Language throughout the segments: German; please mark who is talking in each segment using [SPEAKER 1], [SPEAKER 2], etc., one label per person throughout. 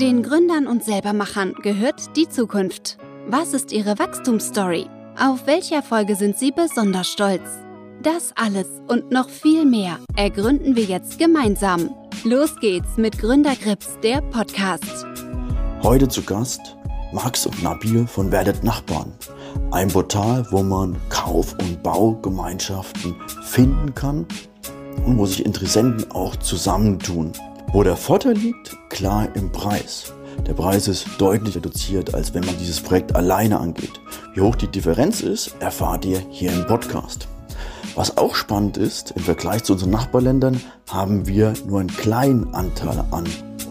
[SPEAKER 1] Den Gründern und Selbermachern gehört die Zukunft. Was ist ihre Wachstumsstory? Auf welche Erfolge sind sie besonders stolz? Das alles und noch viel mehr ergründen wir jetzt gemeinsam. Los geht's mit Gründergrips, der Podcast.
[SPEAKER 2] Heute zu Gast Max und Nabil von Werdet Nachbarn. Ein Portal, wo man Kauf- und Baugemeinschaften finden kann und wo sich Interessenten auch zusammentun. Wo der Vorteil liegt? Klar im Preis. Der Preis ist deutlich reduziert, als wenn man dieses Projekt alleine angeht. Wie hoch die Differenz ist, erfahrt ihr hier im Podcast. Was auch spannend ist, im Vergleich zu unseren Nachbarländern haben wir nur einen kleinen Anteil an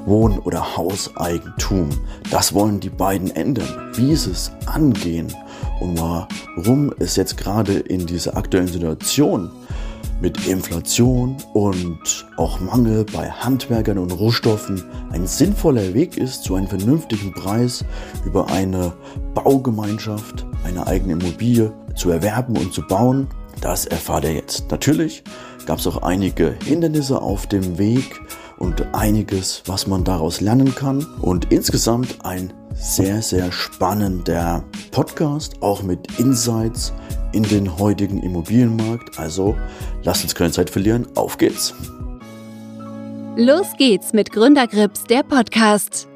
[SPEAKER 2] Wohn- oder Hauseigentum. Das wollen die beiden ändern. Wie sie es angehen und warum es jetzt gerade in dieser aktuellen Situation mit Inflation und auch Mangel bei Handwerkern und Rohstoffen ein sinnvoller Weg ist, zu einem vernünftigen Preis über eine Baugemeinschaft, eine eigene Immobilie zu erwerben und zu bauen, das erfahrt ihr jetzt. Natürlich gab es auch einige Hindernisse auf dem Weg und einiges, was man daraus lernen kann. Und insgesamt ein sehr, sehr spannender Podcast, auch mit Insights in den heutigen Immobilienmarkt. Also lasst uns keine Zeit verlieren, auf geht's.
[SPEAKER 1] Los geht's mit Gründergrips, der Podcast.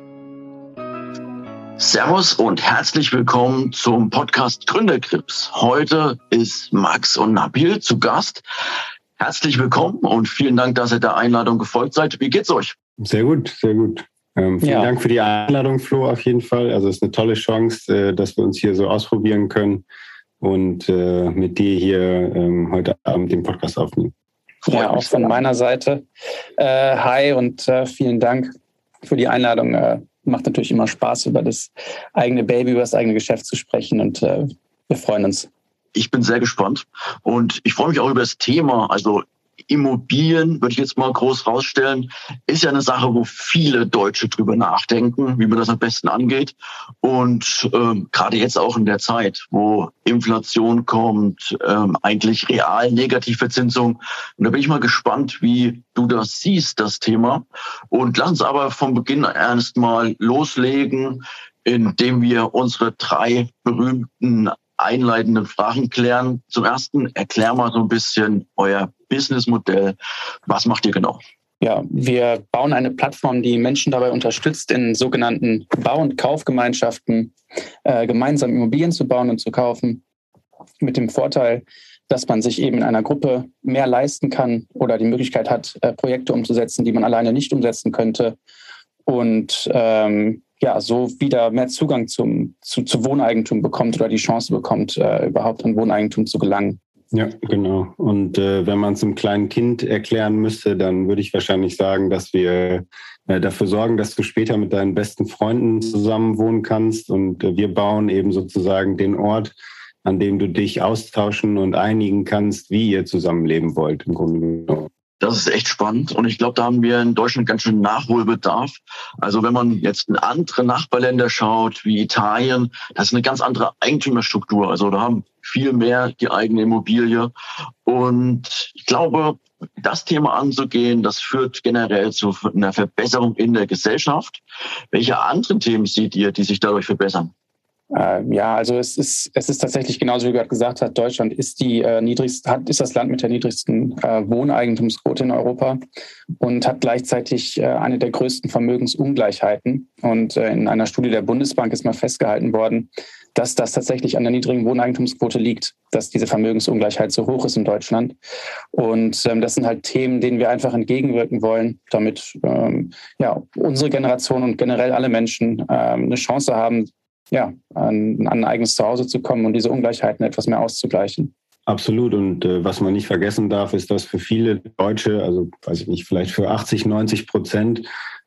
[SPEAKER 3] Servus und herzlich willkommen zum Podcast Gründergrips. Heute ist Max und Nabil zu Gast. Herzlich willkommen und vielen Dank, dass ihr der Einladung gefolgt seid. Wie geht's euch?
[SPEAKER 4] Sehr gut, sehr gut. Ähm, vielen ja. Dank für die Einladung, Flo, auf jeden Fall. Also es ist eine tolle Chance, äh, dass wir uns hier so ausprobieren können und äh, mit dir hier ähm, heute Abend den Podcast aufnehmen.
[SPEAKER 5] Ja, auch von meiner Seite. Äh, hi und äh, vielen Dank für die Einladung. Äh, macht natürlich immer Spaß, über das eigene Baby, über das eigene Geschäft zu sprechen und äh, wir freuen uns.
[SPEAKER 3] Ich bin sehr gespannt und ich freue mich auch über das Thema. Also Immobilien, würde ich jetzt mal groß rausstellen, ist ja eine Sache, wo viele Deutsche drüber nachdenken, wie man das am besten angeht. Und ähm, gerade jetzt auch in der Zeit, wo Inflation kommt, ähm, eigentlich real Negativverzinsung. Und da bin ich mal gespannt, wie du das siehst, das Thema. Und lass uns aber vom Beginn ernst mal loslegen, indem wir unsere drei berühmten einleitenden Fragen klären. Zum ersten, erklär mal so ein bisschen euer Businessmodell. Was macht ihr genau?
[SPEAKER 5] Ja, wir bauen eine Plattform, die Menschen dabei unterstützt, in sogenannten Bau- und Kaufgemeinschaften äh, gemeinsam Immobilien zu bauen und zu kaufen. Mit dem Vorteil, dass man sich eben in einer Gruppe mehr leisten kann oder die Möglichkeit hat, äh, Projekte umzusetzen, die man alleine nicht umsetzen könnte. Und ähm, ja, so wieder mehr Zugang zum, zu, zu Wohneigentum bekommt oder die Chance bekommt, äh, überhaupt an Wohneigentum zu gelangen.
[SPEAKER 4] Ja, genau. Und äh, wenn man es einem kleinen Kind erklären müsste, dann würde ich wahrscheinlich sagen, dass wir äh, dafür sorgen, dass du später mit deinen besten Freunden zusammen wohnen kannst. Und äh, wir bauen eben sozusagen den Ort, an dem du dich austauschen und einigen kannst, wie ihr zusammenleben wollt im Grunde genommen.
[SPEAKER 3] Das ist echt spannend und ich glaube, da haben wir in Deutschland ganz schön Nachholbedarf. Also wenn man jetzt in andere Nachbarländer schaut, wie Italien, das ist eine ganz andere Eigentümerstruktur. Also da haben viel mehr die eigene Immobilie. Und ich glaube, das Thema anzugehen, das führt generell zu einer Verbesserung in der Gesellschaft. Welche anderen Themen seht ihr, die sich dadurch verbessern?
[SPEAKER 5] Äh, ja, also es ist, es ist tatsächlich genauso wie gerade gesagt hat, Deutschland ist die äh, niedrigste, hat, ist das Land mit der niedrigsten äh, Wohneigentumsquote in Europa und hat gleichzeitig äh, eine der größten Vermögensungleichheiten. Und äh, in einer Studie der Bundesbank ist mal festgehalten worden, dass das tatsächlich an der niedrigen Wohneigentumsquote liegt, dass diese Vermögensungleichheit so hoch ist in Deutschland. Und ähm, das sind halt Themen, denen wir einfach entgegenwirken wollen, damit ähm, ja, unsere Generation und generell alle Menschen ähm, eine Chance haben, ja, an, an ein eigenes Zuhause zu kommen und diese Ungleichheiten etwas mehr auszugleichen.
[SPEAKER 4] Absolut. Und äh, was man nicht vergessen darf, ist, dass für viele Deutsche, also weiß ich nicht, vielleicht für 80, 90 Prozent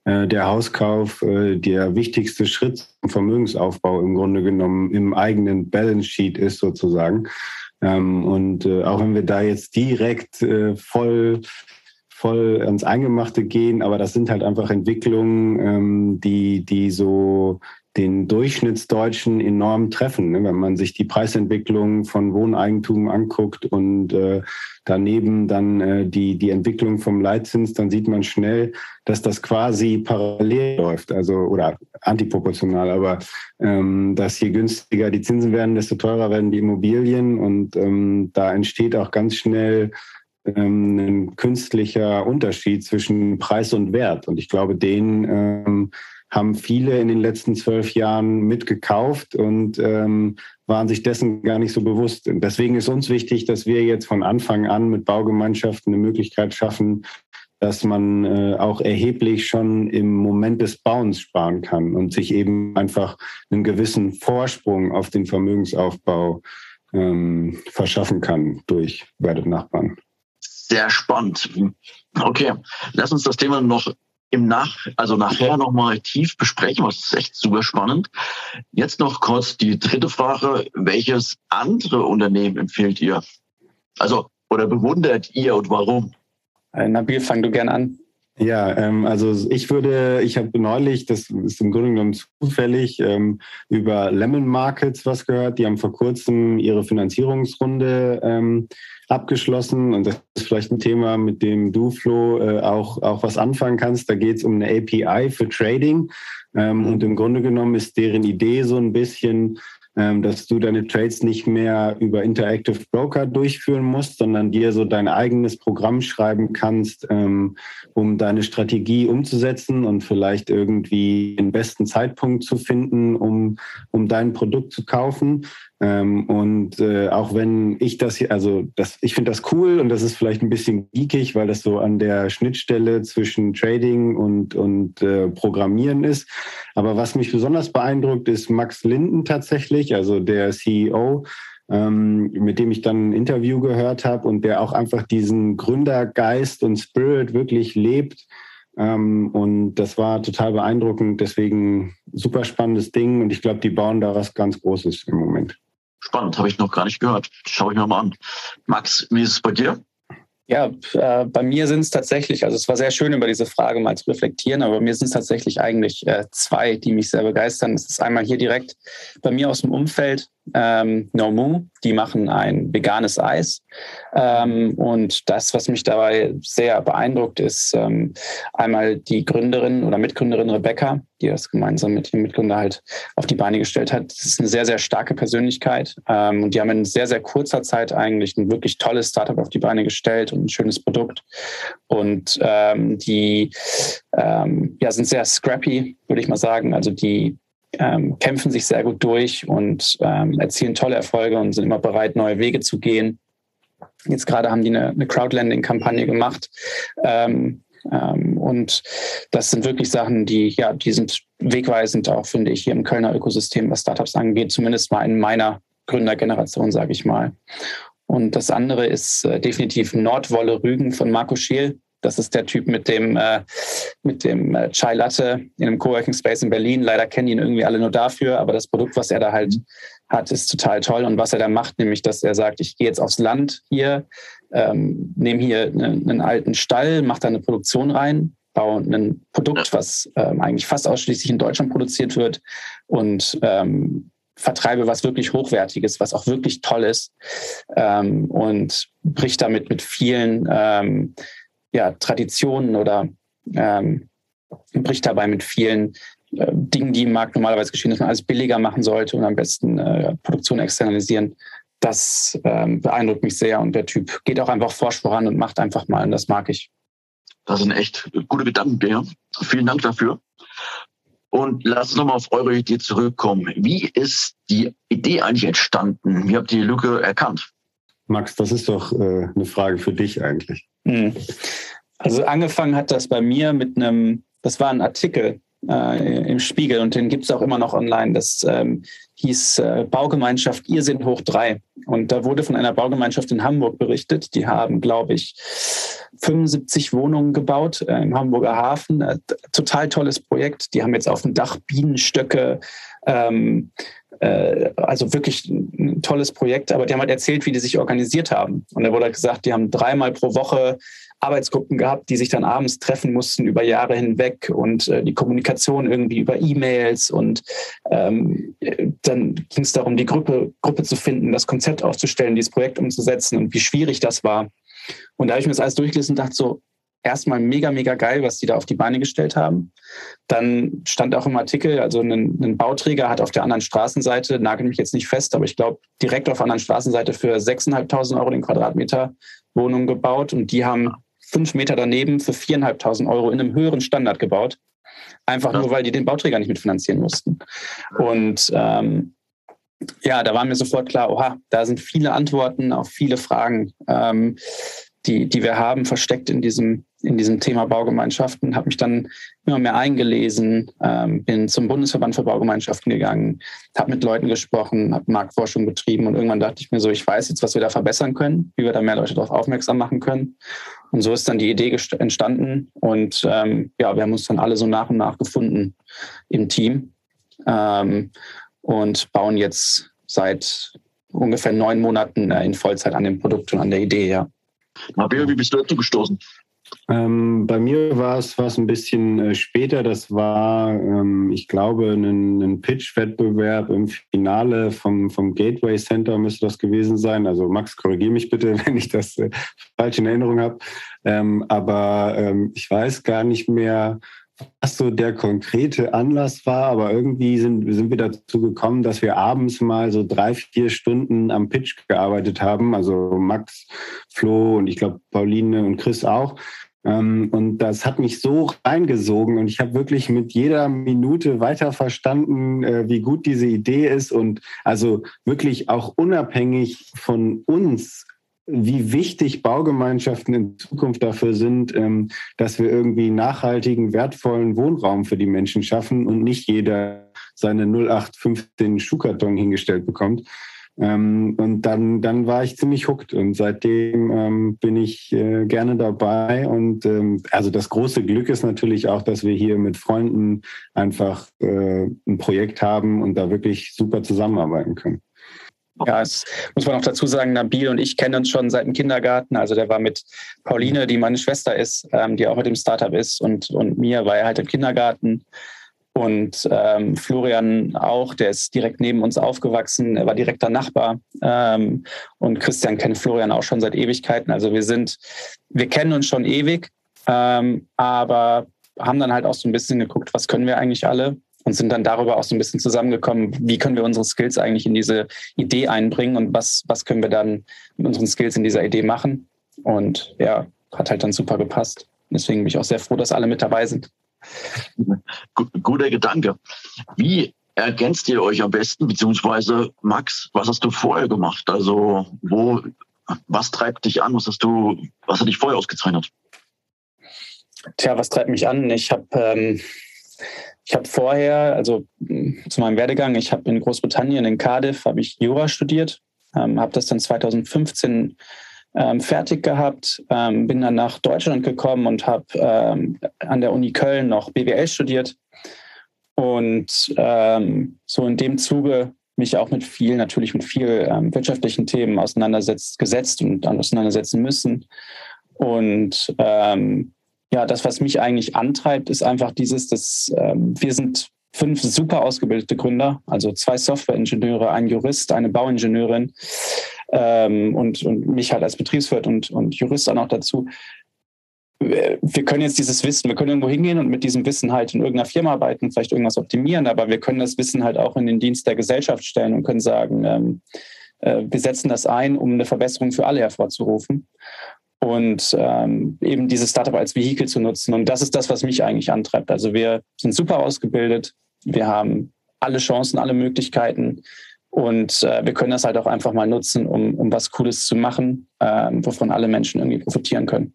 [SPEAKER 4] äh, der Hauskauf äh, der wichtigste Schritt zum Vermögensaufbau im Grunde genommen im eigenen Balance Sheet ist sozusagen. Ähm, und äh, auch wenn wir da jetzt direkt äh, voll voll ans Eingemachte gehen, aber das sind halt einfach Entwicklungen, ähm, die, die so den Durchschnittsdeutschen enorm treffen. Ne? Wenn man sich die Preisentwicklung von Wohneigentum anguckt und äh, daneben dann äh, die, die Entwicklung vom Leitzins, dann sieht man schnell, dass das quasi parallel läuft, also oder antiproportional, aber ähm, dass je günstiger die Zinsen werden, desto teurer werden die Immobilien und ähm, da entsteht auch ganz schnell ähm, ein künstlicher Unterschied zwischen Preis und Wert. Und ich glaube, den ähm, haben viele in den letzten zwölf Jahren mitgekauft und ähm, waren sich dessen gar nicht so bewusst. Und deswegen ist uns wichtig, dass wir jetzt von Anfang an mit Baugemeinschaften eine Möglichkeit schaffen, dass man äh, auch erheblich schon im Moment des Bauens sparen kann und sich eben einfach einen gewissen Vorsprung auf den Vermögensaufbau ähm, verschaffen kann durch Werdet Nachbarn.
[SPEAKER 3] Sehr spannend. Okay, lass uns das Thema noch im Nach, also nachher nochmal tief besprechen, was ist echt super spannend. Jetzt noch kurz die dritte Frage. Welches andere Unternehmen empfehlt ihr? Also, oder bewundert ihr und warum?
[SPEAKER 5] Äh, Nabil, fang du gern an.
[SPEAKER 4] Ja, ähm, also ich würde, ich habe neulich, das ist im Grunde genommen zufällig, ähm, über Lemon Markets was gehört. Die haben vor kurzem ihre Finanzierungsrunde ähm, abgeschlossen und das ist vielleicht ein Thema, mit dem du, Flo, äh, auch, auch was anfangen kannst. Da geht es um eine API für Trading ähm, und im Grunde genommen ist deren Idee so ein bisschen, dass du deine Trades nicht mehr über Interactive Broker durchführen musst, sondern dir so dein eigenes Programm schreiben kannst, ähm, um deine Strategie umzusetzen und vielleicht irgendwie den besten Zeitpunkt zu finden, um, um dein Produkt zu kaufen. Ähm, und äh, auch wenn ich das hier, also das, ich finde das cool und das ist vielleicht ein bisschen geekig, weil das so an der Schnittstelle zwischen Trading und, und äh, Programmieren ist. Aber was mich besonders beeindruckt, ist Max Linden tatsächlich, also der CEO, ähm, mit dem ich dann ein Interview gehört habe und der auch einfach diesen Gründergeist und Spirit wirklich lebt. Ähm, und das war total beeindruckend. Deswegen super spannendes Ding und ich glaube, die bauen da was ganz Großes im Moment.
[SPEAKER 3] Spannend, habe ich noch gar nicht gehört. Schaue ich mir mal an. Max, wie ist es bei dir?
[SPEAKER 5] Ja, äh, bei mir sind es tatsächlich, also es war sehr schön, über diese Frage mal zu reflektieren, aber bei mir sind es tatsächlich eigentlich äh, zwei, die mich sehr begeistern. Es ist einmal hier direkt bei mir aus dem Umfeld ähm, No Moo, die machen ein veganes Eis. Ähm, und das, was mich dabei sehr beeindruckt, ist ähm, einmal die Gründerin oder Mitgründerin Rebecca, die das gemeinsam mit ihrem Mitgründer halt auf die Beine gestellt hat. Das ist eine sehr, sehr starke Persönlichkeit. Ähm, und die haben in sehr, sehr kurzer Zeit eigentlich ein wirklich tolles Startup auf die Beine gestellt und ein schönes Produkt. Und ähm, die ähm, ja, sind sehr scrappy, würde ich mal sagen. Also die ähm, kämpfen sich sehr gut durch und ähm, erzielen tolle Erfolge und sind immer bereit, neue Wege zu gehen. Jetzt gerade haben die eine, eine Crowdlending-Kampagne gemacht. Ähm, und das sind wirklich Sachen, die, ja, die sind wegweisend auch, finde ich, hier im Kölner Ökosystem, was Startups angeht, zumindest mal in meiner Gründergeneration, sage ich mal. Und das andere ist äh, definitiv Nordwolle Rügen von Marco Schiel. Das ist der Typ mit dem, äh, mit dem äh, Chai Latte in einem Coworking Space in Berlin. Leider kennen ihn irgendwie alle nur dafür, aber das Produkt, was er da halt mhm. hat, ist total toll. Und was er da macht, nämlich, dass er sagt, ich gehe jetzt aufs Land hier, ähm, nehme hier einen, einen alten Stall, mache da eine Produktion rein, baue ein Produkt, was ähm, eigentlich fast ausschließlich in Deutschland produziert wird und ähm, vertreibe was wirklich Hochwertiges, was auch wirklich toll ist ähm, und bricht damit mit vielen ähm, ja, Traditionen oder ähm, bricht dabei mit vielen äh, Dingen, die im Markt normalerweise geschehen, dass man alles billiger machen sollte und am besten äh, Produktion externalisieren. Das ähm, beeindruckt mich sehr und der Typ geht auch einfach forsch voran und macht einfach mal und das mag ich.
[SPEAKER 3] Das sind echt gute Gedanken, ja. Vielen Dank dafür. Und lass uns nochmal auf eure Idee zurückkommen. Wie ist die Idee eigentlich entstanden? Wie habt ihr die Lücke erkannt?
[SPEAKER 4] Max, das ist doch äh, eine Frage für dich eigentlich. Hm.
[SPEAKER 5] Also angefangen hat das bei mir mit einem, das war ein Artikel äh, im Spiegel und den gibt es auch immer noch online. Das ähm, hieß äh, Baugemeinschaft Irsinn hoch drei. Und da wurde von einer Baugemeinschaft in Hamburg berichtet. Die haben, glaube ich, 75 Wohnungen gebaut äh, im Hamburger Hafen. Äh, total tolles Projekt. Die haben jetzt auf dem Dach Bienenstöcke. Ähm, äh, also wirklich ein tolles Projekt. Aber die haben halt erzählt, wie die sich organisiert haben. Und da wurde halt gesagt, die haben dreimal pro Woche Arbeitsgruppen gehabt, die sich dann abends treffen mussten über Jahre hinweg und äh, die Kommunikation irgendwie über E-Mails und ähm, dann ging es darum, die Gruppe, Gruppe zu finden, das Konzept aufzustellen, dieses Projekt umzusetzen und wie schwierig das war. Und da habe ich mir das alles durchgelesen und dachte so, erstmal mega, mega geil, was die da auf die Beine gestellt haben. Dann stand auch im Artikel, also ein, ein Bauträger hat auf der anderen Straßenseite, nagel mich jetzt nicht fest, aber ich glaube, direkt auf der anderen Straßenseite für 6.500 Euro den Quadratmeter Wohnung gebaut und die haben fünf Meter daneben für 4.500 Euro in einem höheren Standard gebaut. Einfach nur, weil die den Bauträger nicht mitfinanzieren mussten. Und ähm, ja, da war mir sofort klar, oha, da sind viele Antworten auf viele Fragen, ähm, die, die wir haben, versteckt in diesem, in diesem Thema Baugemeinschaften, habe mich dann immer mehr eingelesen, ähm, bin zum Bundesverband für Baugemeinschaften gegangen, habe mit Leuten gesprochen, habe Marktforschung betrieben und irgendwann dachte ich mir so, ich weiß jetzt, was wir da verbessern können, wie wir da mehr Leute darauf aufmerksam machen können. Und so ist dann die Idee entstanden und ähm, ja, wir haben uns dann alle so nach und nach gefunden im Team ähm, und bauen jetzt seit ungefähr neun Monaten äh, in Vollzeit an dem Produkt und an der Idee, ja.
[SPEAKER 3] Mario, wie bist du dazu gestoßen?
[SPEAKER 4] Ähm, bei mir war es was ein bisschen äh, später. Das war, ähm, ich glaube, ein, ein Pitch-Wettbewerb im Finale vom, vom Gateway Center müsste das gewesen sein. Also Max, korrigiere mich bitte, wenn ich das äh, falsch in Erinnerung habe. Ähm, aber ähm, ich weiß gar nicht mehr, was so der konkrete Anlass war, aber irgendwie sind, sind wir dazu gekommen, dass wir abends mal so drei, vier Stunden am Pitch gearbeitet haben. Also Max, Flo und ich glaube Pauline und Chris auch. Ähm, und das hat mich so reingesogen und ich habe wirklich mit jeder Minute weiter verstanden, äh, wie gut diese Idee ist und also wirklich auch unabhängig von uns wie wichtig Baugemeinschaften in Zukunft dafür sind, ähm, dass wir irgendwie nachhaltigen, wertvollen Wohnraum für die Menschen schaffen und nicht jeder seine 0815 Schuhkarton hingestellt bekommt. Ähm, und dann, dann war ich ziemlich hooked und seitdem ähm, bin ich äh, gerne dabei. Und also das große Glück ist natürlich auch, dass wir hier mit Freunden einfach äh, ein Projekt haben und da wirklich super zusammenarbeiten können.
[SPEAKER 5] Ja, es muss man auch dazu sagen, Nabil und ich kennen uns schon seit dem Kindergarten. Also der war mit Pauline, die meine Schwester ist, ähm, die auch mit dem Startup ist und, und mir war er halt im Kindergarten. Und ähm, Florian auch, der ist direkt neben uns aufgewachsen, er war direkter Nachbar. Ähm, und Christian kennt Florian auch schon seit Ewigkeiten. Also wir sind, wir kennen uns schon ewig, ähm, aber haben dann halt auch so ein bisschen geguckt, was können wir eigentlich alle und sind dann darüber auch so ein bisschen zusammengekommen, wie können wir unsere Skills eigentlich in diese Idee einbringen und was, was können wir dann mit unseren Skills in dieser Idee machen. Und ja, hat halt dann super gepasst. Deswegen bin ich auch sehr froh, dass alle mit dabei sind.
[SPEAKER 3] Guter Gedanke. Wie ergänzt ihr euch am besten, beziehungsweise Max, was hast du vorher gemacht? Also wo, was treibt dich an? Was hast du, was hat dich vorher ausgezeichnet?
[SPEAKER 5] Tja, was treibt mich an? Ich habe ähm, ich habe vorher, also hm, zu meinem Werdegang, ich habe in Großbritannien, in Cardiff, habe ich Jura studiert, ähm, habe das dann 2015 ähm, fertig gehabt, ähm, bin dann nach Deutschland gekommen und habe ähm, an der Uni Köln noch BWL studiert und ähm, so in dem Zuge mich auch mit viel, natürlich mit viel ähm, wirtschaftlichen Themen auseinandersetzt, gesetzt und auseinandersetzen müssen. Und ähm, ja, das, was mich eigentlich antreibt, ist einfach dieses, dass ähm, wir sind fünf super ausgebildete Gründer, also zwei Softwareingenieure, ein Jurist, eine Bauingenieurin ähm, und, und mich halt als Betriebswirt und, und Jurist auch noch dazu. Wir können jetzt dieses Wissen, wir können irgendwo hingehen und mit diesem Wissen halt in irgendeiner Firma arbeiten, vielleicht irgendwas optimieren, aber wir können das Wissen halt auch in den Dienst der Gesellschaft stellen und können sagen, ähm, äh, wir setzen das ein, um eine Verbesserung für alle hervorzurufen und ähm, eben dieses Startup als Vehikel zu nutzen. Und das ist das, was mich eigentlich antreibt. Also wir sind super ausgebildet, wir haben alle Chancen, alle Möglichkeiten und äh, wir können das halt auch einfach mal nutzen, um, um was Cooles zu machen, äh, wovon alle Menschen irgendwie profitieren können.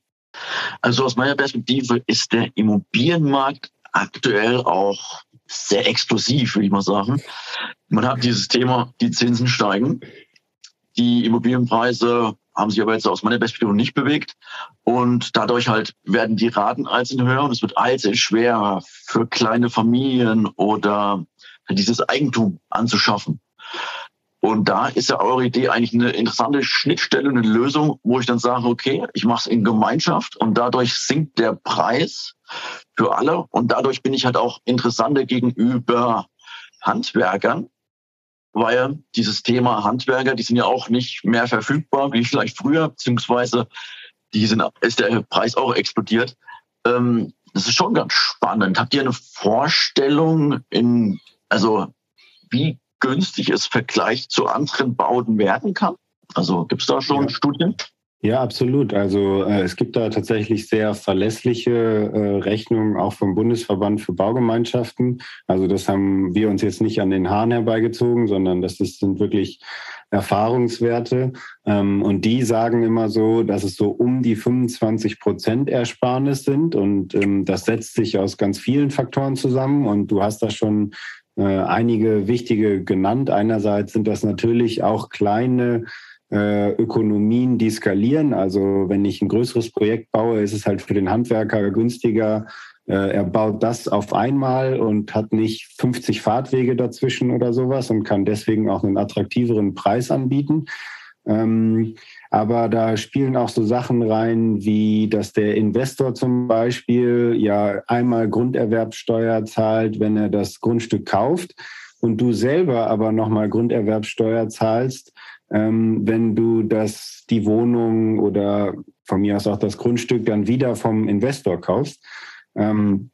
[SPEAKER 3] Also aus meiner Perspektive ist der Immobilienmarkt aktuell auch sehr explosiv, würde ich mal sagen. Man hat dieses Thema, die Zinsen steigen. Die Immobilienpreise haben sich aber jetzt aus meiner Perspektive nicht bewegt. Und dadurch halt werden die Raten einzeln höher und es wird einzeln schwerer für kleine Familien oder dieses Eigentum anzuschaffen. Und da ist ja eure Idee eigentlich eine interessante Schnittstelle, eine Lösung, wo ich dann sage, okay, ich mache es in Gemeinschaft und dadurch sinkt der Preis für alle und dadurch bin ich halt auch interessanter gegenüber Handwerkern, weil dieses Thema Handwerker, die sind ja auch nicht mehr verfügbar wie vielleicht früher, beziehungsweise die sind, ist der Preis auch explodiert. Ähm, das ist schon ganz spannend. Habt ihr eine Vorstellung in, also wie günstig es Vergleich zu anderen Bauten werden kann? Also gibt es da schon ja. Studien?
[SPEAKER 4] Ja, absolut. Also äh, es gibt da tatsächlich sehr verlässliche äh, Rechnungen auch vom Bundesverband für Baugemeinschaften. Also das haben wir uns jetzt nicht an den Haaren herbeigezogen, sondern das ist, sind wirklich Erfahrungswerte. Ähm, und die sagen immer so, dass es so um die 25 Prozent Ersparnis sind. Und ähm, das setzt sich aus ganz vielen Faktoren zusammen. Und du hast da schon äh, einige wichtige genannt. Einerseits sind das natürlich auch kleine äh, Ökonomien, die skalieren. Also wenn ich ein größeres Projekt baue, ist es halt für den Handwerker günstiger. Äh, er baut das auf einmal und hat nicht 50 Fahrtwege dazwischen oder sowas und kann deswegen auch einen attraktiveren Preis anbieten. Ähm, aber da spielen auch so Sachen rein, wie dass der Investor zum Beispiel ja einmal Grunderwerbsteuer zahlt, wenn er das Grundstück kauft und du selber aber nochmal Grunderwerbsteuer zahlst, ähm, wenn du das, die Wohnung oder von mir aus auch das Grundstück dann wieder vom Investor kaufst. Ähm,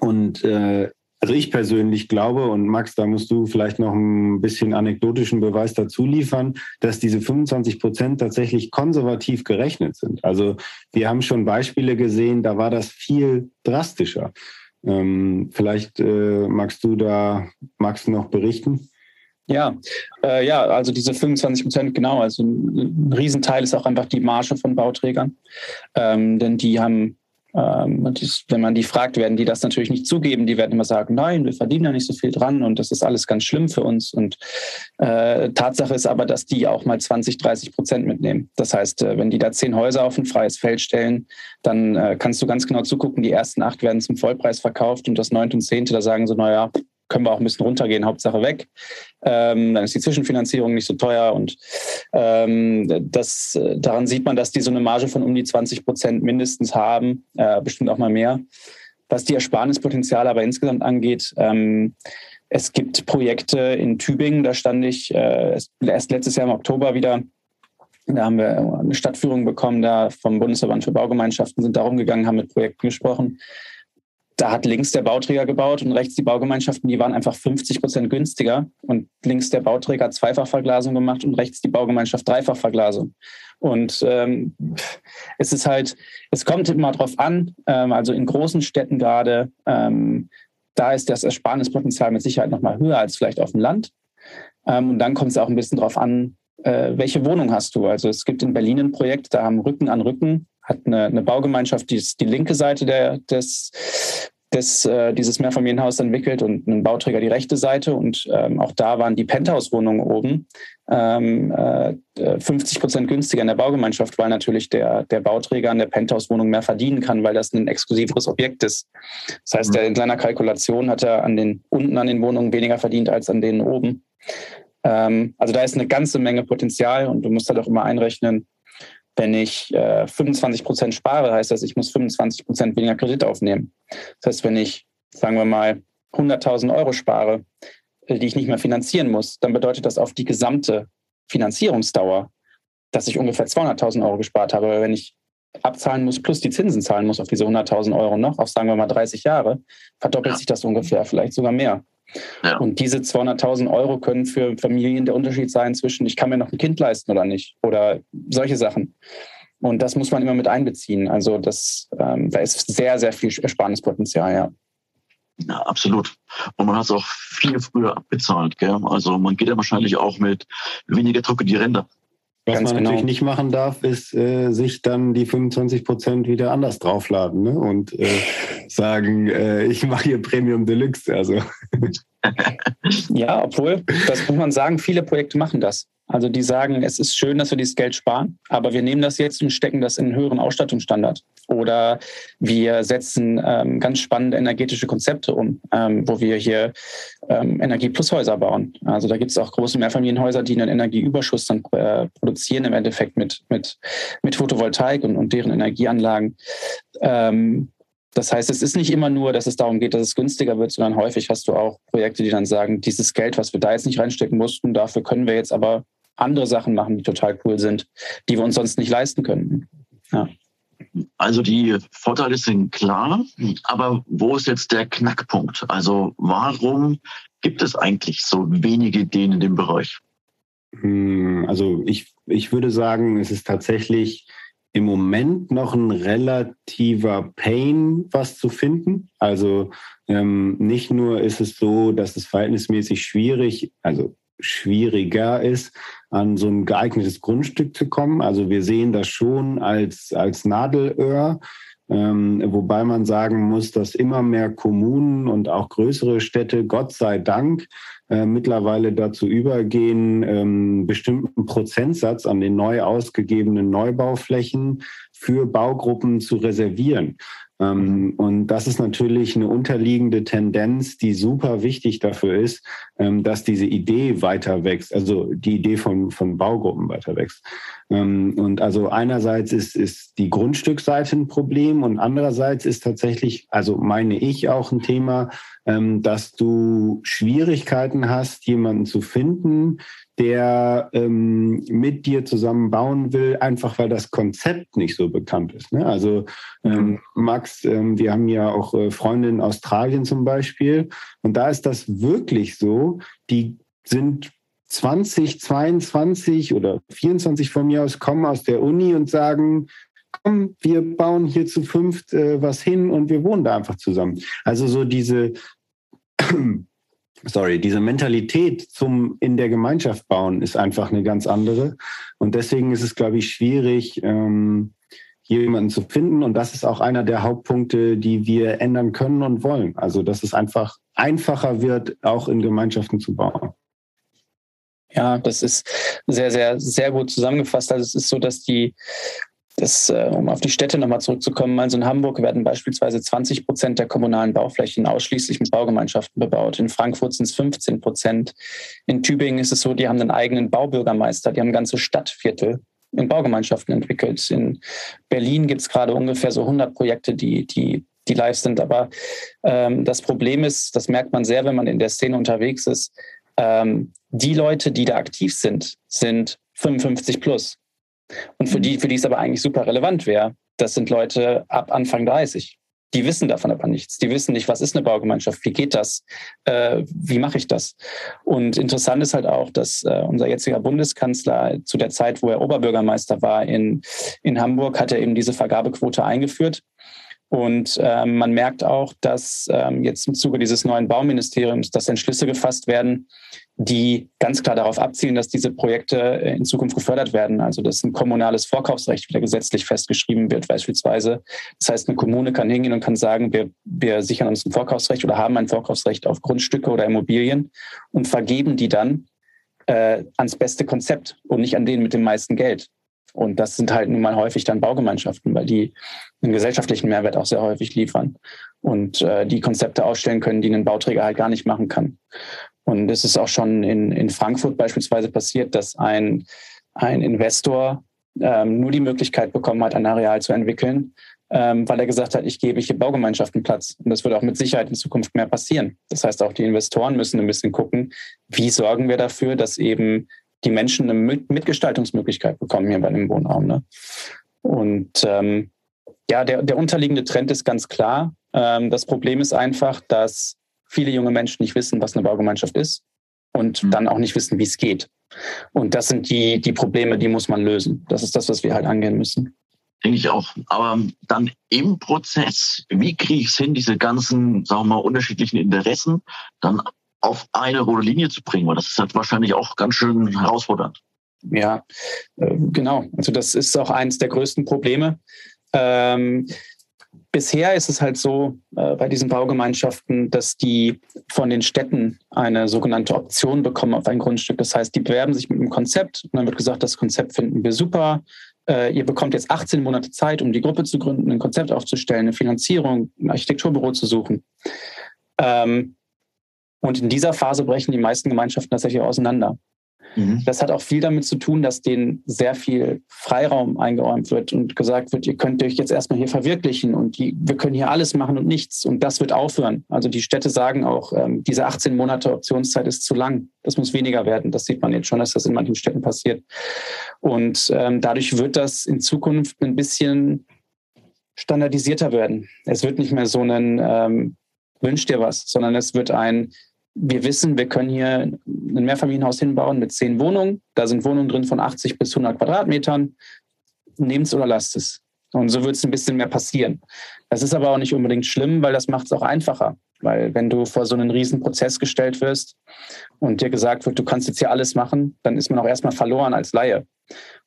[SPEAKER 4] und äh, also ich persönlich glaube, und Max, da musst du vielleicht noch ein bisschen anekdotischen Beweis dazu liefern, dass diese 25 Prozent tatsächlich konservativ gerechnet sind. Also wir haben schon Beispiele gesehen, da war das viel drastischer. Ähm, vielleicht äh, magst du da, du noch berichten?
[SPEAKER 5] Ja, äh, ja, also diese 25 Prozent, genau. Also ein, ein, Riesenteil ist auch einfach die Marge von Bauträgern. Ähm, denn die haben ähm, dies, wenn man die fragt, werden die das natürlich nicht zugeben. Die werden immer sagen, nein, wir verdienen ja nicht so viel dran und das ist alles ganz schlimm für uns. Und äh, Tatsache ist aber, dass die auch mal 20, 30 Prozent mitnehmen. Das heißt, äh, wenn die da zehn Häuser auf ein freies Feld stellen, dann äh, kannst du ganz genau zugucken, die ersten acht werden zum Vollpreis verkauft und das neunte und zehnte, da sagen sie, naja, können wir auch ein bisschen runtergehen, Hauptsache weg. Ähm, dann ist die Zwischenfinanzierung nicht so teuer und ähm, das, daran sieht man, dass die so eine Marge von um die 20 Prozent mindestens haben, äh, bestimmt auch mal mehr. Was die Ersparnispotenziale aber insgesamt angeht, ähm, es gibt Projekte in Tübingen, da stand ich äh, erst letztes Jahr im Oktober wieder da haben wir eine Stadtführung bekommen, da vom Bundesverband für Baugemeinschaften sind darum gegangen, haben mit Projekten gesprochen da hat links der Bauträger gebaut und rechts die Baugemeinschaften, die waren einfach 50 Prozent günstiger. Und links der Bauträger hat Zweifachverglasung gemacht und rechts die Baugemeinschaft Dreifachverglasung. Und ähm, es ist halt, es kommt immer drauf an, ähm, also in großen Städten gerade, ähm, da ist das Ersparnispotenzial mit Sicherheit nochmal höher als vielleicht auf dem Land. Ähm, und dann kommt es auch ein bisschen drauf an, äh, welche Wohnung hast du. Also es gibt in Berlin ein Projekt, da haben Rücken an Rücken hat eine, eine Baugemeinschaft, die ist die linke Seite der, des, des, äh, dieses Mehrfamilienhaus entwickelt und ein Bauträger die rechte Seite. Und ähm, auch da waren die Penthouse-Wohnungen oben ähm, äh, 50 Prozent günstiger in der Baugemeinschaft, weil natürlich der, der Bauträger an der Penthouse-Wohnung mehr verdienen kann, weil das ein exklusiveres Objekt ist. Das heißt, mhm. in seiner Kalkulation hat er an den, unten an den Wohnungen weniger verdient als an denen oben. Ähm, also da ist eine ganze Menge Potenzial und du musst halt auch immer einrechnen, wenn ich äh, 25 Prozent spare, heißt das, ich muss 25 Prozent weniger Kredit aufnehmen. Das heißt, wenn ich, sagen wir mal, 100.000 Euro spare, äh, die ich nicht mehr finanzieren muss, dann bedeutet das auf die gesamte Finanzierungsdauer, dass ich ungefähr 200.000 Euro gespart habe. Weil wenn ich abzahlen muss plus die Zinsen zahlen muss auf diese 100.000 Euro noch, auf sagen wir mal 30 Jahre, verdoppelt ja. sich das ungefähr, vielleicht sogar mehr. Ja. Und diese 200.000 Euro können für Familien der Unterschied sein zwischen, ich kann mir noch ein Kind leisten oder nicht. Oder solche Sachen. Und das muss man immer mit einbeziehen. Also das, ähm, da ist sehr, sehr viel Ersparnispotenzial, ja.
[SPEAKER 3] Ja, absolut. Und man hat es auch viel früher abbezahlt. Gell? Also man geht ja wahrscheinlich auch mit weniger Druck in die Ränder.
[SPEAKER 4] Was Ganz man genau. natürlich nicht machen darf, ist äh, sich dann die 25 Prozent wieder anders draufladen ne? und äh, sagen, äh, ich mache hier Premium Deluxe. Also.
[SPEAKER 5] ja, obwohl, das muss man sagen, viele Projekte machen das. Also die sagen, es ist schön, dass wir dieses Geld sparen, aber wir nehmen das jetzt und stecken das in einen höheren Ausstattungsstandard. Oder wir setzen ähm, ganz spannende energetische Konzepte um, ähm, wo wir hier ähm, Energie-Plus-Häuser bauen. Also da gibt es auch große Mehrfamilienhäuser, die einen Energieüberschuss dann äh, produzieren, im Endeffekt mit, mit, mit Photovoltaik und, und deren Energieanlagen. Ähm, das heißt, es ist nicht immer nur, dass es darum geht, dass es günstiger wird, sondern häufig hast du auch Projekte, die dann sagen, dieses Geld, was wir da jetzt nicht reinstecken mussten, dafür können wir jetzt aber andere Sachen machen, die total cool sind, die wir uns sonst nicht leisten können. Ja.
[SPEAKER 3] Also die Vorteile sind klar, aber wo ist jetzt der Knackpunkt? Also warum gibt es eigentlich so wenige Ideen in dem Bereich?
[SPEAKER 4] Hm, also ich, ich würde sagen, es ist tatsächlich im Moment noch ein relativer Pain, was zu finden. Also ähm, nicht nur ist es so, dass es verhältnismäßig schwierig, also schwieriger ist, an so ein geeignetes Grundstück zu kommen. Also wir sehen das schon als, als Nadelöhr. Ähm, wobei man sagen muss, dass immer mehr Kommunen und auch größere Städte, Gott sei Dank, äh, mittlerweile dazu übergehen, ähm, bestimmten Prozentsatz an den neu ausgegebenen Neubauflächen für Baugruppen zu reservieren. Ähm, und das ist natürlich eine unterliegende Tendenz, die super wichtig dafür ist, ähm, dass diese Idee weiter wächst, also die Idee von, von Baugruppen weiter wächst. Ähm, und also einerseits ist, ist die Grundstückseite ein Problem und andererseits ist tatsächlich, also meine ich auch ein Thema, dass du Schwierigkeiten hast, jemanden zu finden, der ähm, mit dir zusammen bauen will, einfach weil das Konzept nicht so bekannt ist. Ne? Also ähm, mhm. Max, ähm, wir haben ja auch äh, Freunde in Australien zum Beispiel und da ist das wirklich so, die sind 20, 22 oder 24 von mir aus, kommen aus der Uni und sagen, komm, wir bauen hier zu fünft äh, was hin und wir wohnen da einfach zusammen. Also so diese sorry, diese Mentalität zum in der Gemeinschaft bauen ist einfach eine ganz andere. Und deswegen ist es, glaube ich, schwierig, ähm, jemanden zu finden. Und das ist auch einer der Hauptpunkte, die wir ändern können und wollen. Also, dass es einfach einfacher wird, auch in Gemeinschaften zu bauen.
[SPEAKER 5] Ja, das ist sehr, sehr, sehr gut zusammengefasst. Also es ist so, dass die das, äh, um auf die Städte nochmal zurückzukommen, also in Hamburg werden beispielsweise 20 Prozent der kommunalen Bauflächen ausschließlich mit Baugemeinschaften bebaut. In Frankfurt sind es 15 Prozent. In Tübingen ist es so, die haben einen eigenen Baubürgermeister, die haben ganze Stadtviertel in Baugemeinschaften entwickelt. In Berlin gibt es gerade ungefähr so 100 Projekte, die, die, die live sind. Aber ähm, das Problem ist, das merkt man sehr, wenn man in der Szene unterwegs ist, ähm, die Leute, die da aktiv sind, sind 55 plus. Und für die, für die es aber eigentlich super relevant wäre, das sind Leute ab Anfang 30. Die wissen davon aber nichts. Die wissen nicht, was ist eine Baugemeinschaft, wie geht das, äh, wie mache ich das. Und interessant ist halt auch, dass äh, unser jetziger Bundeskanzler zu der Zeit, wo er Oberbürgermeister war in, in Hamburg, hat er eben diese Vergabequote eingeführt. Und ähm, man merkt auch, dass ähm, jetzt im Zuge dieses neuen Bauministeriums, dass Entschlüsse gefasst werden, die ganz klar darauf abzielen, dass diese Projekte äh, in Zukunft gefördert werden. Also dass ein kommunales Vorkaufsrecht wieder gesetzlich festgeschrieben wird beispielsweise. Das heißt, eine Kommune kann hingehen und kann sagen, wir, wir sichern uns ein Vorkaufsrecht oder haben ein Vorkaufsrecht auf Grundstücke oder Immobilien und vergeben die dann äh, ans beste Konzept und nicht an den mit dem meisten Geld. Und das sind halt nun mal häufig dann Baugemeinschaften, weil die einen gesellschaftlichen Mehrwert auch sehr häufig liefern und äh, die Konzepte ausstellen können, die ein Bauträger halt gar nicht machen kann. Und es ist auch schon in, in Frankfurt beispielsweise passiert, dass ein, ein Investor ähm, nur die Möglichkeit bekommen hat, ein Areal zu entwickeln, ähm, weil er gesagt hat, ich gebe hier Baugemeinschaften Platz. Und das wird auch mit Sicherheit in Zukunft mehr passieren. Das heißt, auch die Investoren müssen ein bisschen gucken, wie sorgen wir dafür, dass eben die Menschen eine Mitgestaltungsmöglichkeit bekommen hier bei dem Wohnraum. Ne? Und ähm, ja, der, der unterliegende Trend ist ganz klar. Ähm, das Problem ist einfach, dass viele junge Menschen nicht wissen, was eine Baugemeinschaft ist und mhm. dann auch nicht wissen, wie es geht. Und das sind die, die Probleme, die muss man lösen. Das ist das, was wir halt angehen müssen.
[SPEAKER 3] Denke ich auch. Aber dann im Prozess, wie kriege ich es hin, diese ganzen, sagen wir mal, unterschiedlichen Interessen dann auf eine rote Linie zu bringen? Weil das ist halt wahrscheinlich auch ganz schön herausfordernd.
[SPEAKER 5] Ja, äh, genau. Also das ist auch eines der größten Probleme. Ähm, bisher ist es halt so äh, bei diesen Baugemeinschaften, dass die von den Städten eine sogenannte Option bekommen auf ein Grundstück. Das heißt, die bewerben sich mit einem Konzept und dann wird gesagt, das Konzept finden wir super. Äh, ihr bekommt jetzt 18 Monate Zeit, um die Gruppe zu gründen, ein Konzept aufzustellen, eine Finanzierung, ein Architekturbüro zu suchen. Ähm, und in dieser Phase brechen die meisten Gemeinschaften tatsächlich auseinander. Mhm. Das hat auch viel damit zu tun, dass denen sehr viel Freiraum eingeräumt wird und gesagt wird, ihr könnt euch jetzt erstmal hier verwirklichen und die, wir können hier alles machen und nichts. Und das wird aufhören. Also die Städte sagen auch, ähm, diese 18 Monate Optionszeit ist zu lang. Das muss weniger werden. Das sieht man jetzt schon, dass das in manchen Städten passiert. Und ähm, dadurch wird das in Zukunft ein bisschen standardisierter werden. Es wird nicht mehr so ein ähm, Wünsch dir was, sondern es wird ein wir wissen, wir können hier ein Mehrfamilienhaus hinbauen mit zehn Wohnungen. Da sind Wohnungen drin von 80 bis 100 Quadratmetern. Nehmt es oder lasst es. Und so wird es ein bisschen mehr passieren. Das ist aber auch nicht unbedingt schlimm, weil das macht es auch einfacher. Weil wenn du vor so einen riesen Prozess gestellt wirst und dir gesagt wird, du kannst jetzt hier alles machen, dann ist man auch erstmal verloren als Laie.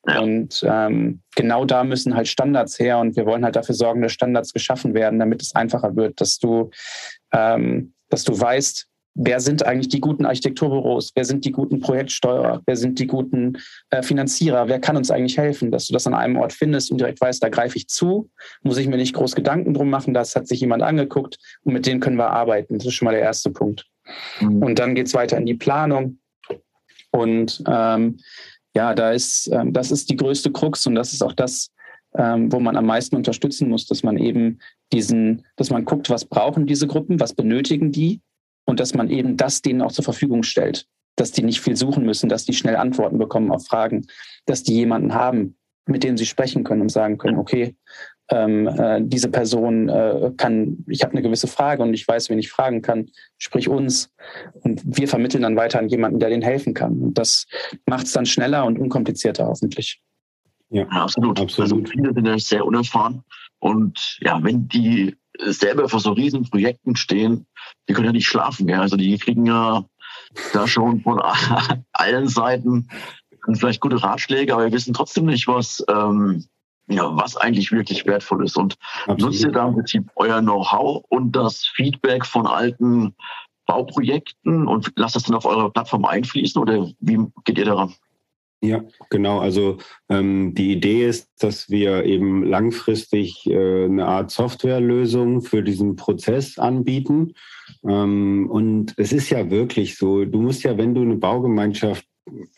[SPEAKER 5] Und ähm, genau da müssen halt Standards her und wir wollen halt dafür sorgen, dass Standards geschaffen werden, damit es einfacher wird, dass du, ähm, dass du weißt, wer sind eigentlich die guten Architekturbüros, wer sind die guten Projektsteuerer, wer sind die guten äh, Finanzierer, wer kann uns eigentlich helfen, dass du das an einem Ort findest und direkt weißt, da greife ich zu, muss ich mir nicht groß Gedanken drum machen, das hat sich jemand angeguckt und mit denen können wir arbeiten. Das ist schon mal der erste Punkt. Mhm. Und dann geht es weiter in die Planung. Und ähm, ja, da ist, ähm, das ist die größte Krux und das ist auch das, ähm, wo man am meisten unterstützen muss, dass man eben diesen, dass man guckt, was brauchen diese Gruppen, was benötigen die und dass man eben das denen auch zur Verfügung stellt, dass die nicht viel suchen müssen, dass die schnell Antworten bekommen auf Fragen, dass die jemanden haben, mit dem sie sprechen können und sagen können, okay, ähm, äh, diese Person äh, kann, ich habe eine gewisse Frage und ich weiß, wen ich fragen kann, sprich uns. Und wir vermitteln dann weiter an jemanden, der denen helfen kann. Und das macht es dann schneller und unkomplizierter hoffentlich.
[SPEAKER 3] Ja, absolut. absolut. Also viele sind ja sehr unerfahren. Und ja, wenn die selber vor so riesen Projekten stehen, die können ja nicht schlafen. Ja? Also die kriegen ja da schon von allen Seiten vielleicht gute Ratschläge, aber wir wissen trotzdem nicht, was, ähm, ja, was eigentlich wirklich wertvoll ist. Und Absolut. nutzt ihr da im Prinzip euer Know-how und das Feedback von alten Bauprojekten und lasst das dann auf eure Plattform einfließen oder wie geht ihr daran?
[SPEAKER 4] Ja, genau. Also ähm, die Idee ist, dass wir eben langfristig äh, eine Art Softwarelösung für diesen Prozess anbieten. Ähm, und es ist ja wirklich so, du musst ja, wenn du eine Baugemeinschaft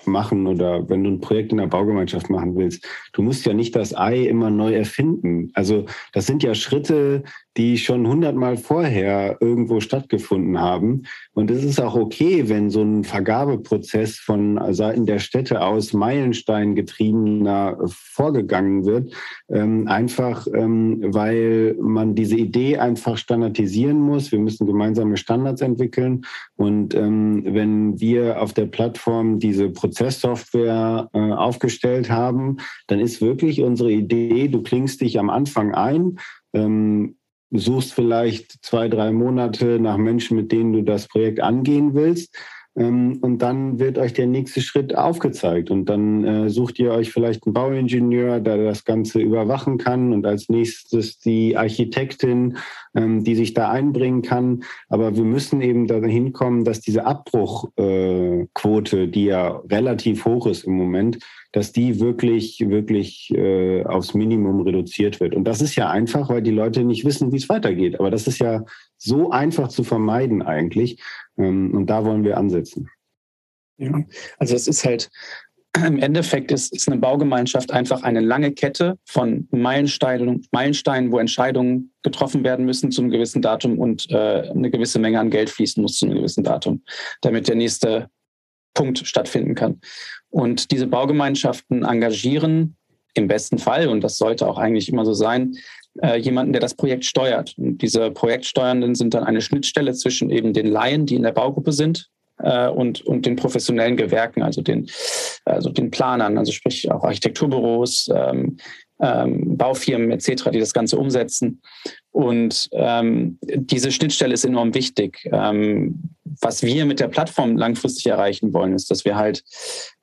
[SPEAKER 4] machen oder wenn du ein Projekt in der Baugemeinschaft machen willst, du musst ja nicht das Ei immer neu erfinden. Also das sind ja Schritte, die schon hundertmal vorher irgendwo stattgefunden haben. Und es ist auch okay, wenn so ein Vergabeprozess von Seiten der Städte aus Meilenstein getriebener vorgegangen wird, ähm, einfach ähm, weil man diese Idee einfach standardisieren muss. Wir müssen gemeinsame Standards entwickeln. Und ähm, wenn wir auf der Plattform diese Prozesssoftware äh, aufgestellt haben, dann ist wirklich unsere Idee, du klingst dich am Anfang ein, ähm, suchst vielleicht zwei, drei Monate nach Menschen, mit denen du das Projekt angehen willst. Ähm, und dann wird euch der nächste Schritt aufgezeigt. Und dann äh, sucht ihr euch vielleicht einen Bauingenieur, der das Ganze überwachen kann und als nächstes die Architektin, ähm, die sich da einbringen kann. Aber wir müssen eben dahin kommen, dass diese Abbruchquote, äh, die ja relativ hoch ist im Moment, dass die wirklich, wirklich äh, aufs Minimum reduziert wird. Und das ist ja einfach, weil die Leute nicht wissen, wie es weitergeht. Aber das ist ja so einfach zu vermeiden eigentlich. Ähm, und da wollen wir ansetzen.
[SPEAKER 5] Ja, also es ist halt, im Endeffekt ist, ist eine Baugemeinschaft einfach eine lange Kette von Meilensteinen, Meilensteinen, wo Entscheidungen getroffen werden müssen zu einem gewissen Datum und äh, eine gewisse Menge an Geld fließen muss zu einem gewissen Datum, damit der nächste Punkt stattfinden kann. Und diese Baugemeinschaften engagieren im besten Fall, und das sollte auch eigentlich immer so sein, äh, jemanden, der das Projekt steuert. Und diese Projektsteuernden sind dann eine Schnittstelle zwischen eben den Laien, die in der Baugruppe sind, äh, und, und den professionellen Gewerken, also den, also den Planern, also sprich auch Architekturbüros, ähm, ähm, Baufirmen etc., die das Ganze umsetzen. Und ähm, diese Schnittstelle ist enorm wichtig, ähm, was wir mit der Plattform langfristig erreichen wollen, ist, dass wir halt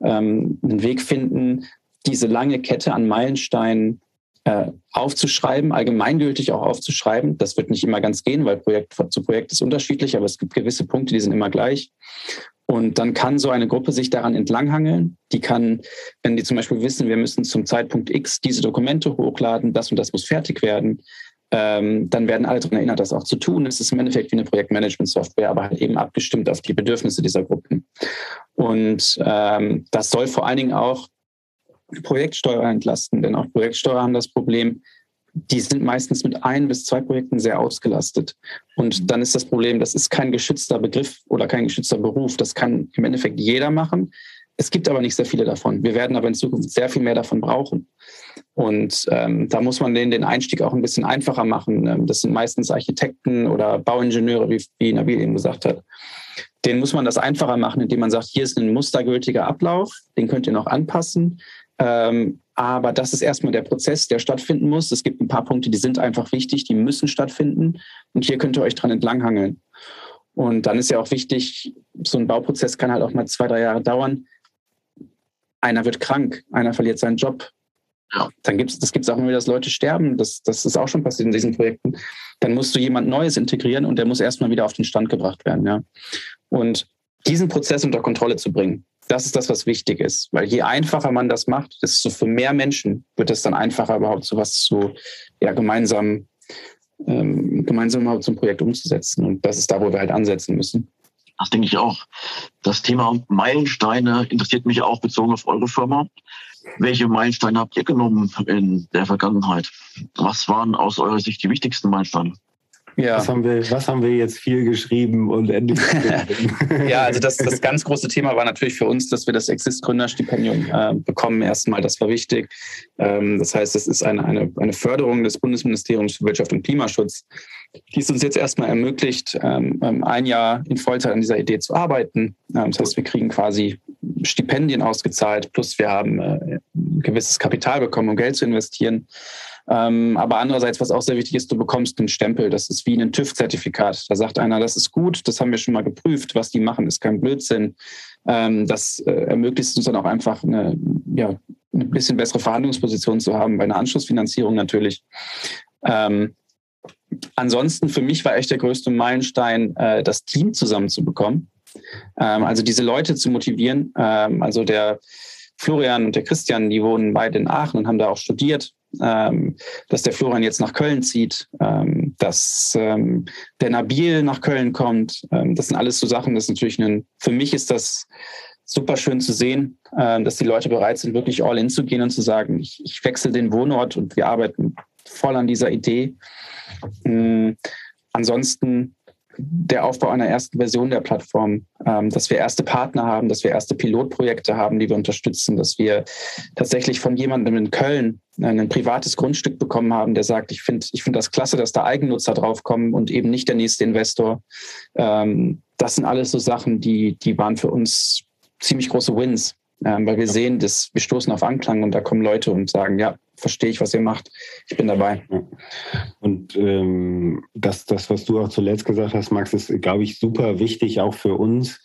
[SPEAKER 5] ähm, einen Weg finden, diese lange Kette an Meilensteinen äh, aufzuschreiben, allgemeingültig auch aufzuschreiben. Das wird nicht immer ganz gehen, weil Projekt zu Projekt ist unterschiedlich, aber es gibt gewisse Punkte, die sind immer gleich. Und dann kann so eine Gruppe sich daran entlanghangeln. Die kann, wenn die zum Beispiel wissen, wir müssen zum Zeitpunkt X diese Dokumente hochladen, das und das muss fertig werden, ähm, dann werden alle daran erinnert, das auch zu tun. Es ist im Endeffekt wie eine Projektmanagement-Software, aber halt eben abgestimmt auf die Bedürfnisse dieser Gruppen. Und ähm, das soll vor allen Dingen auch Projektsteuer entlasten, denn auch Projektsteuer haben das Problem, die sind meistens mit ein bis zwei Projekten sehr ausgelastet. Und dann ist das Problem, das ist kein geschützter Begriff oder kein geschützter Beruf. Das kann im Endeffekt jeder machen. Es gibt aber nicht sehr viele davon. Wir werden aber in Zukunft sehr viel mehr davon brauchen. Und ähm, da muss man denen den Einstieg auch ein bisschen einfacher machen. Ähm, das sind meistens Architekten oder Bauingenieure, wie, wie Nabil eben gesagt hat. Den muss man das einfacher machen, indem man sagt, hier ist ein mustergültiger Ablauf, den könnt ihr noch anpassen. Ähm, aber das ist erstmal der Prozess, der stattfinden muss. Es gibt ein paar Punkte, die sind einfach wichtig, die müssen stattfinden. Und hier könnt ihr euch dran entlanghangeln. Und dann ist ja auch wichtig, so ein Bauprozess kann halt auch mal zwei, drei Jahre dauern. Einer wird krank, einer verliert seinen Job. Ja. Dann gibt es, das gibt es auch immer wieder, dass Leute sterben. Das, das ist auch schon passiert in diesen Projekten. Dann musst du jemand Neues integrieren und der muss erstmal wieder auf den Stand gebracht werden. Ja. Und diesen Prozess unter Kontrolle zu bringen, das ist das, was wichtig ist. Weil je einfacher man das macht, desto für mehr Menschen wird es dann einfacher, überhaupt sowas zu ja, gemeinsam, ähm, gemeinsam überhaupt zum Projekt umzusetzen. Und das ist da, wo wir halt ansetzen müssen.
[SPEAKER 3] Das denke ich auch. Das Thema Meilensteine interessiert mich auch bezogen auf eure Firma. Welche Meilensteine habt ihr genommen in der Vergangenheit? Was waren aus eurer Sicht die wichtigsten Meilensteine?
[SPEAKER 4] Ja. Was, haben wir, was haben wir jetzt viel geschrieben und endlich?
[SPEAKER 5] ja, also das, das ganz große Thema war natürlich für uns, dass wir das Exist-Gründerstipendium äh, bekommen. Erstmal, das war wichtig. Ähm, das heißt, es ist eine, eine, eine Förderung des Bundesministeriums für Wirtschaft und Klimaschutz, die es uns jetzt erstmal ermöglicht, ähm, ähm ein Jahr in Vollzeit an dieser Idee zu arbeiten. Ähm, das heißt, wir kriegen quasi Stipendien ausgezahlt, plus wir haben äh, ein gewisses Kapital bekommen, um Geld zu investieren. Ähm, aber andererseits, was auch sehr wichtig ist, du bekommst einen Stempel. Das ist wie ein TÜV-Zertifikat. Da sagt einer, das ist gut, das haben wir schon mal geprüft. Was die machen, ist kein Blödsinn. Ähm, das äh, ermöglicht uns dann auch einfach eine, ja, eine bisschen bessere Verhandlungsposition zu haben bei einer Anschlussfinanzierung natürlich. Ähm, ansonsten für mich war echt der größte Meilenstein, äh, das Team zusammenzubekommen. Ähm, also diese Leute zu motivieren. Ähm, also der Florian und der Christian, die wohnen beide in Aachen und haben da auch studiert ähm, dass der Florian jetzt nach Köln zieht, ähm, dass ähm, der Nabil nach Köln kommt. Ähm, das sind alles so Sachen, das ist natürlich ein, für mich ist das super schön zu sehen, äh, dass die Leute bereit sind, wirklich all in zu gehen und zu sagen, ich, ich wechsle den Wohnort und wir arbeiten voll an dieser Idee. Ähm, ansonsten der Aufbau einer ersten Version der Plattform, ähm, dass wir erste Partner haben, dass wir erste Pilotprojekte haben, die wir unterstützen, dass wir tatsächlich von jemandem in Köln ein privates Grundstück bekommen haben, der sagt, ich finde ich finde das klasse, dass da Eigennutzer draufkommen und eben nicht der nächste Investor. Ähm, das sind alles so Sachen, die, die waren für uns ziemlich große Wins, ähm, weil wir sehen, dass wir stoßen auf Anklang und da kommen Leute und sagen, ja, verstehe ich, was ihr macht. Ich bin dabei.
[SPEAKER 4] Und ähm, das, das, was du auch zuletzt gesagt hast, Max, ist, glaube ich, super wichtig auch für uns,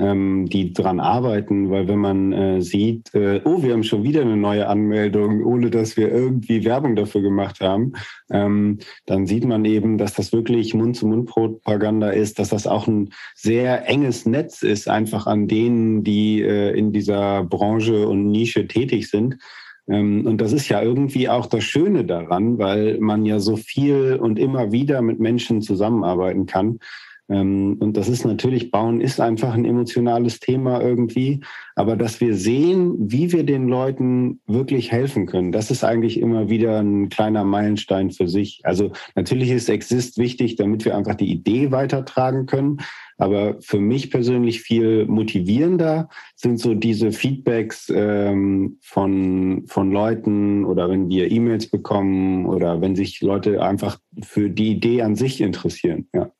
[SPEAKER 4] ähm, die dran arbeiten, weil wenn man äh, sieht, äh, oh, wir haben schon wieder eine neue Anmeldung, ohne dass wir irgendwie Werbung dafür gemacht haben, ähm, dann sieht man eben, dass das wirklich Mund-zu-Mund-Propaganda ist, dass das auch ein sehr enges Netz ist, einfach an denen, die äh, in dieser Branche und Nische tätig sind. Ähm, und das ist ja irgendwie auch das Schöne daran, weil man ja so viel und immer wieder mit Menschen zusammenarbeiten kann. Ähm, und das ist natürlich, Bauen ist einfach ein emotionales Thema irgendwie. Aber dass wir sehen, wie wir den Leuten wirklich helfen können, das ist eigentlich immer wieder ein kleiner Meilenstein für sich. Also natürlich ist Exist wichtig, damit wir einfach die Idee weitertragen können. Aber für mich persönlich viel motivierender sind so diese Feedbacks ähm, von, von Leuten oder wenn wir E-Mails bekommen oder wenn sich Leute einfach für die Idee an sich interessieren. Ja.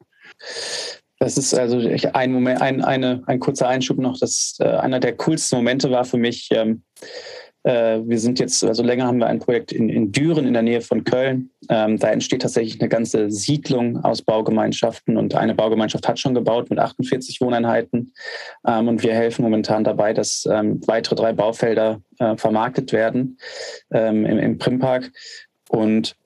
[SPEAKER 5] Das ist also ein Moment, ein, eine, ein kurzer Einschub noch. Das äh, einer der coolsten Momente war für mich, ähm, Äh, wir sind jetzt, also länger haben wir ein Projekt in, in Düren in der Nähe von Köln. Ähm, da entsteht tatsächlich eine ganze Siedlung aus Baugemeinschaften und eine Baugemeinschaft hat schon gebaut mit 48 Wohneinheiten. Ähm, und wir helfen momentan dabei, dass ähm, weitere drei Baufelder äh, vermarktet werden ähm, im, im Primpark. Und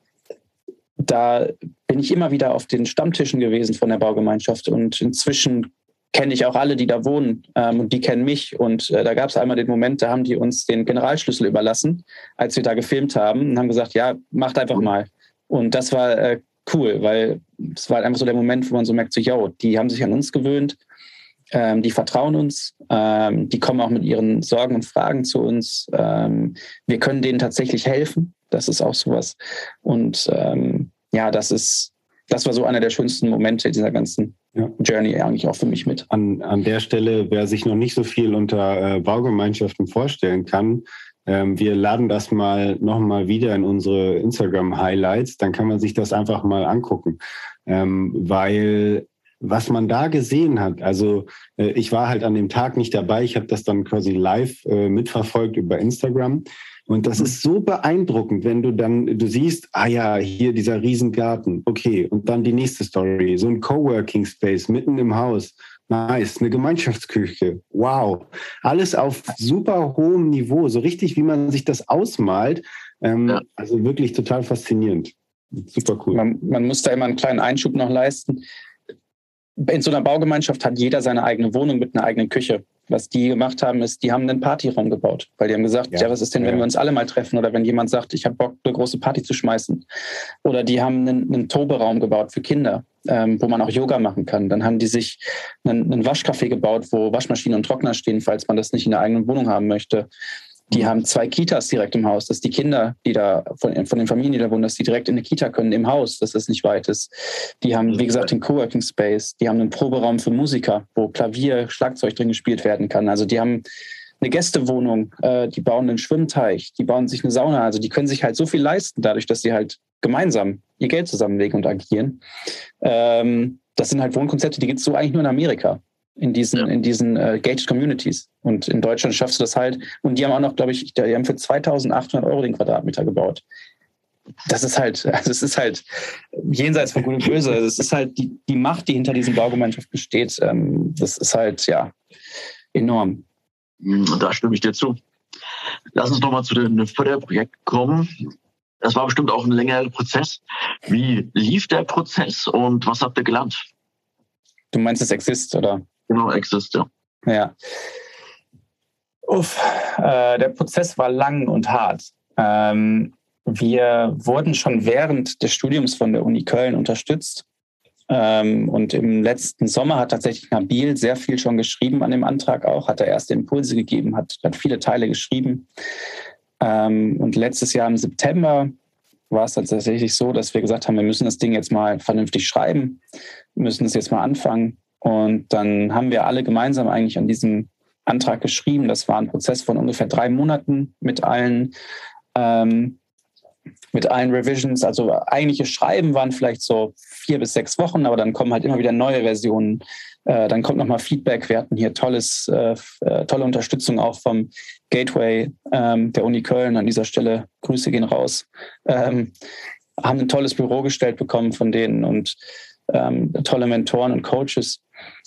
[SPEAKER 5] da bin ich immer wieder auf den Stammtischen gewesen von der Baugemeinschaft und inzwischen kenne ich auch alle, die da wohnen ähm, und die kennen mich. Und äh, da gab es einmal den Moment, da haben die uns den Generalschlüssel überlassen, als wir da gefilmt haben und haben gesagt, ja, macht einfach mal. Und das war äh, cool, weil es war einfach so der Moment, wo man so merkt, so, yo, die haben sich an uns gewöhnt, ähm, die vertrauen uns, ähm, die kommen auch mit ihren Sorgen und Fragen zu uns. Ähm, wir können denen tatsächlich helfen. Das ist auch sowas. Und ähm, ja, das ist, das war so einer der schönsten Momente dieser ganzen ja. Journey eigentlich auch für mich mit.
[SPEAKER 4] An, an der Stelle, wer sich noch nicht so viel unter äh, Baugemeinschaften vorstellen kann, ähm, wir laden das mal nochmal wieder in unsere Instagram-Highlights, dann kann man sich das einfach mal angucken. Ähm, weil was man da gesehen hat, also äh, ich war halt an dem Tag nicht dabei, ich habe das dann quasi live äh, mitverfolgt über Instagram. Und das ist so beeindruckend, wenn du dann, du siehst, ah ja, hier dieser Riesengarten, okay, und dann die nächste Story, so ein Coworking Space mitten im Haus, nice, eine Gemeinschaftsküche, wow, alles auf super hohem Niveau, so richtig, wie man sich das ausmalt, ähm, ja. also wirklich total faszinierend, super cool.
[SPEAKER 5] Man, man muss da immer einen kleinen Einschub noch leisten. In so einer Baugemeinschaft hat jeder seine eigene Wohnung mit einer eigenen Küche. Was die gemacht haben, ist, die haben einen Partyraum gebaut, weil die haben gesagt, ja, ja was ist denn, wenn ja. wir uns alle mal treffen oder wenn jemand sagt, ich habe Bock, eine große Party zu schmeißen. Oder die haben einen, einen Toberaum gebaut für Kinder, ähm, wo man auch Yoga machen kann. Dann haben die sich einen, einen Waschcafé gebaut, wo Waschmaschinen und Trockner stehen, falls man das nicht in der eigenen Wohnung haben möchte. Die haben zwei Kitas direkt im Haus, dass die Kinder, die da von, von den Familien, die da wohnen, dass die direkt in eine Kita können im Haus, dass das nicht weit ist. Die haben, wie gesagt, den Coworking Space. Die haben einen Proberaum für Musiker, wo Klavier, Schlagzeug drin gespielt werden kann. Also die haben eine Gästewohnung, äh, die bauen einen Schwimmteich, die bauen sich eine Sauna. Also die können sich halt so viel leisten, dadurch, dass sie halt gemeinsam ihr Geld zusammenlegen und agieren. Ähm, das sind halt Wohnkonzepte, die gibt es so eigentlich nur in Amerika in diesen, ja. in diesen äh, Gated Communities. Und in Deutschland schaffst du das halt. Und die haben auch noch, glaube ich, die haben für 2800 Euro den Quadratmeter gebaut. Das ist halt, also es ist halt jenseits von Gut und Böse. Also es ist halt die, die Macht, die hinter diesen Baugemeinschaften steht. Ähm, das ist halt, ja, enorm.
[SPEAKER 3] Da stimme ich dir zu. Lass uns nochmal zu dem Förderprojekt kommen. Das war bestimmt auch ein längerer Prozess. Wie lief der Prozess und was habt ihr gelernt?
[SPEAKER 5] Du meinst es Exist, oder?
[SPEAKER 3] Genau, Exist, ja.
[SPEAKER 5] Ja. Uff, äh, der Prozess war lang und hart. Ähm, wir wurden schon während des Studiums von der Uni Köln unterstützt. Ähm, und im letzten Sommer hat tatsächlich Nabil sehr viel schon geschrieben an dem Antrag auch, hat er erste Impulse gegeben, hat, hat viele Teile geschrieben. Ähm, und letztes Jahr im September war es tatsächlich so, dass wir gesagt haben, wir müssen das Ding jetzt mal vernünftig schreiben, müssen es jetzt mal anfangen. Und dann haben wir alle gemeinsam eigentlich an diesem Antrag geschrieben. Das war ein Prozess von ungefähr drei Monaten mit allen, ähm, mit allen Revisions. Also eigentliche Schreiben waren vielleicht so vier bis sechs Wochen, aber dann kommen halt immer wieder neue Versionen. Äh, dann kommt nochmal Feedback. Wir hatten hier tolles, äh, äh, tolle Unterstützung auch vom Gateway ähm, der Uni Köln. An dieser Stelle Grüße gehen raus. Ähm, haben ein tolles Büro gestellt bekommen von denen und ähm, tolle Mentoren und Coaches.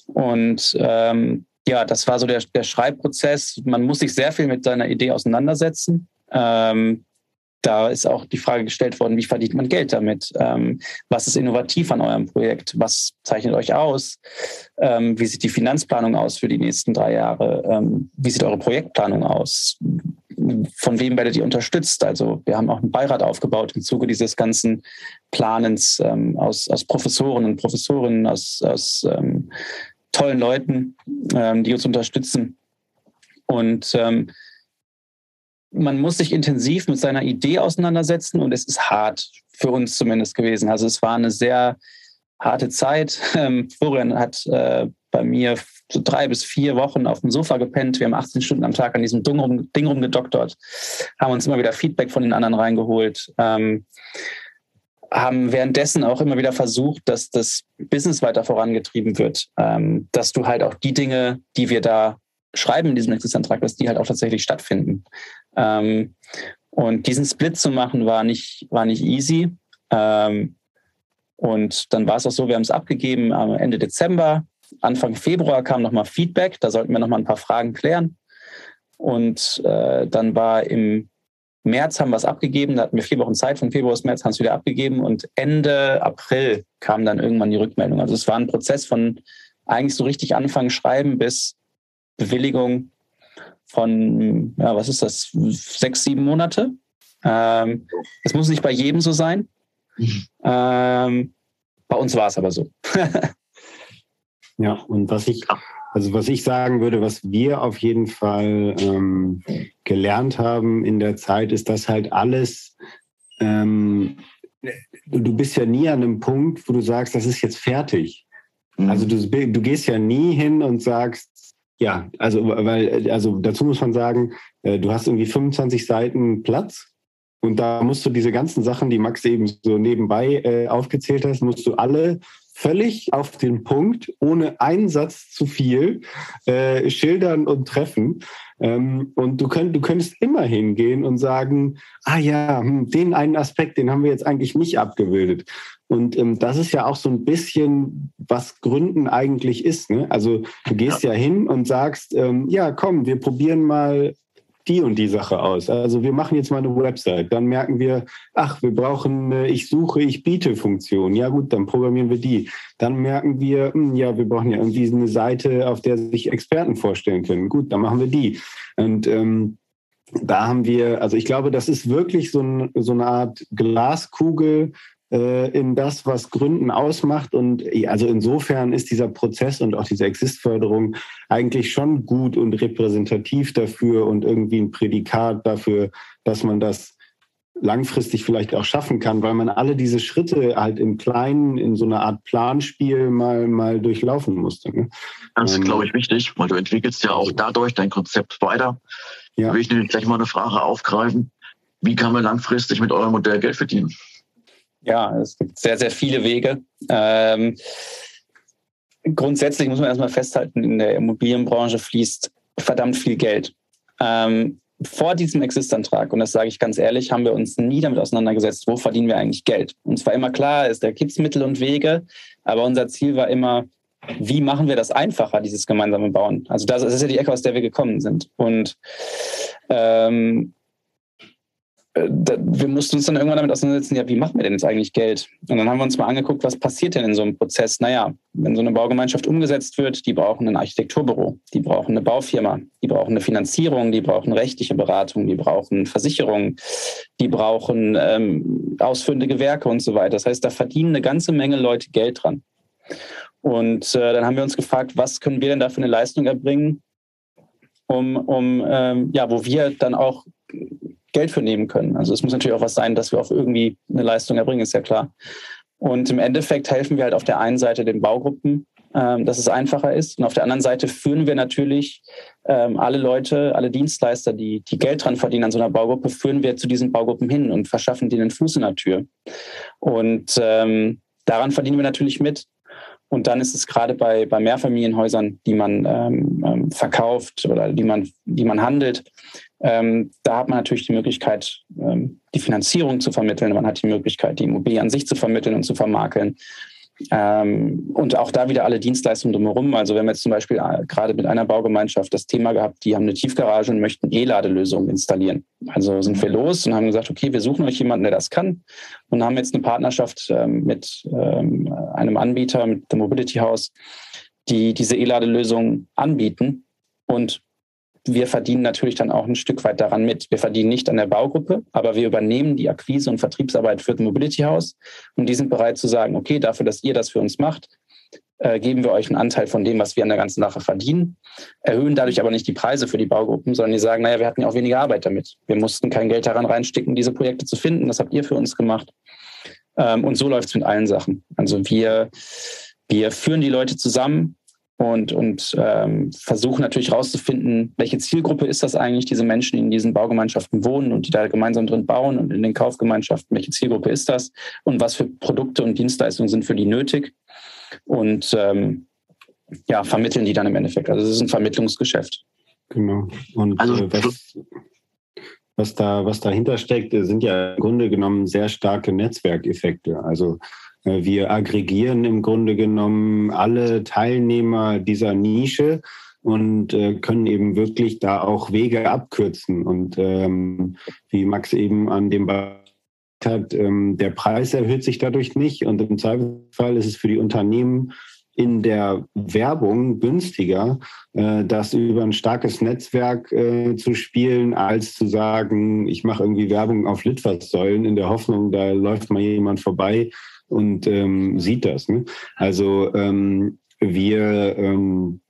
[SPEAKER 5] Und ähm, ja, das war so der, der Schreibprozess. Man muss sich sehr viel mit seiner Idee auseinandersetzen. Ähm, da ist auch die Frage gestellt worden, wie verdient man Geld damit? Ähm, was ist innovativ an eurem Projekt? Was zeichnet euch aus? Ähm, wie sieht die Finanzplanung aus für die nächsten drei Jahre? Ähm, wie sieht eure Projektplanung aus? Von wem werdet ihr unterstützt? Also wir haben auch einen Beirat aufgebaut im Zuge dieses ganzen Planens ähm, aus, aus Professoren und Professorinnen, aus, aus ähm, tollen Leuten, ähm, die uns unterstützen. Und man muss sich intensiv mit seiner Idee auseinandersetzen und es ist hart, für uns zumindest gewesen. Also es war eine sehr harte Zeit. Ähm, Florian hat äh, bei mir so drei bis vier Wochen auf dem Sofa gepennt. Wir haben 18 Stunden am Tag an diesem Ding, rum, Ding rumgedoktert, haben uns immer wieder Feedback von den anderen reingeholt, ähm, haben währenddessen auch immer wieder versucht, dass das Business weiter vorangetrieben wird, ähm, dass du halt auch die Dinge, die wir da schreiben in diesem Existenzantrag, dass die halt auch tatsächlich stattfinden. Ähm, und diesen Split zu machen war nicht, war nicht easy. Ähm, und dann war es auch so, wir haben es abgegeben am Ende Dezember. Anfang Februar kam nochmal Feedback. Da sollten wir nochmal ein paar Fragen klären. Und äh, dann war im März haben wir es abgegeben, da hatten wir vier Wochen Zeit, von Februar bis März haben es wieder abgegeben und Ende April kam dann irgendwann die Rückmeldung. Also es war ein Prozess von eigentlich so richtig anfangen schreiben bis Bewilligung von, ja, was ist das, sechs, sieben Monate. Ähm, das muss nicht bei jedem so sein. Ähm, bei uns war es aber so.
[SPEAKER 4] ja, und was ich, also was ich sagen würde, was wir auf jeden Fall ähm, gelernt haben in der Zeit, ist, dass halt alles, ähm, du bist ja nie an einem Punkt, wo du sagst, das ist jetzt fertig. Mhm. Also du, du gehst ja nie hin und sagst, ja, also weil, also dazu muss man sagen, äh, du hast irgendwie 25 Seiten Platz und da musst du diese ganzen Sachen, die Max eben so nebenbei äh, aufgezählt hast, musst du alle völlig auf den Punkt, ohne einen Satz zu viel, äh, schildern und treffen. Ähm, und du, könnt, du könntest immer hingehen und sagen, ah ja, hm, den einen Aspekt, den haben wir jetzt eigentlich nicht abgebildet. Und ähm, das ist ja auch so ein bisschen, was Gründen eigentlich ist. Ne? Also du gehst ja, ja hin und sagst, ähm, ja, komm, wir probieren mal die und die Sache aus. Also wir machen jetzt mal eine Website. Dann merken wir, ach, wir brauchen eine Ich suche, ich biete Funktion. Ja gut, dann programmieren wir die. Dann merken wir, hm, ja, wir brauchen ja irgendwie eine Seite, auf der sich Experten vorstellen können. Gut, dann machen wir die. Und ähm, da haben wir, also ich glaube, das ist wirklich so, ein, so eine Art Glaskugel, in das, was Gründen ausmacht. Und also insofern ist dieser Prozess und auch diese Existförderung eigentlich schon gut und repräsentativ dafür und irgendwie ein Prädikat dafür, dass man das langfristig vielleicht auch schaffen kann, weil man alle diese Schritte halt im Kleinen in so einer Art Planspiel mal, mal durchlaufen musste. Ne?
[SPEAKER 3] Das ist, ähm, glaube ich, wichtig, weil du entwickelst ja auch dadurch dein Konzept weiter. Ja. Da will ich nämlich gleich mal eine Frage aufgreifen. Wie kann man langfristig mit eurem Modell Geld verdienen?
[SPEAKER 5] Ja, es gibt sehr, sehr viele Wege. Ähm, grundsätzlich muss man erstmal festhalten, in der Immobilienbranche fließt verdammt viel Geld. Ähm, vor diesem Existantrag, und das sage ich ganz ehrlich, haben wir uns nie damit auseinandergesetzt, wo verdienen wir eigentlich Geld. Und zwar immer klar, da gibt es Mittel und Wege, aber unser Ziel war immer, wie machen wir das einfacher, dieses gemeinsame Bauen? Also das, das ist ja die Ecke, aus der wir gekommen sind. Und ähm, wir mussten uns dann irgendwann damit auseinandersetzen, ja, wie machen wir denn jetzt eigentlich Geld? Und dann haben wir uns mal angeguckt, was passiert denn in so einem Prozess? Naja, wenn so eine Baugemeinschaft umgesetzt wird, die brauchen ein Architekturbüro, die brauchen eine Baufirma, die brauchen eine Finanzierung, die brauchen rechtliche Beratung, die brauchen Versicherungen, die brauchen ähm, ausführende Gewerke und so weiter. Das heißt, da verdienen eine ganze Menge Leute Geld dran. Und äh, dann haben wir uns gefragt, was können wir denn da für eine Leistung erbringen, um, um ähm, ja, wo wir dann auch Geld für nehmen können. Also es muss natürlich auch was sein, dass wir auch irgendwie eine Leistung erbringen, ist ja klar. Und im Endeffekt helfen wir halt auf der einen Seite den Baugruppen, ähm, dass es einfacher ist. Und auf der anderen Seite führen wir natürlich ähm, alle Leute, alle Dienstleister, die, die Geld dran verdienen an so einer Baugruppe, führen wir zu diesen Baugruppen hin und verschaffen denen Fuß in der Tür. Und ähm, daran verdienen wir natürlich mit. Und dann ist es gerade bei, bei Mehrfamilienhäusern, die man ähm, ähm verkauft oder die man, die man handelt, ähm, da hat man natürlich die Möglichkeit, ähm, die Finanzierung zu vermitteln. Man hat die Möglichkeit, die Immobilie an sich zu vermitteln und zu vermakeln. Ähm, und auch da wieder alle Dienstleistungen drumherum. Also wir haben jetzt zum Beispiel äh, gerade mit einer Baugemeinschaft das Thema gehabt, die haben eine Tiefgarage und möchten E-Ladelösungen installieren. Also sind wir los und haben gesagt, okay, wir suchen euch jemanden, der das kann und haben jetzt eine Partnerschaft ähm, mit ähm, einem Anbieter, mit The Mobility House, die diese E-Ladelösungen anbieten. Und wir verdienen natürlich dann auch ein Stück weit daran mit. Wir verdienen nicht an der Baugruppe, aber wir übernehmen die Akquise und Vertriebsarbeit für das Mobility House und die sind bereit zu sagen, okay, dafür, dass ihr das für uns macht, äh, geben wir euch einen Anteil von dem, was wir an der ganzen Sache verdienen, erhöhen dadurch aber nicht die Preise für die Baugruppen, sondern die sagen, naja, wir hatten ja auch weniger Arbeit damit. Wir mussten kein Geld daran reinstecken, diese Projekte zu finden. Das habt ihr für uns gemacht. Ähm, und so läuft es mit allen Sachen. Also wir, wir führen die Leute zusammen, und, und ähm, versuchen natürlich herauszufinden, welche Zielgruppe ist das eigentlich, diese Menschen, die in diesen Baugemeinschaften wohnen und die da gemeinsam drin bauen und in den Kaufgemeinschaften, welche Zielgruppe ist das und was für Produkte und Dienstleistungen sind für die nötig und ähm, ja, vermitteln die dann im Endeffekt. Also es ist ein Vermittlungsgeschäft.
[SPEAKER 4] Genau. Und also, äh, was, was da, was dahinter steckt, sind ja im Grunde genommen sehr starke Netzwerkeffekte. Also äh, wir aggregieren im Grunde genommen alle Teilnehmer dieser Nische und äh, können eben wirklich da auch Wege abkürzen. Und ähm, wie Max eben an dem hat, ähm, der Preis erhöht sich dadurch nicht und im Zweifelsfall ist es für die Unternehmen in der Werbung günstiger, äh, das über ein starkes Netzwerk äh, zu spielen, als zu sagen, ich mache irgendwie Werbung auf Litfaßsäulen in der Hoffnung, da läuft mal jemand vorbei und ähm, sieht das. Ne? Also ähm, wir ähm,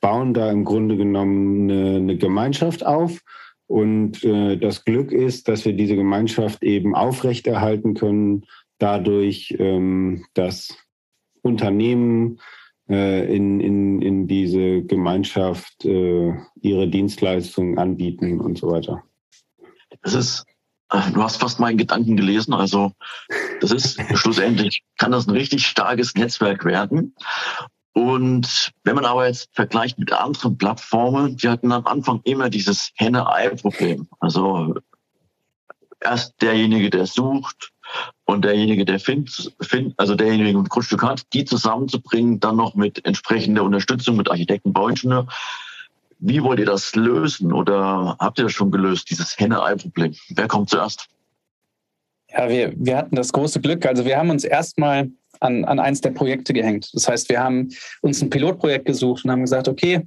[SPEAKER 4] bauen da im Grunde genommen eine, eine Gemeinschaft auf. Und äh, das Glück ist, dass wir diese Gemeinschaft eben aufrechterhalten können, dadurch, ähm, dass Unternehmen äh, in, in, in diese Gemeinschaft äh, ihre Dienstleistungen anbieten und so weiter.
[SPEAKER 3] Das ist, du hast fast meinen Gedanken gelesen. Also das ist schlussendlich, kann das ein richtig starkes Netzwerk werden. Und wenn man aber jetzt vergleicht mit anderen Plattformen, die hatten am Anfang immer dieses Henne-Ei-Problem. Also erst derjenige, der sucht und derjenige, der findet, find, also derjenige, der ein Grundstück hat, die zusammenzubringen, dann noch mit entsprechender Unterstützung mit Architekten, Bauingenieur. Wie wollt ihr das lösen oder habt ihr das schon gelöst, dieses Henne-Ei-Problem? Wer kommt zuerst?
[SPEAKER 5] Ja, wir, wir hatten das große Glück. Also wir haben uns erstmal an, an eins der Projekte gehängt. Das heißt, wir haben uns ein Pilotprojekt gesucht und haben gesagt, okay,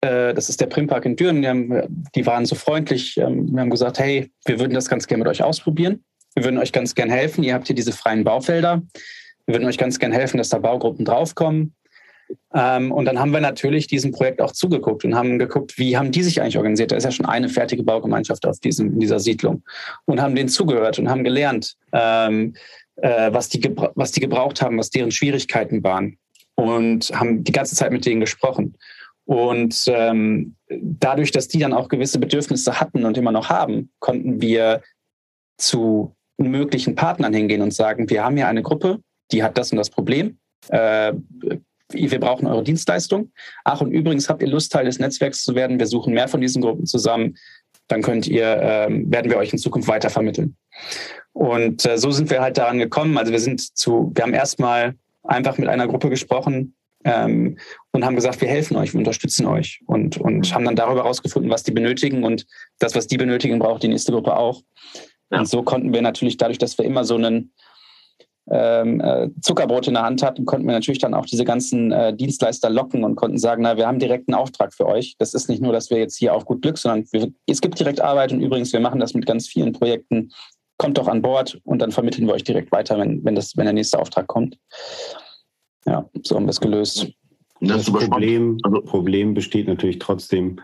[SPEAKER 5] äh, das ist der Primpark in Düren. Die, haben, die waren so freundlich. Ähm, wir haben gesagt, hey, wir würden das ganz gerne mit euch ausprobieren. Wir würden euch ganz gerne helfen. Ihr habt hier diese freien Baufelder. Wir würden euch ganz gerne helfen, dass da Baugruppen draufkommen. Ähm, und dann haben wir natürlich diesem Projekt auch zugeguckt und haben geguckt, wie haben die sich eigentlich organisiert. Da ist ja schon eine fertige Baugemeinschaft auf diesem, in dieser Siedlung. Und haben denen zugehört und haben gelernt, ähm, äh, was, die was die gebraucht haben, was deren Schwierigkeiten waren. Und haben die ganze Zeit mit denen gesprochen. Und ähm, dadurch, dass die dann auch gewisse Bedürfnisse hatten und immer noch haben, konnten wir zu möglichen Partnern hingehen und sagen, wir haben hier eine Gruppe, die hat das und das Problem. Äh, wir brauchen eure Dienstleistung. Ach, und übrigens habt ihr Lust, Teil des Netzwerks zu werden. Wir suchen mehr von diesen Gruppen zusammen. Dann könnt ihr, äh, werden wir euch in Zukunft weiter vermitteln. Und äh, so sind wir halt daran gekommen. Also wir sind zu, wir haben erstmal einfach mit einer Gruppe gesprochen ähm, und haben gesagt, wir helfen euch, wir unterstützen euch und, und haben dann darüber herausgefunden, was die benötigen und das, was die benötigen, braucht die nächste Gruppe auch. Ja. Und so konnten wir natürlich dadurch, dass wir immer so einen Zuckerbrot in der Hand hatten, konnten wir natürlich dann auch diese ganzen äh, Dienstleister locken und konnten sagen, na, wir haben direkt einen Auftrag für euch. Das ist nicht nur, dass wir jetzt hier auf gut Glück, sondern wir, es gibt direkt Arbeit und übrigens, wir machen das mit ganz vielen Projekten. Kommt doch an Bord und dann vermitteln wir euch direkt weiter, wenn, wenn, das, wenn der nächste Auftrag kommt. Ja, so haben wir es gelöst.
[SPEAKER 4] Das, das Problem, also Problem besteht natürlich trotzdem, ähm,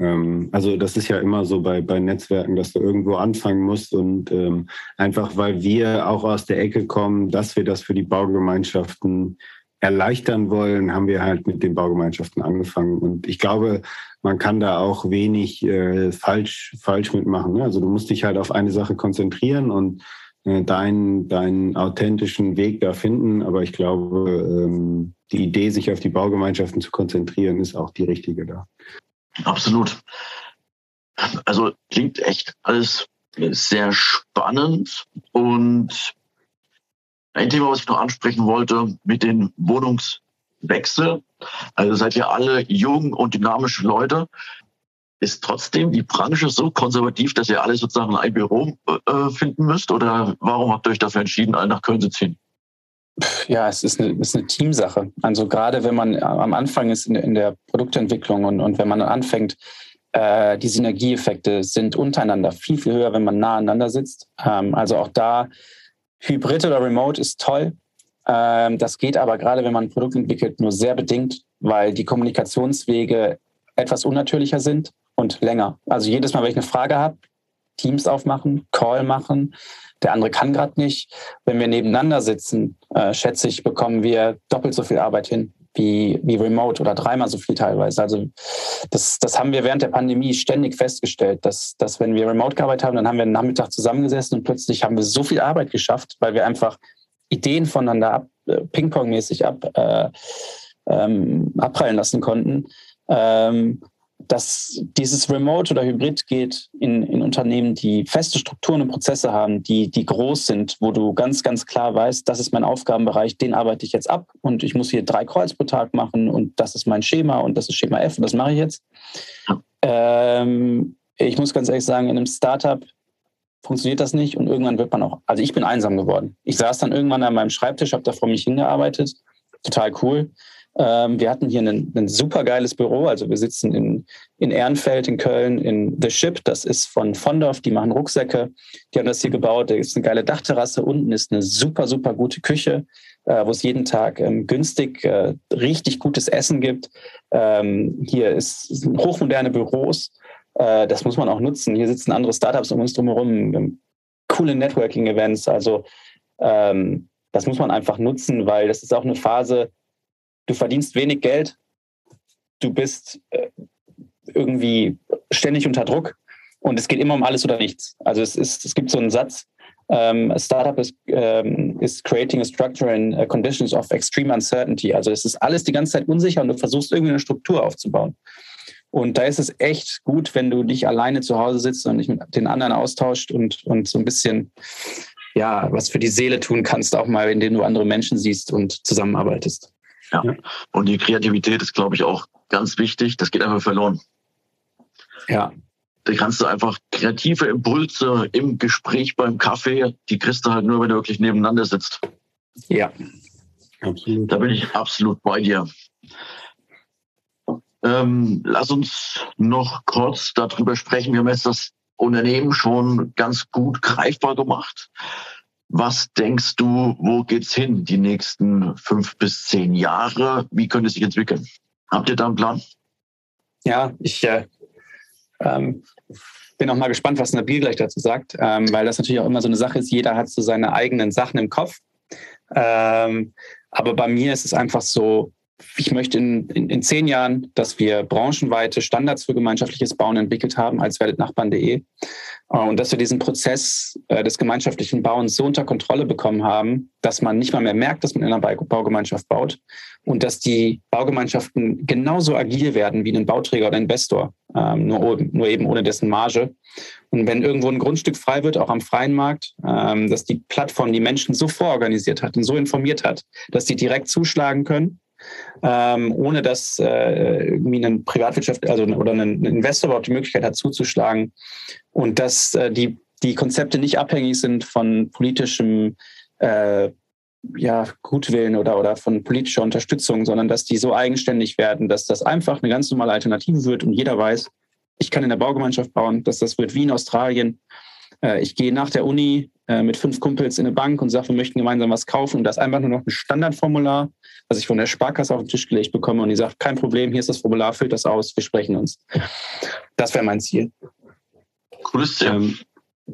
[SPEAKER 4] also das ist ja immer so bei, bei Netzwerken, dass du irgendwo anfangen musst und ähm, einfach weil wir auch aus der Ecke kommen, dass wir das für die Baugemeinschaften erleichtern wollen, haben wir halt mit den Baugemeinschaften angefangen. Und ich glaube, man kann da auch wenig äh, falsch, falsch mitmachen. Ne? Also du musst dich halt auf eine Sache konzentrieren und äh, deinen, deinen authentischen Weg da finden. Aber ich glaube, ähm, die Idee, sich auf die Baugemeinschaften zu konzentrieren, ist auch die richtige da.
[SPEAKER 3] Absolut. Also klingt echt alles sehr spannend und ein Thema, was ich noch ansprechen wollte, mit den Wohnungswechsel. Also seid ihr alle jung und dynamische Leute. Ist trotzdem die Branche so konservativ, dass ihr alle sozusagen ein Büro äh, finden müsst? Oder warum habt ihr euch dafür entschieden, alle nach Köln zu ziehen?
[SPEAKER 5] Ja, es ist eine, ist eine Teamsache. Also gerade wenn man am Anfang ist in, in der Produktentwicklung und, und wenn man anfängt, äh, die Synergieeffekte sind untereinander viel, viel höher, wenn man nah aneinander sitzt. Ähm, also auch da, Hybrid oder Remote ist toll. Ähm, das geht aber gerade, wenn man ein Produkt entwickelt, nur sehr bedingt, weil die Kommunikationswege etwas unnatürlicher sind und länger. Also jedes Mal, wenn ich eine Frage habe, Teams aufmachen, Call machen, der andere kann gerade nicht. Wenn wir nebeneinander sitzen, äh, schätze ich, bekommen wir doppelt so viel Arbeit hin wie, wie remote oder dreimal so viel teilweise. Also das, das haben wir während der Pandemie ständig festgestellt, dass, dass wenn wir remote gearbeitet haben, dann haben wir einen Nachmittag zusammengesessen und plötzlich haben wir so viel Arbeit geschafft, weil wir einfach Ideen voneinander ab, äh, Ping-Pong-mäßig ab, äh, ähm, abprallen lassen konnten. Ähm, dass dieses Remote oder Hybrid geht in, in Unternehmen, die feste Strukturen und Prozesse haben, die, die groß sind, wo du ganz, ganz klar weißt, das ist mein Aufgabenbereich, den arbeite ich jetzt ab und ich muss hier drei Kreuz pro Tag machen und das ist mein Schema und das ist Schema F und das mache ich jetzt. Ähm, ich muss ganz ehrlich sagen, in einem Startup funktioniert das nicht und irgendwann wird man auch, also ich bin einsam geworden. Ich saß dann irgendwann an meinem Schreibtisch, habe da vor mich hingearbeitet, total cool ähm, wir hatten hier ein, super geiles Büro. Also wir sitzen in, in Ehrenfeld in Köln in The Ship. Das ist von Fondorf. Die machen Rucksäcke. Die haben das hier gebaut. Da ist eine geile Dachterrasse. Unten ist eine super, super gute Küche, äh, wo es jeden Tag ähm, günstig äh, richtig gutes Essen gibt. Ähm, hier ist, sind hochmoderne Büros. Äh, das muss man auch nutzen. Hier sitzen andere Startups um uns drumherum. Coole Networking-Events. Also ähm, das muss man einfach nutzen, weil das ist auch eine Phase, du verdienst wenig Geld, du bist äh, irgendwie ständig unter Druck und es geht immer um alles oder nichts. Also es, ist, es gibt so einen Satz, a startup is, um, is creating a structure in uh, conditions of extreme uncertainty. Also es ist alles die ganze Zeit unsicher und du versuchst irgendwie eine Struktur aufzubauen. Und da ist es echt gut, wenn du nicht alleine zu Hause sitzt und dich mit den anderen austauscht und, und so ein bisschen ja, was für die Seele tun kannst, auch mal, indem du andere Menschen siehst und zusammenarbeitest.
[SPEAKER 3] Ja. ja. Und die Kreativität ist, glaube ich, auch ganz wichtig. Das geht einfach verloren.
[SPEAKER 5] Ja.
[SPEAKER 3] Da kannst du einfach kreative Impulse im Gespräch beim Kaffee, die kriegst du halt nur, wenn du wirklich nebeneinander sitzt.
[SPEAKER 5] Ja.
[SPEAKER 3] Absolut. Da bin ich absolut bei dir. Ähm, lass uns noch kurz darüber sprechen. Wir haben jetzt das Unternehmen schon ganz gut greifbar gemacht. Was denkst du, wo geht's hin die nächsten fünf bis zehn Jahre? Wie könnte es sich entwickeln? Habt ihr da einen Plan?
[SPEAKER 5] Ja, ich äh, ähm, bin auch mal gespannt, was Nabil gleich dazu sagt, ähm, weil das natürlich auch immer so eine Sache ist. Jeder hat so seine eigenen Sachen im Kopf. Ähm, aber bei mir ist es einfach so, ich möchte in, in, in, zehn Jahren, dass wir branchenweite Standards für gemeinschaftliches Bauen entwickelt haben als werdetnachbarn.de äh, und dass wir diesen Prozess äh, des gemeinschaftlichen Bauens so unter Kontrolle bekommen haben, dass man nicht mal mehr merkt, dass man in einer Baugemeinschaft baut und dass die Baugemeinschaften genauso agil werden wie ein Bauträger oder Investor, ähm, nur, nur eben ohne dessen Marge. Und wenn irgendwo ein Grundstück frei wird, auch am freien Markt, ähm, dass die Plattform die Menschen so vororganisiert hat und so informiert hat, dass sie direkt zuschlagen können ähm, ohne dass äh, irgendwie ein Privatwirtschaft also oder ein Investor überhaupt die Möglichkeit hat zuzuschlagen und dass äh, die, die Konzepte nicht abhängig sind von politischem äh, ja, Gutwillen oder, oder von politischer Unterstützung, sondern dass die so eigenständig werden, dass das einfach eine ganz normale Alternative wird und jeder weiß, ich kann in der Baugemeinschaft bauen, dass das wird wie in Australien. Äh, ich gehe nach der Uni äh, mit fünf Kumpels in eine Bank und sage, wir möchten gemeinsam was kaufen. Und das ist einfach nur noch ein Standardformular, was ich von der Sparkasse auf den Tisch gelegt bekomme. Und die sagt, kein Problem, hier ist das Formular, füllt das aus, wir sprechen uns. Das wäre mein Ziel.
[SPEAKER 4] Cooles Ziel. Ähm,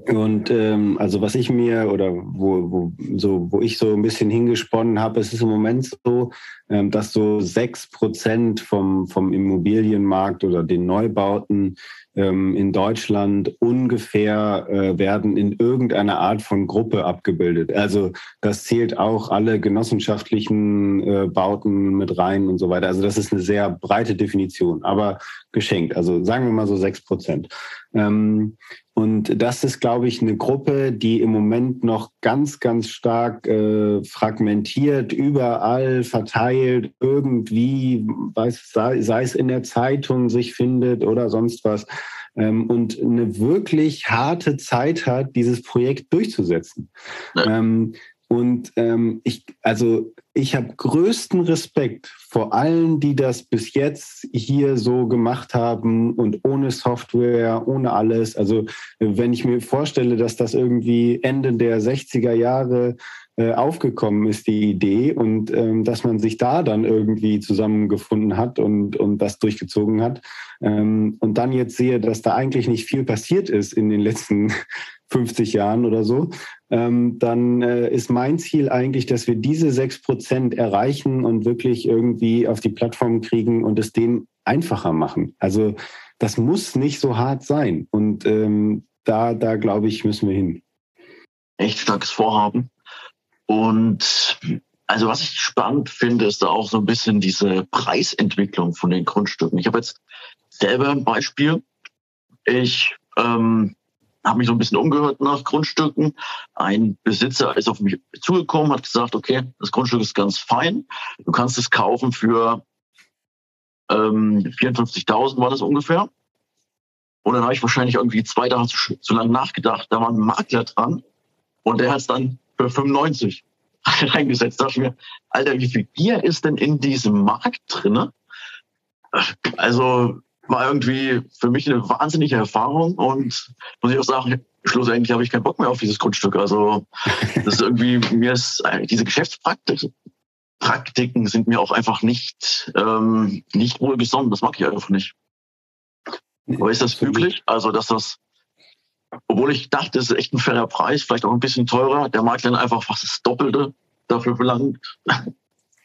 [SPEAKER 4] und ähm, also was ich mir oder wo, wo, so, wo ich so ein bisschen hingesponnen habe, es ist im Moment so, ähm, dass so sechs Prozent vom, vom Immobilienmarkt oder den Neubauten in Deutschland ungefähr äh, werden in irgendeiner Art von Gruppe abgebildet. Also das zählt auch alle genossenschaftlichen äh, Bauten mit rein und so weiter. Also das ist eine sehr breite Definition, aber geschenkt. Also sagen wir mal so sechs Prozent. Ähm, und das ist, glaube ich, eine Gruppe, die im Moment noch ganz, ganz stark äh, fragmentiert, überall verteilt, irgendwie, weiß, sei, sei es in der Zeitung sich findet oder sonst was. Ähm, und eine wirklich harte Zeit hat, dieses Projekt durchzusetzen. Ja. Ähm, und ähm, ich, also ich habe größten Respekt vor allen, die das bis jetzt hier so gemacht haben und ohne Software, ohne alles. Also wenn ich mir vorstelle, dass das irgendwie Ende der 60er Jahre äh, aufgekommen ist, die Idee, und ähm, dass man sich da dann irgendwie zusammengefunden hat und, und das durchgezogen hat. Ähm, und dann jetzt sehe, dass da eigentlich nicht viel passiert ist in den letzten 50 Jahren oder so, ähm, dann äh, ist mein Ziel eigentlich, dass wir diese sechs Prozent erreichen und wirklich irgendwie auf die Plattform kriegen und es denen einfacher machen. Also das muss nicht so hart sein. Und ähm, da, da glaube ich, müssen wir hin.
[SPEAKER 3] Echt starkes Vorhaben. Und also was ich spannend finde, ist da auch so ein bisschen diese Preisentwicklung von den Grundstücken. Ich habe jetzt selber ein Beispiel. Ich ähm, habe mich so ein bisschen umgehört nach Grundstücken. Ein Besitzer ist auf mich zugekommen, hat gesagt, okay, das Grundstück ist ganz fein. Du kannst es kaufen für ähm, 54.000 war das ungefähr. Und dann habe ich wahrscheinlich irgendwie zwei Tage zu, zu lang nachgedacht. Da war ein Makler dran und der hat es dann für 95 reingesetzt. Da dachte ich mir, Alter, wie viel Gier ist denn in diesem Markt drinne? Also war irgendwie für mich eine wahnsinnige Erfahrung und muss ich auch sagen, schlussendlich habe ich keinen Bock mehr auf dieses Grundstück. Also das ist irgendwie, mir ist diese Geschäftspraktiken Praktiken sind mir auch einfach nicht, ähm, nicht wohlgesonnen. Das mag ich einfach nicht. Aber ist das üblich? Also, dass das, obwohl ich dachte, es ist echt ein fairer Preis, vielleicht auch ein bisschen teurer, der Makler einfach fast das Doppelte dafür verlangt.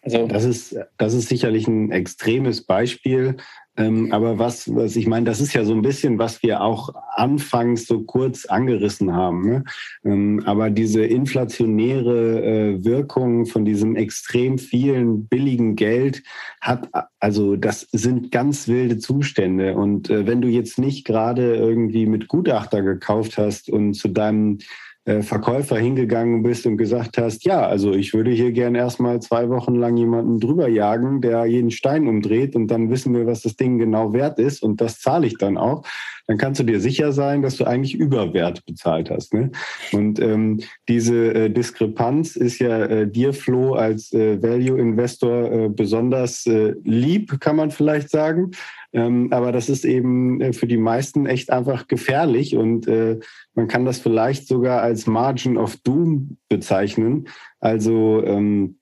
[SPEAKER 4] Also das ist, das ist sicherlich ein extremes Beispiel. Ähm, aber was, was ich meine, das ist ja so ein bisschen, was wir auch anfangs so kurz angerissen haben. Ne? Ähm, aber diese inflationäre äh, Wirkung von diesem extrem vielen billigen Geld hat, also das sind ganz wilde Zustände. Und äh, wenn du jetzt nicht gerade irgendwie mit Gutachter gekauft hast und zu deinem Verkäufer hingegangen bist und gesagt hast, ja, also ich würde hier gern erstmal zwei Wochen lang jemanden drüber jagen, der jeden Stein umdreht und dann wissen wir, was das Ding genau wert ist und das zahle ich dann auch, dann kannst du dir sicher sein, dass du eigentlich Überwert bezahlt hast. Ne? Und ähm, diese äh, Diskrepanz ist ja äh, dir, Flo, als äh, Value-Investor äh, besonders äh, lieb, kann man vielleicht sagen. Ähm, aber das ist eben äh, für die meisten echt einfach gefährlich und äh, man kann das vielleicht sogar als Margin of Doom bezeichnen. Also ähm,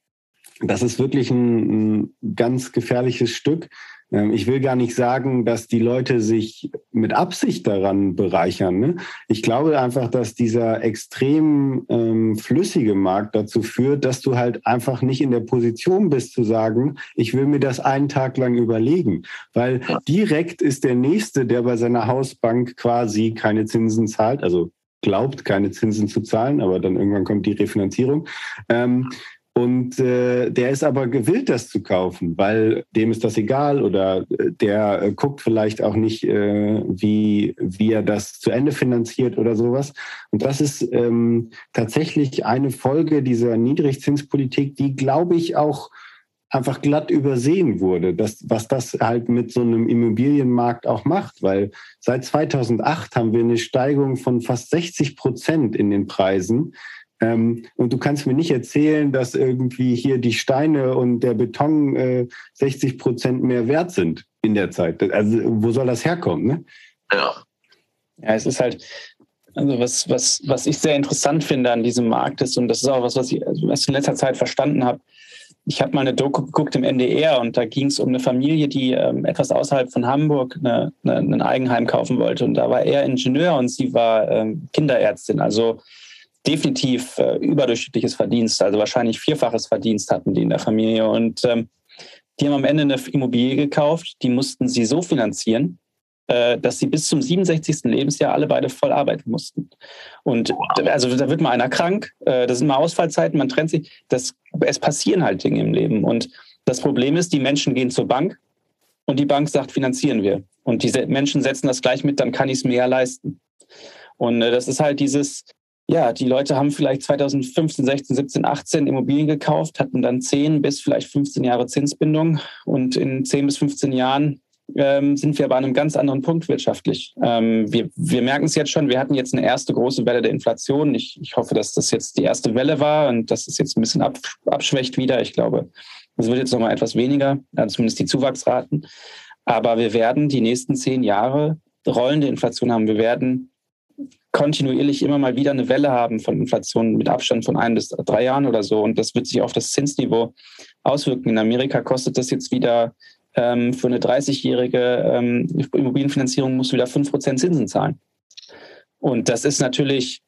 [SPEAKER 4] das ist wirklich ein, ein ganz gefährliches Stück. Ähm, ich will gar nicht sagen, dass die Leute sich mit Absicht daran bereichern. Ne? Ich glaube einfach, dass dieser extrem ähm, flüssige Markt dazu führt, dass du halt einfach nicht in der Position bist zu sagen, ich will mir das einen Tag lang überlegen. Weil direkt ist der Nächste, der bei seiner Hausbank quasi keine Zinsen zahlt, also glaubt, keine Zinsen zu zahlen, aber dann irgendwann kommt die Refinanzierung. Ähm, und äh, der ist aber gewillt, das zu kaufen, weil dem ist das egal oder äh, der äh, guckt vielleicht auch nicht, äh, wie, wie er das zu Ende finanziert oder sowas. Und das ist ähm, tatsächlich eine Folge dieser Niedrigzinspolitik, die, glaube ich, auch einfach glatt übersehen wurde, dass, was das halt mit so einem Immobilienmarkt auch macht, weil seit 2008 haben wir eine Steigung von fast 60 Prozent in den Preisen ähm, und du kannst mir nicht erzählen, dass irgendwie hier die Steine und der Beton äh, 60 Prozent mehr wert sind in der Zeit. Also wo soll das herkommen? Ne?
[SPEAKER 5] Ja. Ja, es ist halt, also was, was, was ich sehr interessant finde an diesem Markt ist, und das ist auch was, was ich, was in letzter Zeit verstanden habe, ich habe mal eine Doku geguckt im NDR und da ging es um eine Familie, die ähm, etwas außerhalb von Hamburg eine, eine, ein Eigenheim kaufen wollte. Und da war er Ingenieur und sie war ähm, Kinderärztin. Also definitiv äh, überdurchschnittliches Verdienst, also wahrscheinlich vierfaches Verdienst hatten die in der Familie. Und ähm, die haben am Ende eine Immobilie gekauft, die mussten sie so finanzieren, äh, dass sie bis zum 67. Lebensjahr alle beide voll arbeiten mussten. Und also da wird mal einer krank, äh, das sind mal Ausfallzeiten, man trennt sich. Das, es passieren halt Dinge im Leben. Und das Problem ist, die Menschen gehen zur Bank und die Bank sagt, finanzieren wir. Und diese Menschen setzen das gleich mit, dann kann ich es mir ja leisten. Und äh, das ist halt dieses, ja, die Leute haben vielleicht 2015, 16, 17, 18 Immobilien gekauft, hatten dann 10 bis vielleicht 15 Jahre Zinsbindung und in 10 bis 15 Jahren ähm, sind wir aber an einem ganz anderen Punkt wirtschaftlich. Ähm, wir, wir merken es jetzt schon, wir hatten jetzt eine erste große Welle der Inflation. Ich, ich hoffe, dass das jetzt die erste Welle war und dass es jetzt ein bisschen ab, abschwächt wieder. Ich glaube, es wird jetzt nochmal etwas weniger, zumindest die Zuwachsraten. Aber wir werden die nächsten zehn Jahre rollende Inflation haben. Wir werden kontinuierlich immer mal wieder eine Welle haben von Inflation mit Abstand von ein bis drei Jahren oder so. Und das wird sich auf das Zinsniveau auswirken. In Amerika kostet das jetzt wieder ähm, für eine 30-jährige ähm, Immobilienfinanzierung musst du wieder 5% Zinsen zahlen. Und das ist natürlich,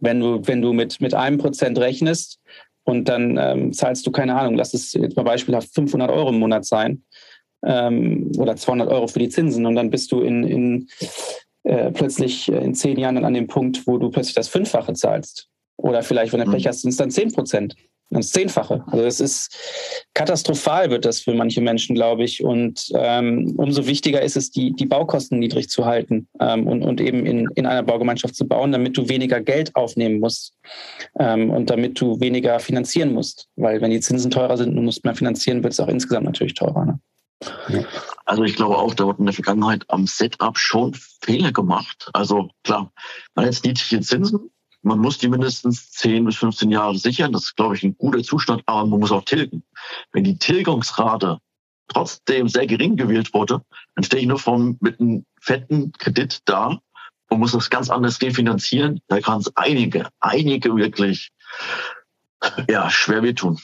[SPEAKER 5] wenn du, wenn du mit, mit einem Prozent rechnest und dann ähm, zahlst du, keine Ahnung, lass es jetzt mal beispielhaft 500 Euro im Monat sein ähm, oder 200 Euro für die Zinsen und dann bist du in, in äh, plötzlich äh, in zehn Jahren dann an dem Punkt, wo du plötzlich das Fünffache zahlst. Oder vielleicht, wenn du Pech mhm. hast, sind es dann zehn Prozent. das Zehnfache. Also es ist katastrophal wird das für manche Menschen, glaube ich. Und ähm, umso wichtiger ist es, die, die Baukosten niedrig zu halten ähm, und, und eben in, in einer Baugemeinschaft zu bauen, damit du weniger Geld aufnehmen musst ähm, und damit du weniger finanzieren musst. Weil wenn die Zinsen teurer sind und du musst mehr finanzieren, wird es auch insgesamt natürlich teurer. Ne?
[SPEAKER 3] Also ich glaube auch, da wird in der Vergangenheit am Setup schon Fehler gemacht. Also klar, man hat jetzt niedrige Zinsen, man muss die mindestens 10 bis 15 Jahre sichern. Das ist, glaube ich, ein guter Zustand, aber man muss auch tilgen. Wenn die Tilgungsrate trotzdem sehr gering gewählt wurde, dann stehe ich nur vom, mit einem fetten Kredit da und muss das ganz anders refinanzieren. Da kann es einige, einige wirklich ja, schwer wehtun.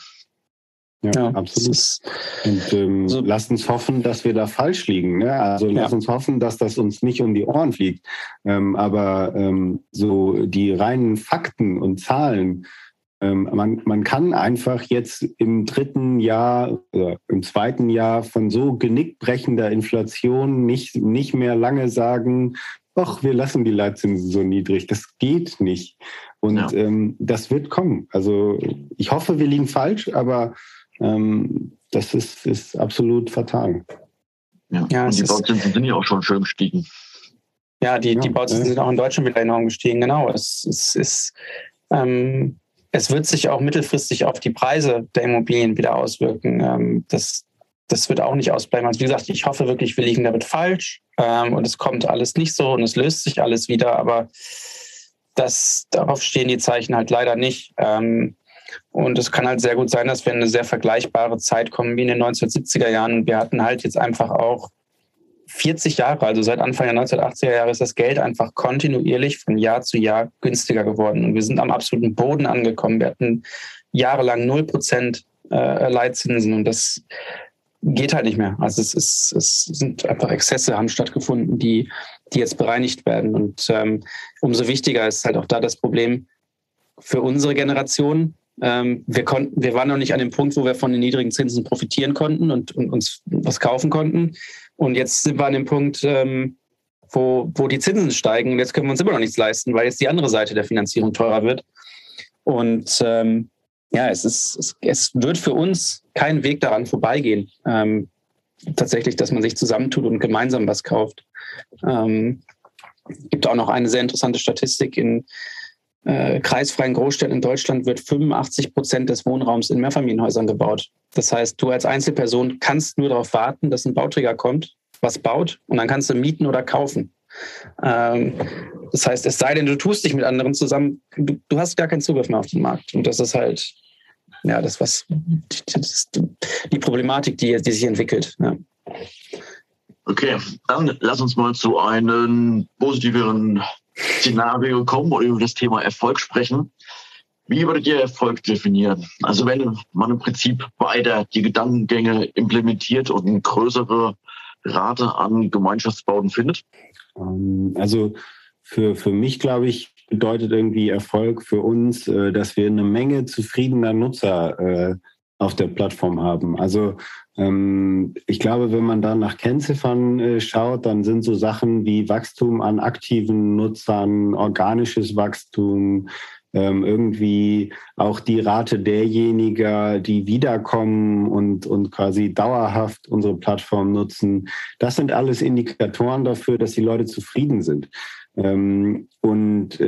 [SPEAKER 4] Ja, ja, absolut. Und ähm, so. lasst uns hoffen, dass wir da falsch liegen. Ne? Also ja. lasst uns hoffen, dass das uns nicht um die Ohren fliegt. Ähm, aber ähm, so die reinen Fakten und Zahlen, ähm, man, man kann einfach jetzt im dritten Jahr oder im zweiten Jahr von so genickbrechender Inflation nicht, nicht mehr lange sagen, ach, wir lassen die Leitzinsen so niedrig. Das geht nicht. Und ja. ähm, das wird kommen. Also ich hoffe, wir liegen falsch, aber das ist, ist absolut fatal.
[SPEAKER 3] Ja, ja und die Bauzinsen sind ja auch schon schön gestiegen.
[SPEAKER 5] Ja, die, ja, die Bauzinsen sind auch in Deutschland wieder enorm gestiegen, genau. Es, es, es, ähm, es wird sich auch mittelfristig auf die Preise der Immobilien wieder auswirken. Ähm, das, das wird auch nicht ausbleiben. Also wie gesagt, ich hoffe wirklich, wir liegen damit falsch ähm, und es kommt alles nicht so und es löst sich alles wieder, aber das, darauf stehen die Zeichen halt leider nicht. Ähm, und es kann halt sehr gut sein, dass wir in eine sehr vergleichbare Zeit kommen wie in den 1970er Jahren. Wir hatten halt jetzt einfach auch 40 Jahre, also seit Anfang der 1980er Jahre ist das Geld einfach kontinuierlich von Jahr zu Jahr günstiger geworden. Und wir sind am absoluten Boden angekommen. Wir hatten jahrelang 0 Prozent äh, Leitzinsen und das geht halt nicht mehr. Also es, ist, es sind einfach Exzesse haben stattgefunden, die, die jetzt bereinigt werden. Und ähm, umso wichtiger ist halt auch da das Problem für unsere Generation, ähm, wir, konnten, wir waren noch nicht an dem Punkt, wo wir von den niedrigen Zinsen profitieren konnten und, und uns was kaufen konnten. Und jetzt sind wir an dem Punkt, ähm, wo, wo die Zinsen steigen. Und jetzt können wir uns immer noch nichts leisten, weil jetzt die andere Seite der Finanzierung teurer wird. Und ähm, ja, es, ist, es, es, wird für uns kein Weg daran vorbeigehen, ähm, tatsächlich, dass man sich zusammentut und gemeinsam was kauft. Ähm, gibt auch noch eine sehr interessante Statistik in äh, kreisfreien Großstädten in Deutschland wird 85 Prozent des Wohnraums in Mehrfamilienhäusern gebaut. Das heißt, du als Einzelperson kannst nur darauf warten, dass ein Bauträger kommt, was baut, und dann kannst du mieten oder kaufen. Ähm, das heißt, es sei denn, du tust dich mit anderen zusammen, du, du, hast gar keinen Zugriff mehr auf den Markt. Und das ist halt, ja, das was das die Problematik, die, die sich entwickelt. Ja.
[SPEAKER 3] Okay, dann lass uns mal zu einem positiveren Szenario kommen und über das Thema Erfolg sprechen. Wie würdet ihr Erfolg definieren? Also wenn man im Prinzip weiter die Gedankengänge implementiert und eine größere Rate an Gemeinschaftsbauten findet?
[SPEAKER 4] Ähm, also für, für mich, glaube ich, bedeutet irgendwie Erfolg für uns, äh, dass wir eine Menge zufriedener Nutzer äh, auf der Plattform haben. Also ich glaube, wenn man da nach Kennziffern äh, schaut, dann sind so Sachen wie Wachstum an aktiven Nutzern, organisches Wachstum, ähm, irgendwie auch die Rate derjenigen, die wiederkommen und, und quasi dauerhaft unsere Plattform nutzen. Das sind alles Indikatoren dafür, dass die Leute zufrieden sind. Ähm, und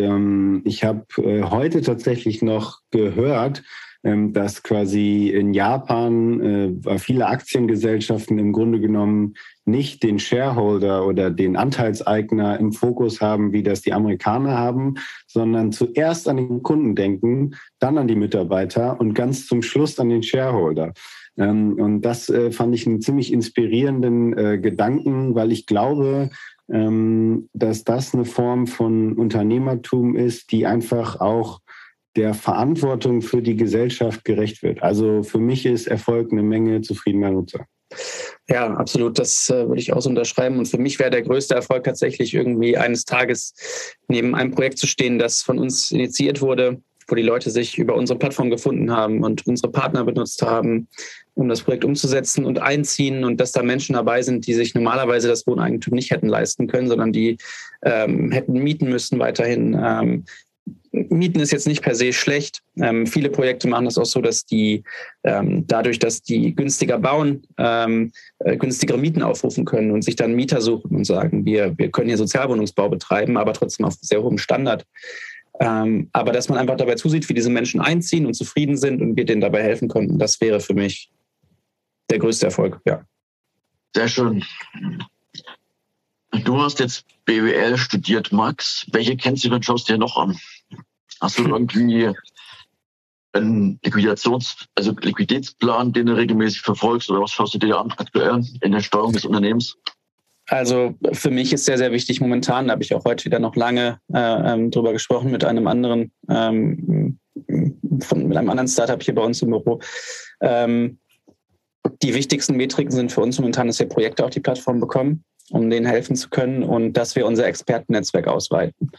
[SPEAKER 4] ich habe äh, heute tatsächlich noch gehört, ähm, dass quasi in Japan äh, viele Aktiengesellschaften im Grunde genommen nicht den Shareholder oder den Anteilseigner im Fokus haben, wie das die Amerikaner haben, sondern zuerst an den Kunden denken, dann an die Mitarbeiter und ganz zum Schluss an den Shareholder. Ähm, und das äh, fand ich einen ziemlich inspirierenden äh, Gedanken, weil ich glaube, ähm, dass das eine Form von Unternehmertum ist, die einfach auch der Verantwortung für die Gesellschaft gerecht wird. Also für mich ist Erfolg eine Menge zufriedener Nutzer.
[SPEAKER 5] Ja, absolut. Das äh, würde ich auch so unterschreiben. Und für mich wäre der größte Erfolg tatsächlich irgendwie eines Tages neben einem Projekt zu stehen, das von uns initiiert wurde, wo die Leute sich über unsere Plattform gefunden haben und unsere Partner benutzt haben, um das Projekt umzusetzen und einziehen und dass da Menschen dabei sind, die sich normalerweise das Wohneigentum nicht hätten leisten können, sondern die ähm, hätten mieten müssen weiterhin, ähm, Mieten ist jetzt nicht per se schlecht. Ähm, viele Projekte machen das auch so, dass die ähm, dadurch, dass die günstiger bauen, ähm, äh, günstigere Mieten aufrufen können und sich dann Mieter suchen und sagen, wir, wir können hier Sozialwohnungsbau betreiben, aber trotzdem auf sehr hohem Standard. Ähm, aber dass man einfach dabei zusieht, wie diese Menschen einziehen und zufrieden sind und wir denen dabei helfen konnten, das wäre für mich der größte Erfolg, ja.
[SPEAKER 3] Sehr schön. Du hast jetzt BWL studiert, Max. Welche Kennzahlen schaust du dir noch an? Hast du irgendwie einen Liquidations-, also Liquiditätsplan, den du regelmäßig verfolgst oder was schaust du dir an aktuell in der Steuerung des Unternehmens?
[SPEAKER 5] Also für mich ist sehr, sehr wichtig momentan, da habe ich auch heute wieder noch lange äh, ähm, drüber gesprochen mit einem anderen, ähm, von, mit einem anderen Startup hier bei uns im Büro. Ähm, die wichtigsten Metriken sind für uns momentan, dass wir Projekte auf die Plattform bekommen, um denen helfen zu können und dass wir unser Expertennetzwerk ausweiten.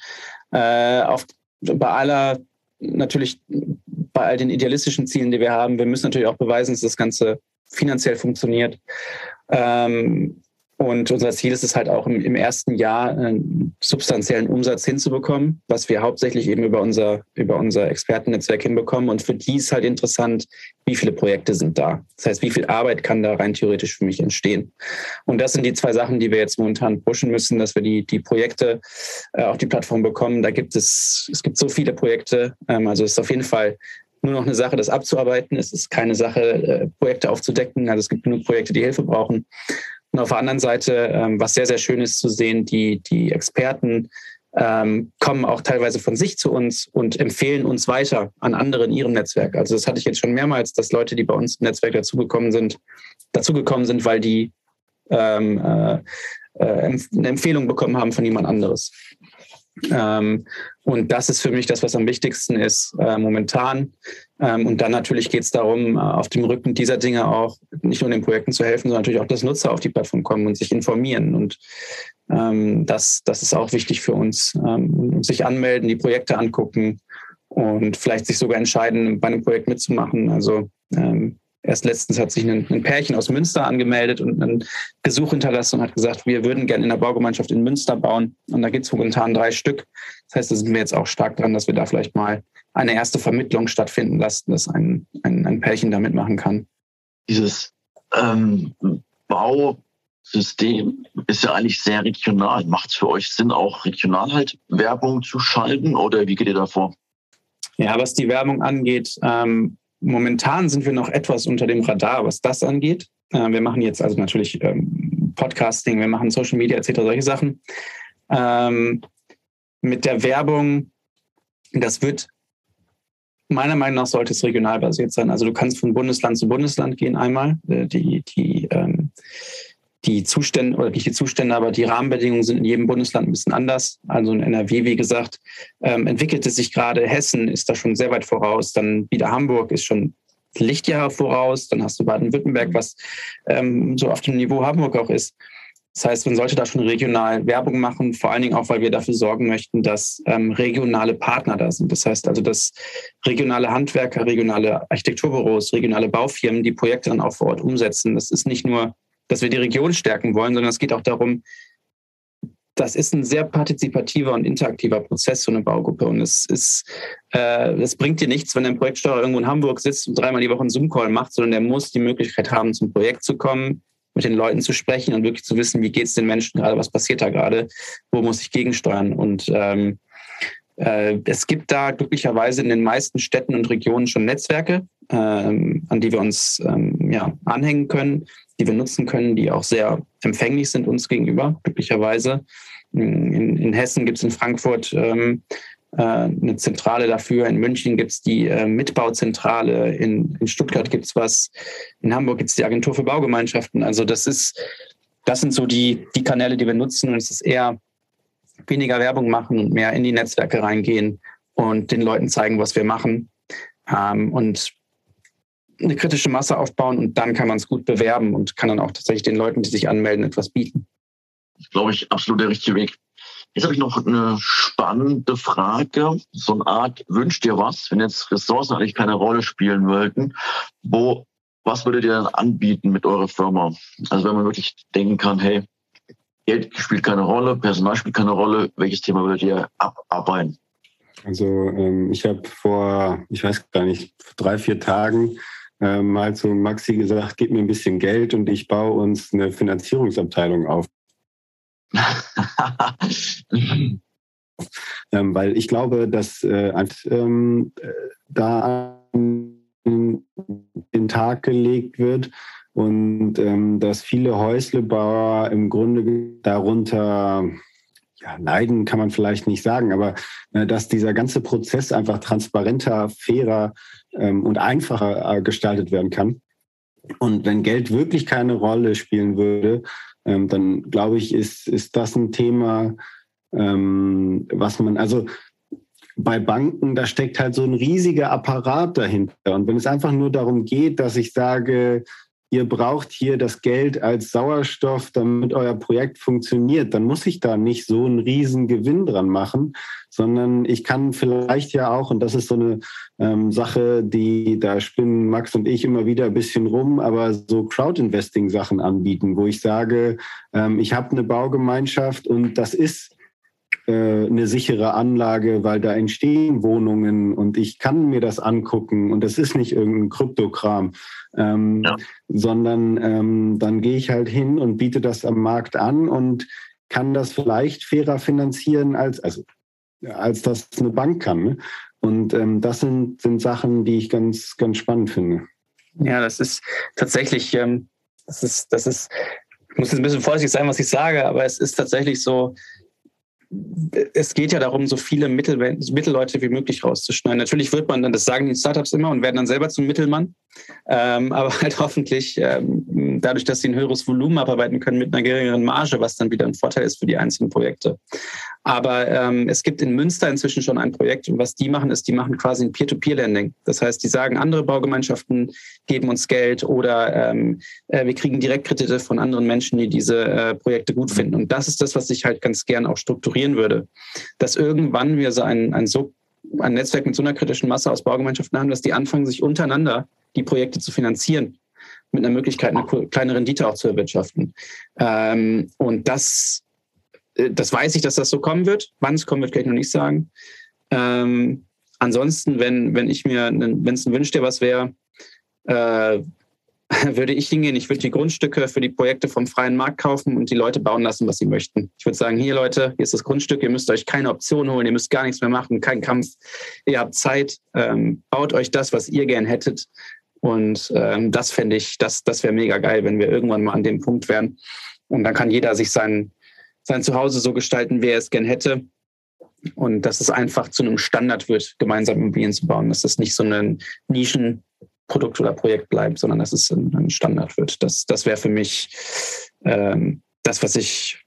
[SPEAKER 5] Äh, auf, bei aller, natürlich bei all den idealistischen Zielen, die wir haben, wir müssen natürlich auch beweisen, dass das Ganze finanziell funktioniert. Ähm, und unser Ziel ist es halt auch im, im, ersten Jahr einen substanziellen Umsatz hinzubekommen, was wir hauptsächlich eben über unser, über unser Expertennetzwerk hinbekommen. Und für die ist halt interessant, wie viele Projekte sind da. Das heißt, wie viel Arbeit kann da rein theoretisch für mich entstehen. Und das sind die zwei Sachen, die wir jetzt momentan pushen müssen, dass wir die, die Projekte äh, auf die Plattform bekommen. Da gibt es, es gibt so viele Projekte. Ähm, also es ist auf jeden Fall nur noch eine Sache, das abzuarbeiten. Es ist keine Sache, äh, Projekte aufzudecken. Also es gibt genug Projekte, die Hilfe brauchen. Und auf der anderen Seite, ähm, was sehr, sehr schön ist zu sehen, die, die Experten ähm, kommen auch teilweise von sich zu uns und empfehlen uns weiter an andere in ihrem Netzwerk. Also das hatte ich jetzt schon mehrmals, dass Leute, die bei uns im Netzwerk dazugekommen sind, dazugekommen sind, weil die ähm, äh, äh, eine Empfehlung bekommen haben von jemand anderes. Ähm, und das ist für mich das, was am wichtigsten ist äh, momentan. Ähm, und dann natürlich geht es darum, äh, auf dem Rücken dieser Dinge auch nicht nur den Projekten zu helfen, sondern natürlich auch, dass Nutzer auf die Plattform kommen und sich informieren. Und ähm, das, das ist auch wichtig für uns. Ähm, sich anmelden, die Projekte angucken und vielleicht sich sogar entscheiden, bei einem Projekt mitzumachen. Also ähm, Erst letztens hat sich ein, ein, Pärchen aus Münster angemeldet und einen Gesuch hinterlassen und hat gesagt, wir würden gerne in der Baugemeinschaft in Münster bauen. Und da gibt es momentan drei Stück. Das heißt, da sind wir jetzt auch stark dran, dass wir da vielleicht mal eine erste Vermittlung stattfinden lassen, dass ein, ein, ein Pärchen da mitmachen kann.
[SPEAKER 3] Dieses ähm, Bausystem ist ja eigentlich sehr regional. Macht es für euch Sinn, auch regional halt Werbung zu schalten oder wie geht ihr da vor?
[SPEAKER 5] Ja, was die Werbung angeht, ähm, Momentan sind wir noch etwas unter dem Radar, was das angeht. Äh, wir machen jetzt also natürlich ähm, Podcasting, wir machen Social Media etc., solche Sachen. Ähm, mit der Werbung, das wird meiner Meinung nach sollte es regional basiert sein. Also du kannst von Bundesland zu Bundesland gehen einmal. Äh, die, die ähm, die Zustände, oder nicht die Zustände, aber die Rahmenbedingungen sind in jedem Bundesland ein bisschen anders. Also in NRW, wie gesagt, ähm, entwickelt sich gerade. Hessen ist da schon sehr weit voraus. Dann wieder Hamburg ist schon Lichtjahre voraus. Dann hast du Baden-Württemberg, was ähm, so auf dem Niveau Hamburg auch ist. Das heißt, man sollte da schon regional Werbung machen, vor allen Dingen auch, weil wir dafür sorgen möchten, dass ähm, regionale Partner da sind. Das heißt also, dass regionale Handwerker, regionale Architekturbüros, regionale Baufirmen die Projekte dann auch vor Ort umsetzen. Das ist nicht nur dass wir die Region stärken wollen, sondern es geht auch darum, das ist ein sehr partizipativer und interaktiver Prozess, so eine Baugruppe. Und es ist, äh, es bringt dir nichts, wenn ein Projektsteuer irgendwo in Hamburg sitzt und dreimal die Woche einen Zoom-Call macht, sondern der muss die Möglichkeit haben, zum Projekt zu kommen, mit den Leuten zu sprechen und wirklich zu wissen, wie geht es den Menschen gerade, was passiert da gerade, wo muss ich gegensteuern. Und ähm, äh, es gibt da glücklicherweise in den meisten Städten und Regionen schon Netzwerke, ähm, an die wir uns ähm, ja, anhängen können die wir nutzen können, die auch sehr empfänglich sind uns gegenüber, glücklicherweise. In, in Hessen gibt es in Frankfurt ähm, äh, eine Zentrale dafür, in München gibt es die äh, Mitbauzentrale, in, in Stuttgart gibt es was, in Hamburg gibt es die Agentur für Baugemeinschaften. Also das ist, das sind so die, die Kanäle, die wir nutzen und es ist eher weniger Werbung machen und mehr in die Netzwerke reingehen und den Leuten zeigen, was wir machen. Ähm, und eine kritische Masse aufbauen und dann kann man es gut bewerben und kann dann auch tatsächlich den Leuten, die sich anmelden, etwas bieten.
[SPEAKER 3] Das ist, glaube ich, absolut der richtige Weg. Jetzt habe ich noch eine spannende Frage. So eine Art, wünscht ihr was, wenn jetzt Ressourcen eigentlich keine Rolle spielen wollten? Wo, was würdet ihr dann anbieten mit eurer Firma? Also wenn man wirklich denken kann, hey, Geld spielt keine Rolle, Personal spielt keine Rolle, welches Thema würdet ihr abarbeiten?
[SPEAKER 4] Also ähm, ich habe vor, ich weiß gar nicht, drei, vier Tagen äh, mal zu Maxi gesagt, gib mir ein bisschen Geld und ich baue uns eine Finanzierungsabteilung auf. ähm, weil ich glaube, dass äh, ähm, da den Tag gelegt wird und ähm, dass viele Häuslebauer im Grunde darunter ja, leiden kann man vielleicht nicht sagen, aber äh, dass dieser ganze Prozess einfach transparenter, fairer ähm, und einfacher äh, gestaltet werden kann. Und wenn Geld wirklich keine Rolle spielen würde, ähm, dann glaube ich, ist, ist das ein Thema, ähm, was man, also bei Banken, da steckt halt so ein riesiger Apparat dahinter. Und wenn es einfach nur darum geht, dass ich sage, ihr braucht hier das Geld als Sauerstoff, damit euer Projekt funktioniert, dann muss ich da nicht so einen riesen Gewinn dran machen, sondern ich kann vielleicht ja auch, und das ist so eine ähm, Sache, die da spinnen Max und ich immer wieder ein bisschen rum, aber so Crowd-Investing-Sachen anbieten, wo ich sage, ähm, ich habe eine Baugemeinschaft und das ist eine sichere Anlage, weil da entstehen Wohnungen und ich kann mir das angucken und das ist nicht irgendein Kryptokram, ähm, ja. sondern ähm, dann gehe ich halt hin und biete das am Markt an und kann das vielleicht fairer finanzieren als, also, als das eine Bank kann. Ne? Und ähm, das sind, sind Sachen, die ich ganz, ganz spannend finde.
[SPEAKER 5] Ja, das ist tatsächlich, ähm, das ist, das ist, ich muss jetzt ein bisschen vorsichtig sein, was ich sage, aber es ist tatsächlich so, es geht ja darum, so viele Mittel, Mittelleute wie möglich rauszuschneiden. Natürlich wird man dann, das sagen die Startups immer und werden dann selber zum Mittelmann. Ähm, aber halt hoffentlich ähm, dadurch, dass sie ein höheres Volumen abarbeiten können mit einer geringeren Marge, was dann wieder ein Vorteil ist für die einzelnen Projekte. Aber ähm, es gibt in Münster inzwischen schon ein Projekt und was die machen, ist, die machen quasi ein Peer-to-Peer-Lending. Das heißt, die sagen, andere Baugemeinschaften geben uns Geld oder ähm, äh, wir kriegen Direktkredite von anderen Menschen, die diese äh, Projekte gut finden. Und das ist das, was ich halt ganz gern auch strukturieren würde. Dass irgendwann wir so ein, ein so ein Netzwerk mit so einer kritischen Masse aus Baugemeinschaften haben, dass die anfangen, sich untereinander die Projekte zu finanzieren, mit einer Möglichkeit, eine kleine Rendite auch zu erwirtschaften. Ähm, und das, das weiß ich, dass das so kommen wird. Wann es kommen wird, kann ich noch nicht sagen. Ähm, ansonsten, wenn, wenn ich mir, wenn es ein Wünsch dir was wäre, äh, würde ich hingehen, ich würde die Grundstücke für die Projekte vom freien Markt kaufen und die Leute bauen lassen, was sie möchten. Ich würde sagen, hier Leute, hier ist das Grundstück, ihr müsst euch keine Option holen, ihr müsst gar nichts mehr machen, kein Kampf, ihr habt Zeit, ähm, baut euch das, was ihr gern hättet. Und ähm, das fände ich, das, das wäre mega geil, wenn wir irgendwann mal an dem Punkt wären. Und dann kann jeder sich sein, sein Zuhause so gestalten, wie er es gern hätte. Und dass es einfach zu einem Standard wird, gemeinsam Immobilien zu bauen. Dass das nicht so ein Nischen, Produkt oder Projekt bleibt, sondern dass es ein, Standard wird. Das, das wäre für mich ähm, das, was ich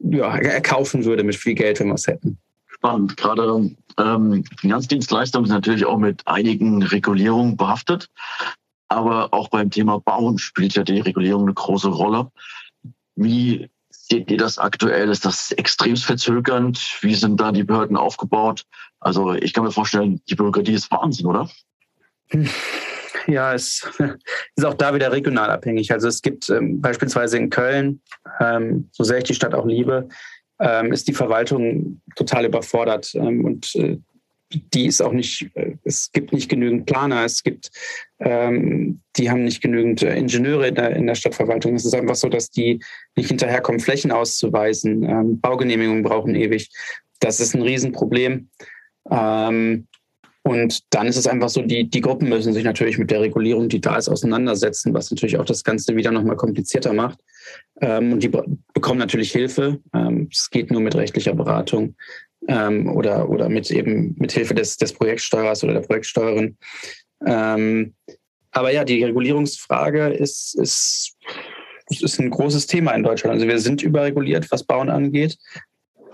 [SPEAKER 5] ja, erkaufen würde mit viel Geld, wenn wir es hätten.
[SPEAKER 3] Spannend. Gerade ähm, Finanzdienstleistungen sind natürlich auch mit einigen Regulierungen behaftet. Aber auch beim Thema Bauen spielt ja die Regulierung eine große Rolle. Wie seht ihr das aktuell? Ist das extrem verzögernd? Wie sind da die Behörden aufgebaut? Also ich kann mir vorstellen, die Bürokratie ist Wahnsinn, oder?
[SPEAKER 5] Ja, es ist auch da wieder regional abhängig. Also es gibt ähm, beispielsweise in Köln, ähm, so sehr ich die Stadt auch liebe, ähm, ist die Verwaltung total überfordert ähm, und äh, die ist auch nicht, äh, es gibt nicht genügend Planer, es gibt, ähm, die haben nicht genügend äh, Ingenieure in der, in der Stadtverwaltung. Es ist einfach so, dass die nicht hinterherkommen, Flächen auszuweisen. Ähm, Baugenehmigungen brauchen ewig. Das ist ein Riesenproblem. Ähm, und dann ist es einfach so, die, die Gruppen müssen sich natürlich mit der Regulierung, die da ist, auseinandersetzen, was natürlich auch das Ganze wieder nochmal komplizierter macht. Ähm, und die bekommen natürlich Hilfe. Ähm, es geht nur mit rechtlicher Beratung ähm, oder, oder mit eben mit Hilfe des, des Projektsteuerers oder der Projektsteuerin. Ähm, aber ja, die Regulierungsfrage ist, ist, ist ein großes Thema in Deutschland. Also wir sind überreguliert, was Bauen angeht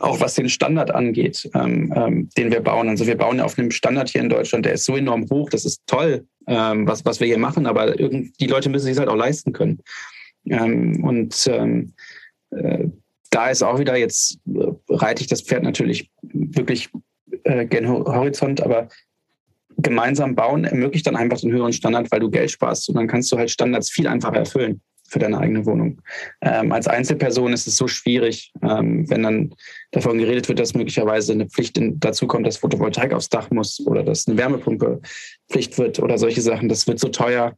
[SPEAKER 5] auch was den Standard angeht, ähm, ähm, den wir bauen. Also wir bauen ja auf einem Standard hier in Deutschland, der ist so enorm hoch, das ist toll, ähm, was, was wir hier machen, aber irgend, die Leute müssen sich halt auch leisten können. Ähm, und äh, da ist auch wieder, jetzt äh, reite ich das Pferd natürlich wirklich äh, gen Horizont, aber gemeinsam bauen ermöglicht dann einfach den höheren Standard, weil du Geld sparst und dann kannst du halt Standards viel einfacher erfüllen. für deine eigene Wohnung. Ähm, als Einzelperson ist es so schwierig, ähm, wenn dann davon geredet wird, dass möglicherweise eine Pflicht in, dazu kommt, dass Photovoltaik aufs Dach muss oder dass eine Wärmepumpe Pflicht wird oder solche Sachen. Das wird so teuer.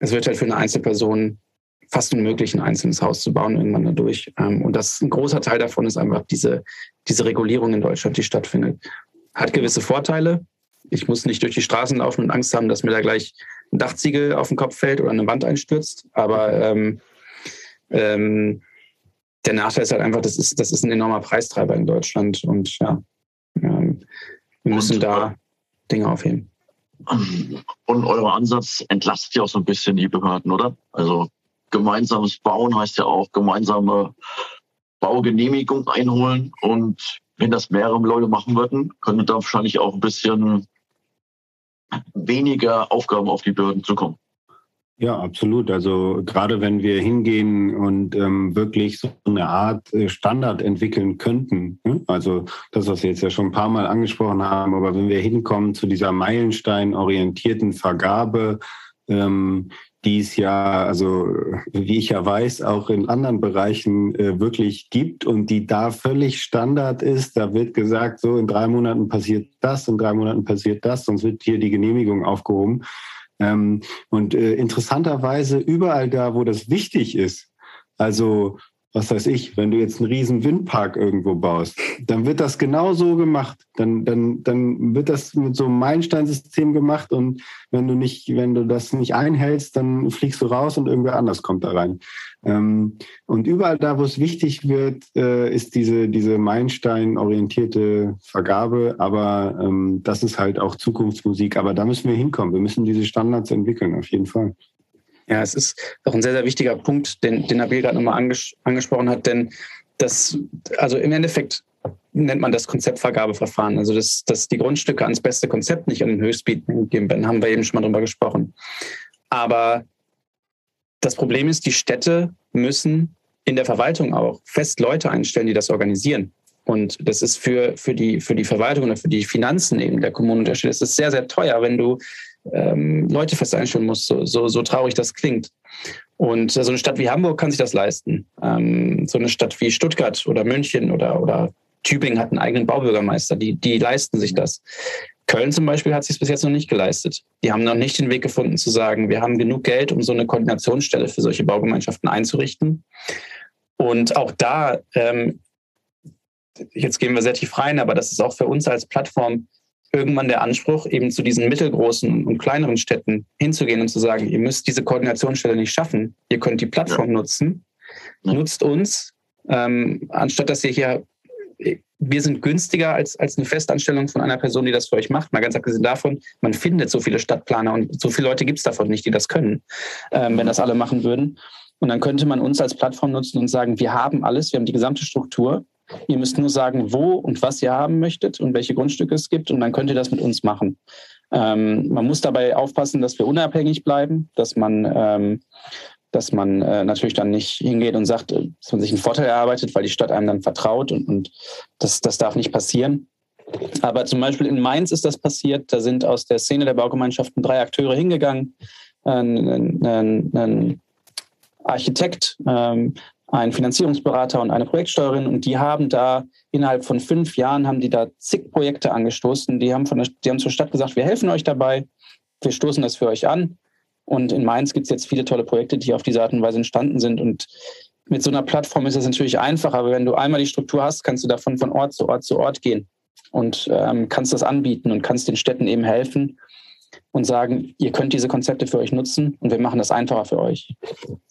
[SPEAKER 5] Es wird halt für eine Einzelperson fast unmöglich, ein einzelnes Haus zu bauen irgendwann dadurch. Ähm, und das ein großer Teil davon ist einfach diese, diese Regulierung in Deutschland, die stattfindet. Hat gewisse Vorteile. Ich muss nicht durch die Straßen laufen und Angst haben, dass mir da gleich ein Dachziegel auf den Kopf fällt oder eine Wand einstürzt. Aber ähm, ähm, der Nachteil ist halt einfach, das ist, das ist ein enormer Preistreiber in Deutschland. Und ja, ähm, wir müssen und, da Dinge aufheben.
[SPEAKER 3] Und euer Ansatz entlastet ja auch so ein bisschen die Behörden, oder? Also gemeinsames Bauen heißt ja auch gemeinsame Baugenehmigung einholen. Und wenn das mehrere Leute machen würden, könnte da wahrscheinlich auch ein bisschen weniger Aufgaben auf die Behörden zukommen.
[SPEAKER 4] Ja, absolut. Also gerade wenn wir hingehen und ähm, wirklich so eine Art äh, Standard entwickeln könnten, ne? also das, was wir jetzt ja schon ein paar Mal angesprochen haben, aber wenn wir hinkommen zu dieser Meilenstein-orientierten Vergabe, ähm, die es ja, also wie ich ja weiß, auch in anderen Bereichen äh, wirklich gibt und die da völlig Standard ist. Da wird gesagt, so in drei Monaten passiert das, in drei Monaten passiert das, sonst wird hier die Genehmigung aufgehoben. Ähm, und äh, interessanterweise überall da, wo das wichtig ist, also was weiß ich, wenn du jetzt einen riesen Windpark irgendwo baust, dann wird das genau so gemacht. Dann, dann, dann wird das mit so einem Meilensteinsystem gemacht und wenn du nicht, wenn du das nicht einhältst, dann fliegst du raus und irgendwer anders kommt da rein. Ähm, und überall da, wo es wichtig wird, äh, ist diese, diese Meilenstein-orientierte Vergabe. Aber ähm, das ist halt auch Zukunftsmusik. Aber da müssen wir hinkommen. Wir müssen diese Standards entwickeln, auf jeden Fall.
[SPEAKER 5] Ja, es ist auch ein sehr, sehr wichtiger Punkt, den, den Nabil gerade nochmal anges angesprochen hat, denn das, also im Endeffekt nennt man das Konzeptvergabeverfahren. Also, dass, dass die Grundstücke ans beste Konzept nicht an den Höchstbieten gegeben werden, haben wir eben schon mal drüber gesprochen. Aber das Problem ist, die Städte müssen in der Verwaltung auch fest Leute einstellen, die das organisieren. Und das ist für, für, die, für die Verwaltung oder für die Finanzen eben der Kommunen Städte, das ist sehr, sehr teuer, wenn du ähm, Leute fest einstellen muss, so, so, so traurig das klingt. Und so eine Stadt wie Hamburg kann sich das leisten. Ähm, so eine Stadt wie Stuttgart oder München oder, oder Tübingen hat einen eigenen Baubürgermeister, die, die leisten sich das. Köln zum Beispiel hat sich bis jetzt noch nicht geleistet. Die haben noch nicht den Weg gefunden zu sagen, wir haben genug Geld, um so eine Koordinationsstelle für solche Baugemeinschaften einzurichten. Und auch da, ähm, jetzt gehen wir sehr tief rein, aber das ist auch für uns als Plattform irgendwann der Anspruch, eben zu diesen mittelgroßen und kleineren Städten hinzugehen und zu sagen, ihr müsst diese Koordinationsstelle nicht schaffen. Ihr könnt die Plattform ja. nutzen, ja. nutzt uns, ähm, anstatt dass ihr hier, wir sind günstiger als, als eine Festanstellung von einer Person, die das für euch macht. Mal ganz abgesehen davon, man findet so viele Stadtplaner und so viele Leute gibt es davon nicht, die das können, ähm, wenn das alle machen würden. Und dann könnte man uns als Plattform nutzen und sagen, wir haben alles, wir haben die gesamte Struktur Ihr müsst nur sagen, wo und was ihr haben möchtet und welche Grundstücke es gibt und dann könnt ihr das mit uns machen. Ähm, man muss dabei aufpassen, dass wir unabhängig bleiben, dass man, ähm, dass man äh, natürlich dann nicht hingeht und sagt, äh, dass man sich einen Vorteil erarbeitet, weil die Stadt einem dann vertraut und, und das, das darf nicht passieren. Aber zum Beispiel in Mainz ist das passiert. Da sind aus der Szene der Baugemeinschaften drei Akteure hingegangen. Ein, ein, ein Architekt, ähm, ein Finanzierungsberater und eine Projektsteuerin und die haben da innerhalb von fünf Jahren haben die da zig Projekte angestoßen. Die haben, von der, die haben zur Stadt gesagt, wir helfen euch dabei, wir stoßen das für euch an. Und in Mainz gibt es jetzt viele tolle Projekte, die auf diese Art und Weise entstanden sind. Und mit so einer Plattform ist es natürlich einfach, aber wenn du einmal die Struktur hast, kannst du davon von Ort zu Ort zu Ort gehen und ähm, kannst das anbieten und kannst den Städten eben helfen, und sagen, ihr könnt diese Konzepte für euch nutzen und wir machen das einfacher für euch.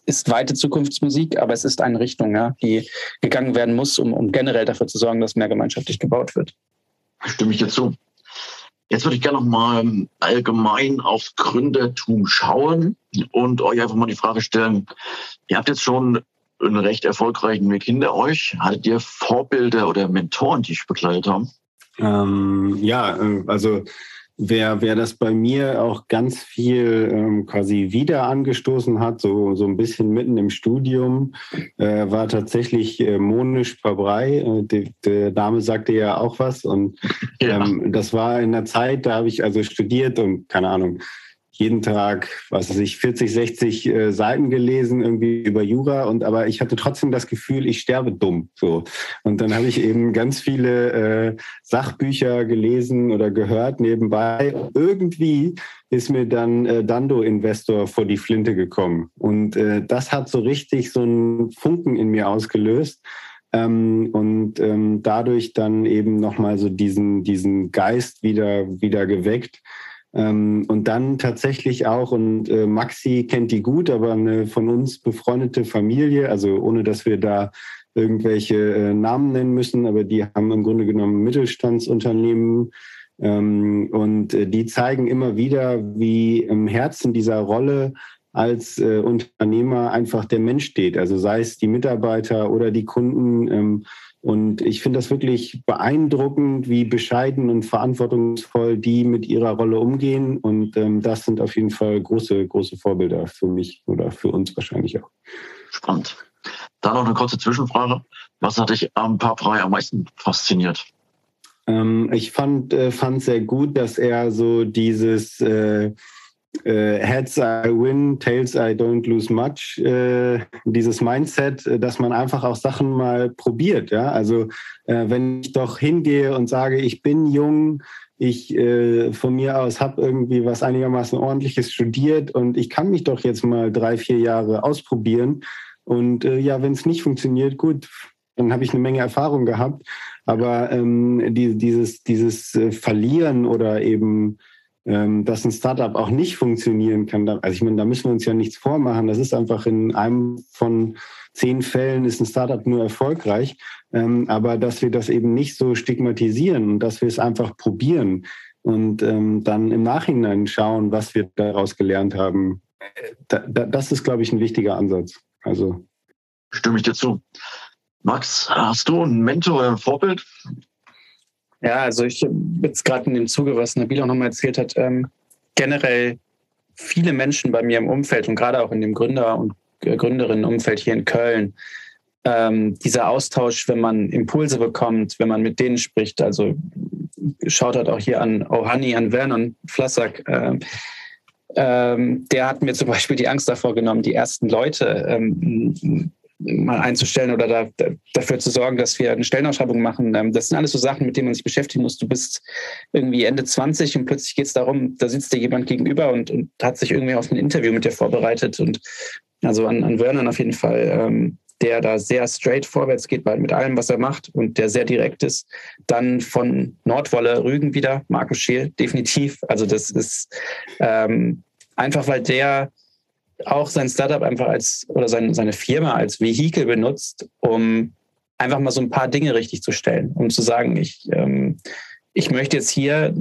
[SPEAKER 5] Ist weite Zukunftsmusik, aber es ist eine Richtung, ja, die gegangen werden muss, um, um generell dafür zu sorgen, dass mehr gemeinschaftlich gebaut wird.
[SPEAKER 3] Stimme ich dir zu. Jetzt würde ich gerne noch mal allgemein aufs Gründertum schauen und euch einfach mal die Frage stellen, ihr habt jetzt schon einen recht erfolgreichen Weg hinter euch. Hattet ihr Vorbilder oder Mentoren, die euch begleitet haben?
[SPEAKER 4] Ähm, ja, äh, also wer, wer das bei mir auch ganz viel ähm, quasi wieder angestoßen hat, so, so ein bisschen mitten im Studium, äh, war tatsächlich äh, Monisch Fabrei. Äh, die, der Name sagte ja auch was. Und ähm, ja. das war in der Zeit, da habe ich also studiert und keine Ahnung, jeden Tag, was weiß ich, 40, 60 äh, Seiten gelesen, irgendwie über Jura. Und aber ich hatte trotzdem das Gefühl, ich sterbe dumm. So. Und dann habe ich eben ganz viele äh, Sachbücher gelesen oder gehört nebenbei. Irgendwie ist mir dann äh, Dando Investor vor die Flinte gekommen. Und äh, das hat so richtig so einen Funken in mir ausgelöst. Ähm, und ähm, dadurch dann eben nochmal so diesen, diesen Geist wieder, wieder geweckt. Ähm, und dann tatsächlich auch, und äh, Maxi kennt die gut, aber eine von uns befreundete Familie, also ohne dass wir da irgendwelche äh, Namen nennen müssen, aber die haben im Grunde genommen Mittelstandsunternehmen. Ähm, und äh, die zeigen immer wieder, wie im Herzen dieser Rolle als äh, Unternehmer einfach der Mensch steht. Also sei es die Mitarbeiter oder die Kunden. Ähm, und ich finde das wirklich beeindruckend, wie bescheiden und verantwortungsvoll die mit ihrer Rolle umgehen. Und ähm, das sind auf jeden Fall große, große Vorbilder für mich oder für uns wahrscheinlich auch.
[SPEAKER 3] Spannend. Dann noch eine kurze Zwischenfrage. Was hat dich am Paprei am meisten fasziniert?
[SPEAKER 4] Ähm, ich fand, äh, fand sehr gut, dass er so dieses äh, äh, Heads I win, Tails I don't lose much, äh, dieses Mindset, äh, dass man einfach auch Sachen mal probiert. Ja? Also äh, wenn ich doch hingehe und sage, ich bin jung, ich äh, von mir aus habe irgendwie was einigermaßen ordentliches studiert und ich kann mich doch jetzt mal drei, vier Jahre ausprobieren. Und äh, ja, wenn es nicht funktioniert, gut, dann habe ich eine Menge Erfahrung gehabt. Aber ähm, die, dieses, dieses Verlieren oder eben ähm, dass ein Startup auch nicht funktionieren kann. Also ich meine, da müssen wir uns ja nichts vormachen. Das ist einfach in einem von zehn Fällen ist ein Startup nur erfolgreich. Ähm, aber dass wir das eben nicht so stigmatisieren und dass wir es einfach probieren und ähm, dann im Nachhinein schauen, was wir daraus gelernt haben. das ist, glaube ich, ein wichtiger Ansatz. Also
[SPEAKER 3] stimme ich dir zu. Max, hast du einen Mentor oder ein Vorbild,
[SPEAKER 5] ja, also ich jetzt gerade in dem Zuge, was Nabil auch nochmal erzählt hat, ähm, generell viele Menschen bei mir im Umfeld und gerade auch in dem Gründer- und äh, Gründerinnenumfeld hier in Köln, ähm, dieser Austausch, wenn man Impulse bekommt, wenn man mit denen spricht, also schaut halt auch hier an Ohani, an Vernon Flassack, äh, ähm, der hat mir zum Beispiel die Angst davor genommen, die ersten Leute ähm, mal einzustellen oder da, da, dafür zu sorgen, dass wir eine Stellenausschreibung machen. Ähm, das sind alles so Sachen, mit denen man sich beschäftigen muss. Du bist irgendwie Ende 20 und plötzlich geht es darum, da sitzt dir jemand gegenüber und, und hat sich irgendwie auf ein Interview mit dir vorbereitet. Und also an, an Vernon auf jeden Fall, ähm, der da sehr straight vorwärts geht mit allem, was er macht und der sehr direkt ist. Dann von Nordwolle Rügen wieder, Markus Scheel, definitiv. Also das ist ähm, einfach, weil der auch sein Startup einfach als oder sein, seine Firma als Vehikel benutzt, um einfach mal so ein paar Dinge richtig zu stellen, um zu sagen, ich, ähm, ich möchte jetzt hier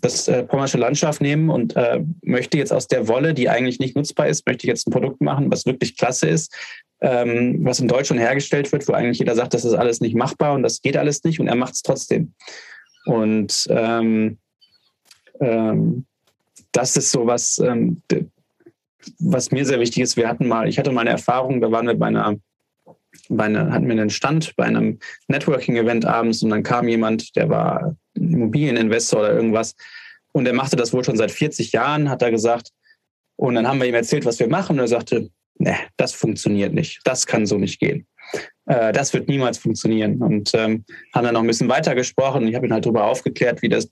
[SPEAKER 5] das äh, pommersche Landschaft nehmen und äh, möchte jetzt aus der Wolle, die eigentlich nicht nutzbar ist, möchte ich jetzt ein Produkt machen, was wirklich klasse ist, ähm, was in Deutschland hergestellt wird, wo eigentlich jeder sagt, das ist alles nicht machbar und das geht alles nicht und er macht es trotzdem. Und ähm, ähm, das ist so was, ähm, was mir sehr wichtig ist, wir hatten mal, ich hatte mal eine Erfahrung, da waren wir bei einer, bei einer hatten wir einen Stand bei einem Networking-Event abends und dann kam jemand, der war Immobilieninvestor oder irgendwas und der machte das wohl schon seit 40 Jahren, hat er gesagt. Und dann haben wir ihm erzählt, was wir machen und er sagte, ne, das funktioniert nicht, das kann so nicht gehen. Äh, das wird niemals funktionieren. Und ähm, haben dann noch ein bisschen weiter gesprochen. Ich habe ihn halt darüber aufgeklärt, wie das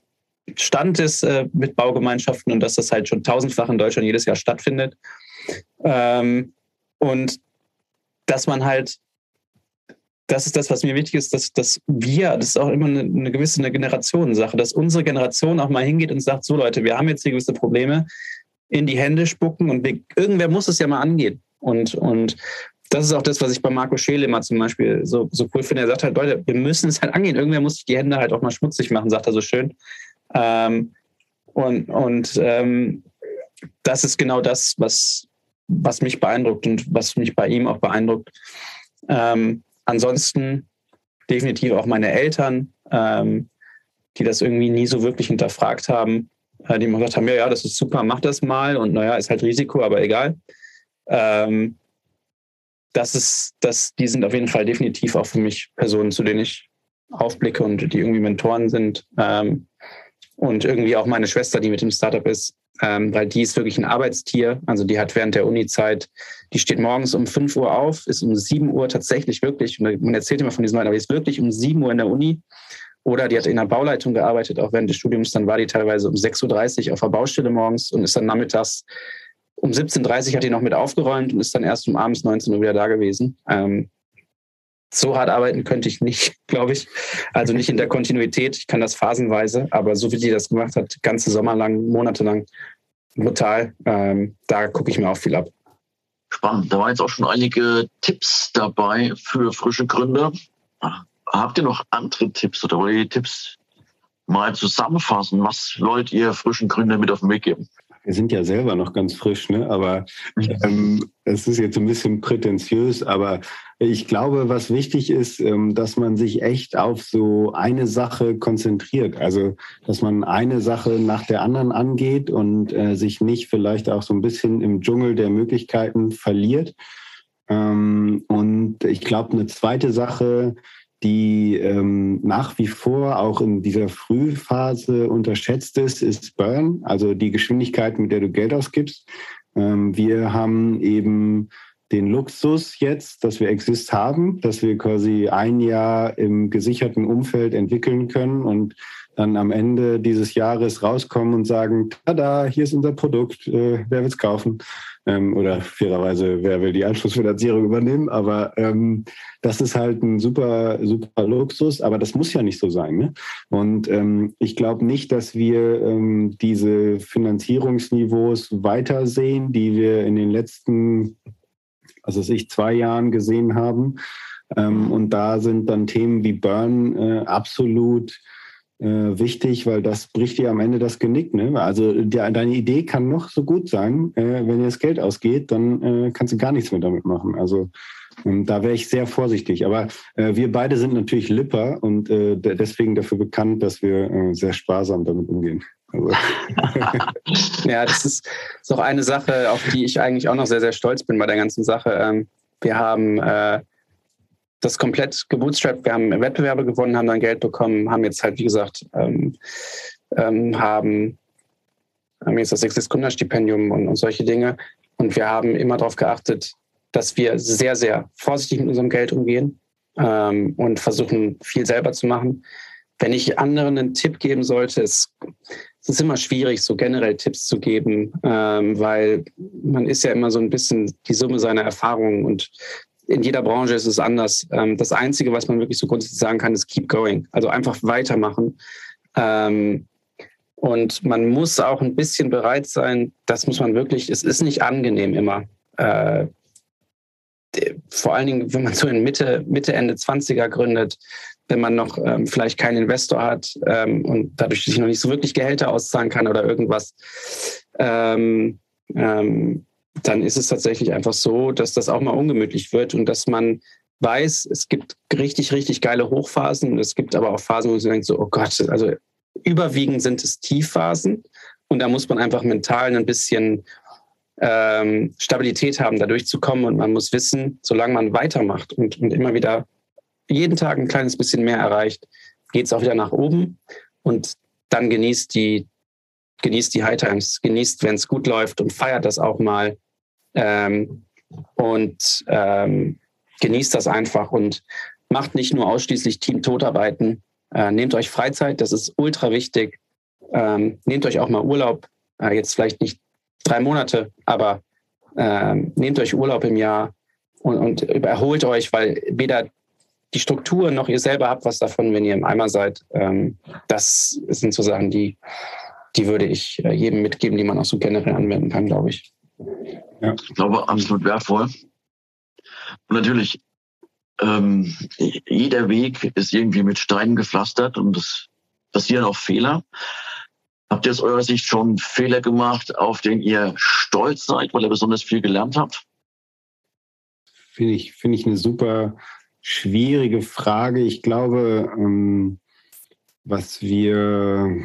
[SPEAKER 5] Stand ist äh, mit Baugemeinschaften und dass das halt schon tausendfach in Deutschland jedes Jahr stattfindet. Ähm, und dass man halt, das ist das, was mir wichtig ist, dass, dass wir, das ist auch immer eine, eine gewisse eine Generationensache, dass unsere Generation auch mal hingeht und sagt, so Leute, wir haben jetzt hier gewisse Probleme, in die Hände spucken und wir, irgendwer muss es ja mal angehen. Und, und das ist auch das, was ich bei Marco Scheele mal zum Beispiel so, so cool finde. Er sagt halt, Leute, wir müssen es halt angehen. Irgendwer muss sich die Hände halt auch mal schmutzig machen, sagt er so schön. Ähm, und und ähm, das ist genau das, was, was mich beeindruckt und was mich bei ihm auch beeindruckt. Ähm, ansonsten definitiv auch meine Eltern, ähm, die das irgendwie nie so wirklich hinterfragt haben, äh, die immer gesagt haben, ja, ja, das ist super, mach das mal und naja, ist halt Risiko, aber egal. Ähm, das ist, das, die sind auf jeden Fall definitiv auch für mich Personen, zu denen ich aufblicke und die irgendwie Mentoren sind. Ähm, und irgendwie auch meine Schwester, die mit dem Startup ist. ähm, weil die ist wirklich ein Arbeitstier. Also die hat während der Uni-Zeit, die steht morgens um 5 Uhr auf, ist um 7 Uhr tatsächlich wirklich, man erzählt immer von diesen Leuten, aber die ist wirklich um 7 Uhr in der Uni. Oder die hat in der Bauleitung gearbeitet, auch während des Studiums. Dann war die teilweise um 6.30 Uhr auf der Baustelle morgens und ist dann nachmittags um 17.30 Uhr hat die noch mit aufgeräumt und ist dann erst um abends 19 Uhr wieder da gewesen. Ähm, so hart arbeiten könnte ich nicht, glaube ich. Also nicht in der Kontinuität. Ich kann das phasenweise, aber so wie die das gemacht hat, ganze Sommer lang, Monate lang, brutal. Ähm, da gucke ich mir auch viel ab.
[SPEAKER 3] Spannend. Da waren jetzt auch schon einige Tipps dabei für frische Gründer. Habt ihr noch andere Tipps oder wollt ihr die Tipps mal zusammenfassen? Was wollt ihr frischen Gründern mit auf den Weg geben?
[SPEAKER 4] Wir sind ja selber noch ganz frisch, ne? aber ähm, es ist jetzt ein bisschen prätentiös, aber ich glaube, was wichtig ist, ähm, dass man sich echt auf so eine Sache konzentriert. Also, dass man eine Sache nach der anderen angeht und äh, sich nicht vielleicht auch so ein bisschen im Dschungel der Möglichkeiten verliert. Ähm, und ich glaube, eine zweite Sache, die ähm, nach wie vor auch in dieser Frühphase unterschätzt ist, ist Burn, also die Geschwindigkeit, mit der du Geld ausgibst. Ähm, wir haben eben den Luxus jetzt, dass wir Exist haben, dass wir quasi ein Jahr im gesicherten Umfeld entwickeln können und dann am Ende dieses Jahres rauskommen und sagen, tada, hier ist unser Produkt, äh, wer will es kaufen? Ähm, oder fairerweise, wer will die Anschlussfinanzierung übernehmen? Aber ähm, das ist halt ein super, super Luxus, aber das muss ja nicht so sein. Ne? Und ähm, ich glaube nicht, dass wir ähm, diese Finanzierungsniveaus weitersehen, die wir in den letzten, also ich, zwei Jahren gesehen haben. Ähm, und da sind dann Themen wie Burn äh, absolut äh, wichtig, weil das bricht dir am Ende das Genick. Ne? Also die, deine Idee kann noch so gut sein, äh, wenn dir das Geld ausgeht, dann äh, kannst du gar nichts mehr damit machen. Also ähm, da wäre ich sehr vorsichtig. Aber äh, wir beide sind natürlich Lipper und äh, deswegen dafür bekannt, dass wir äh, sehr sparsam damit umgehen. Also.
[SPEAKER 5] ja, das ist, ist auch eine Sache, auf die ich eigentlich auch noch sehr, sehr stolz bin bei der ganzen Sache. Ähm, wir haben das komplett gebootstrapped. Wir haben Wettbewerbe gewonnen, haben dann Geld bekommen, haben jetzt halt, wie gesagt, ähm, ähm, haben, haben jetzt das Exist Gründerstipendium und, und solche Dinge. Und wir haben immer darauf geachtet, dass wir sehr, sehr vorsichtig mit unserem Geld umgehen ähm, und versuchen, viel selber zu machen. Wenn ich anderen einen Tipp geben sollte, es, es ist immer schwierig, so generell Tipps zu geben, ähm, weil man ist ja immer so ein bisschen die Summe seiner Erfahrungen und in jeder Branche ist es anders. Ähm, das Einzige, was man wirklich so grundsätzlich sagen kann, ist keep going. Also einfach weitermachen. Ähm, und man muss auch ein bisschen bereit sein, das muss man wirklich, es ist nicht angenehm immer. Äh, vor allen Dingen, wenn man so in Mitte, Mitte, Ende 20er gründet, wenn man noch ähm, vielleicht keinen Investor hat ähm, und dadurch sich noch nicht so wirklich Gehälter auszahlen kann oder irgendwas. Ähm, ähm dann ist es tatsächlich einfach so, dass das auch mal ungemütlich wird und dass man weiß, es gibt richtig, richtig geile Hochphasen und es gibt aber auch Phasen, wo man denkt so, oh Gott, also überwiegend sind es Tiefphasen und da muss man einfach mental ein bisschen ähm, Stabilität haben, da durchzukommen und man muss wissen, solange man weitermacht und, und immer wieder jeden Tag ein kleines bisschen mehr erreicht, geht es auch wieder nach oben und dann genießt die genießt die High Times, genießt, wenn es gut läuft und feiert das auch mal ähm, und ähm, genießt das einfach und macht nicht nur ausschließlich Team-Totarbeiten. Äh, nehmt euch Freizeit, das ist ultra wichtig. Ähm, nehmt euch auch mal Urlaub, äh, jetzt vielleicht nicht drei Monate, aber ähm, nehmt euch Urlaub im Jahr und, und erholt euch, weil weder die Struktur noch ihr selber habt was davon, wenn ihr im Eimer seid. Ähm, das sind so Sachen, die, die würde ich äh, jedem mitgeben, die man auch so generell anwenden kann, glaube ich.
[SPEAKER 3] Ja. Ich glaube, absolut wertvoll. Und natürlich, ähm, jeder Weg ist irgendwie mit Steinen gepflastert und es passieren auch Fehler. Habt ihr aus eurer Sicht schon Fehler gemacht, auf den ihr stolz seid, weil ihr besonders viel gelernt habt?
[SPEAKER 4] Finde ich, finde ich eine super schwierige Frage. Ich glaube, ähm, was wir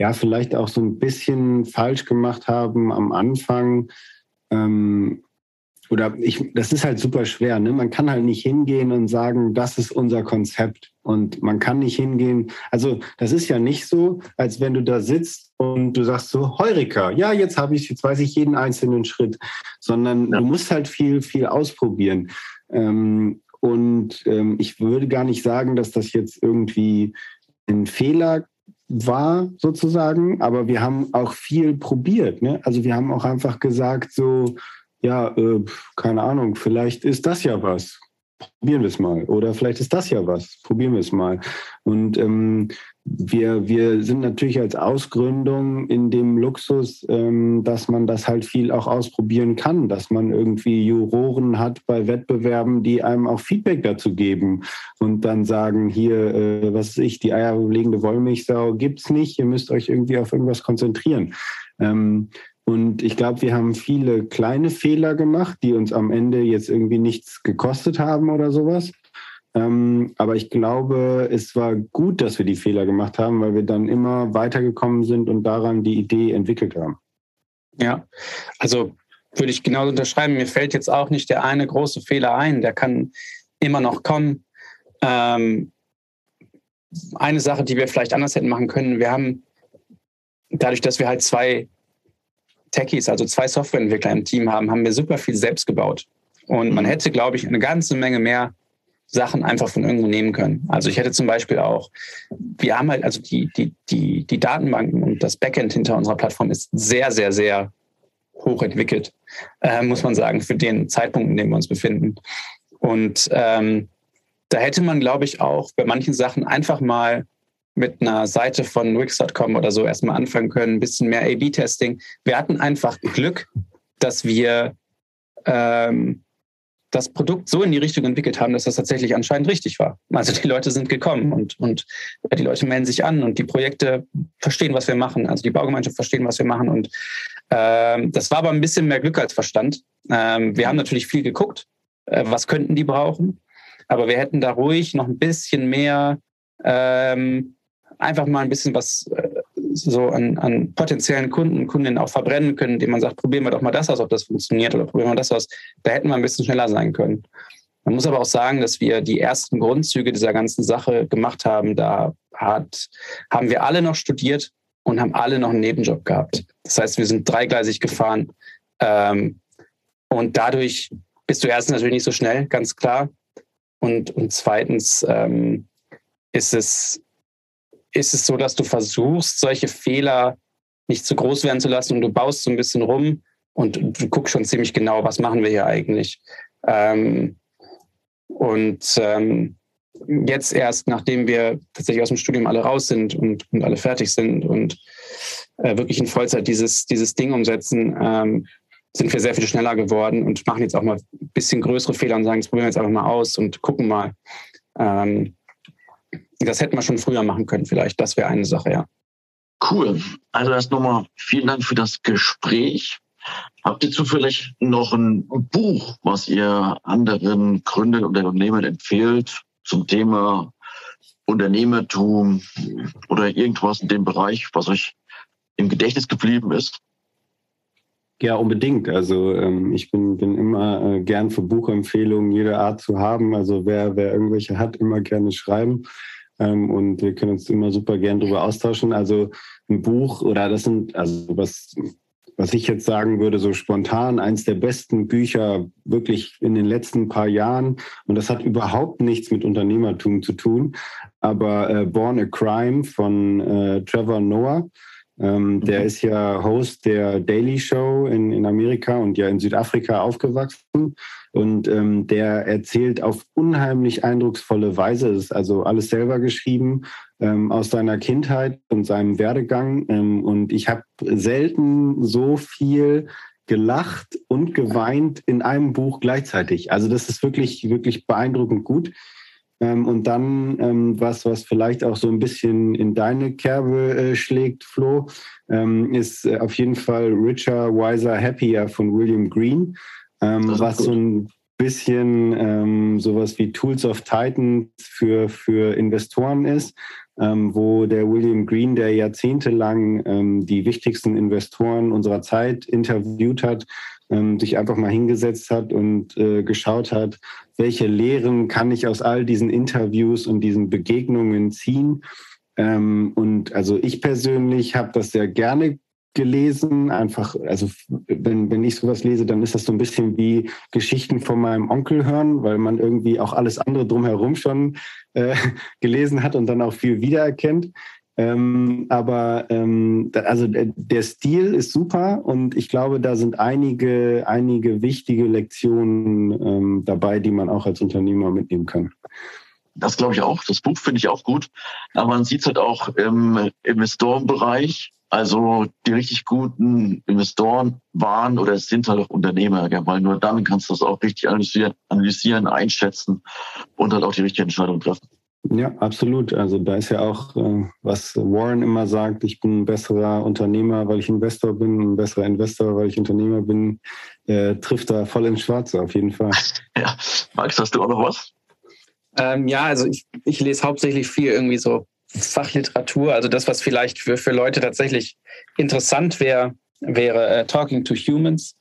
[SPEAKER 4] ja vielleicht auch so ein bisschen falsch gemacht haben am Anfang. Ähm, oder ich, das ist halt super schwer. Ne? Man kann halt nicht hingehen und sagen, das ist unser Konzept. Und man kann nicht hingehen. Also das ist ja nicht so, als wenn du da sitzt und du sagst so, Heureka, ja, jetzt habe ich, jetzt weiß ich jeden einzelnen Schritt, sondern ja. du musst halt viel, viel ausprobieren. Ähm, und ähm, ich würde gar nicht sagen, dass das jetzt irgendwie ein Fehler war, sozusagen, aber wir haben auch viel probiert. Ne? Also wir haben auch einfach gesagt, so, ja, äh, keine Ahnung, vielleicht ist das ja was probieren wir es mal. Oder vielleicht ist das ja was, probieren wir es mal. Und ähm, wir, wir sind natürlich als Ausgründung in dem Luxus, ähm, dass man das halt viel auch ausprobieren kann, dass man irgendwie Juroren hat bei Wettbewerben, die einem auch Feedback dazu geben und dann sagen, hier, äh, was ist ich, die eierlegende Wollmilchsau gibt's nicht, ihr müsst euch irgendwie auf irgendwas konzentrieren. Ähm, und ich glaube, wir haben viele kleine Fehler gemacht, die uns am Ende jetzt irgendwie nichts gekostet haben oder sowas. Ähm, aber ich glaube, es war gut, dass wir die Fehler gemacht haben, weil wir dann immer weitergekommen sind und daran die Idee entwickelt haben.
[SPEAKER 5] Ja, also würde ich genau unterschreiben. Mir fällt jetzt auch nicht der eine große Fehler ein. Der kann immer noch kommen. Ähm, eine Sache, die wir vielleicht anders hätten machen können, wir haben dadurch, dass wir halt zwei Techies, also zwei Softwareentwickler im Team haben, haben wir super viel selbst gebaut. Und man mhm. hätte, glaube ich, eine ganze Menge mehr Sachen einfach von irgendwo nehmen können. Also ich hätte zum Beispiel auch, wir haben halt, also die, die, die, die Datenbanken und das Backend hinter unserer Plattform ist sehr, sehr, sehr hoch entwickelt, äh, muss man sagen, für den Zeitpunkt, in dem wir uns befinden. Und ähm, da hätte man, glaube ich, auch bei manchen Sachen einfach mal mit einer Seite von Wix.com oder so erstmal anfangen können, ein bisschen mehr A-B-Testing. Wir hatten einfach Glück, dass wir ähm, das Produkt so in die Richtung entwickelt haben, dass das tatsächlich anscheinend richtig war. Also die Leute sind gekommen und, und die Leute melden sich an und die Projekte verstehen, was wir machen. Also die Baugemeinschaft verstehen, was wir machen. Und ähm, das war aber ein bisschen mehr Glück als Verstand. Ähm, wir haben natürlich viel geguckt, äh, was könnten die brauchen. Aber wir hätten da ruhig noch ein bisschen mehr ähm, einfach mal ein bisschen was äh, so an, an potenziellen Kunden, Kundinnen auch verbrennen können, indem man sagt, probieren wir doch mal das aus, ob das funktioniert oder probieren wir das aus. Da hätten wir ein bisschen schneller sein können. Man muss aber auch sagen, dass wir die ersten Grundzüge dieser ganzen Sache gemacht haben. Da hat, haben wir alle noch studiert und haben alle noch einen Nebenjob gehabt. Das heißt, wir sind dreigleisig gefahren. Ähm, und dadurch bist du erstens natürlich nicht so schnell, ganz klar. Und, und zweitens ähm, ist es ist es so, dass du versuchst, solche Fehler nicht zu groß werden zu lassen und du baust so ein bisschen rum und du guckst schon ziemlich genau, was machen wir hier eigentlich. Ähm, und ähm, jetzt erst, nachdem wir tatsächlich aus dem Studium alle raus sind und, und alle fertig sind und äh, wirklich in Vollzeit dieses, dieses Ding umsetzen, ähm, sind wir sehr viel schneller geworden und machen jetzt auch mal ein bisschen größere Fehler und sagen, das probieren wir jetzt einfach mal aus und gucken mal. Ähm, das hätten wir schon früher machen können, vielleicht. Das wäre eine Sache, ja.
[SPEAKER 3] Cool. Also erst nochmal vielen Dank für das Gespräch. Habt ihr zufällig noch ein Buch, was ihr anderen Gründern oder Unternehmern empfehlt zum Thema Unternehmertum oder irgendwas in dem Bereich, was euch im Gedächtnis geblieben ist?
[SPEAKER 4] Ja, unbedingt. Also ähm, ich bin, bin immer äh, gern für Buchempfehlungen jeder Art zu haben. Also wer, wer irgendwelche hat, immer gerne schreiben. Ähm, und wir können uns immer super gern darüber austauschen. Also ein Buch oder das sind, also was, was ich jetzt sagen würde, so spontan, eins der besten Bücher wirklich in den letzten paar Jahren. Und das hat überhaupt nichts mit Unternehmertum zu tun. Aber äh, Born a Crime von äh, Trevor Noah. Ähm, der mhm. ist ja Host der Daily Show in, in Amerika und ja in Südafrika aufgewachsen. Und ähm, der erzählt auf unheimlich eindrucksvolle Weise, ist also alles selber geschrieben, ähm, aus seiner Kindheit und seinem Werdegang. Ähm, und ich habe selten so viel gelacht und geweint in einem Buch gleichzeitig. Also das ist wirklich, wirklich beeindruckend gut. Ähm, und dann ähm, was, was vielleicht auch so ein bisschen in deine Kerbe äh, schlägt, Flo, ähm, ist äh, auf jeden Fall Richer, Wiser, Happier von William Green was gut. so ein bisschen sowas wie Tools of Titan für, für Investoren ist, ähm, wo der William Green, der jahrzehntelang ähm, die wichtigsten Investoren unserer Zeit interviewt hat, ähm, sich einfach mal hingesetzt hat und äh, geschaut hat, welche Lehren kann ich aus all diesen Interviews und diesen Begegnungen ziehen Ähm, und also ich persönlich habe das sehr gerne gelesen. Einfach, also wenn, wenn ich sowas lese, dann ist das so ein bisschen wie Geschichten von meinem Onkel hören, weil man irgendwie auch alles andere drumherum schon äh, gelesen hat und dann auch viel wiedererkennt. Ähm, aber ähm, also der, der, Stil ist super und ich glaube, da sind einige, einige wichtige Lektionen ähm, dabei, die man auch als Unternehmer mitnehmen kann.
[SPEAKER 3] Das glaube ich auch. Das Buch finde ich auch gut. Aber man sieht es halt auch im Investorenbereich. Also die richtig guten Investoren waren oder sind halt auch Unternehmer, ja, weil nur dann kannst du das auch richtig analysieren, analysieren, einschätzen und halt auch die richtige Entscheidung treffen.
[SPEAKER 4] Ja, absolut. Also da ist ja auch, äh, was Warren immer sagt, ich bin ein besserer Unternehmer, weil ich Investor bin, ein besserer Investor, weil ich Unternehmer bin, äh, trifft da voll ins Schwarze auf jeden Fall.
[SPEAKER 3] Ja, Max, hast du auch noch was?
[SPEAKER 5] Ähm, ja, also ich, ich lese hauptsächlich viel irgendwie so Fachliteratur, also das, was vielleicht für, für Leute tatsächlich interessant wäre, wäre äh, Talking to Humans.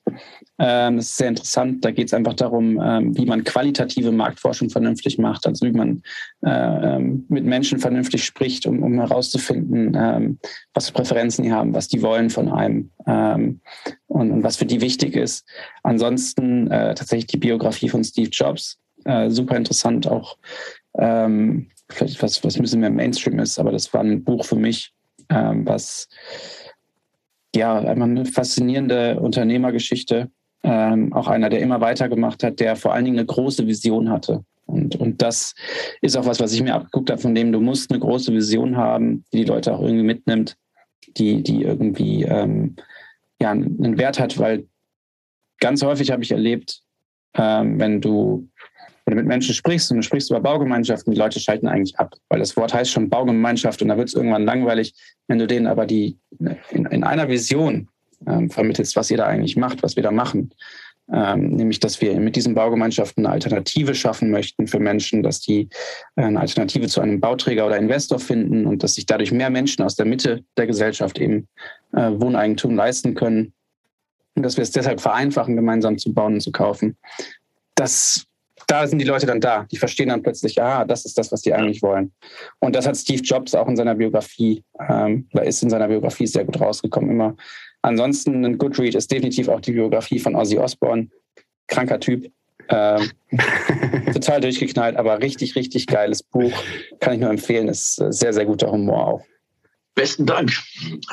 [SPEAKER 5] Ähm, das ist sehr interessant. Da geht es einfach darum, ähm, wie man qualitative Marktforschung vernünftig macht, also wie man äh, ähm, mit Menschen vernünftig spricht, um, um herauszufinden, ähm, was für Präferenzen die haben, was die wollen von einem ähm, und, und, was für die wichtig ist. Ansonsten äh, tatsächlich die Biografie von Steve Jobs. Äh, super interessant, auch vielleicht was, was ein bisschen mehr Mainstream ist, aber das war ein Buch für mich, was ja, eine faszinierende Unternehmergeschichte. Ähm, auch einer, der immer weitergemacht hat, der vor allen Dingen eine große Vision hatte. Und, und das ist auch was, was ich mir abgeguckt habe, von dem du musst eine große Vision haben, die die Leute auch irgendwie mitnimmt, die, die irgendwie ähm, ja, einen Wert hat, weil ganz häufig habe ich erlebt, ähm, wenn du wenn du mit Menschen sprichst und du sprichst über Baugemeinschaften, die Leute schalten eigentlich ab, weil das Wort heißt schon Baugemeinschaft und da wird es irgendwann langweilig, wenn du denen aber die in, in einer Vision ähm, vermittelst, was ihr da eigentlich macht, was wir da machen. Ähm, nämlich, dass wir mit diesen Baugemeinschaften eine Alternative schaffen möchten für Menschen, dass die äh, eine Alternative zu einem Bauträger oder Investor finden und dass sich dadurch mehr Menschen aus der Mitte der Gesellschaft eben äh, Wohneigentum leisten können und dass wir es deshalb vereinfachen, gemeinsam zu bauen und zu kaufen. Das da sind die Leute dann da. Die verstehen dann plötzlich, ah, das ist das, was die eigentlich wollen. Und das hat Steve Jobs auch in seiner Biografie, ähm, oder ist in seiner Biografie sehr gut rausgekommen immer. Ansonsten ein Good Read ist definitiv auch die Biografie von Ozzy Osbourne. Kranker Typ. Ähm, total durchgeknallt, aber richtig, richtig geiles Buch. Kann ich nur empfehlen. Ist sehr, sehr guter Humor auch.
[SPEAKER 3] Besten Dank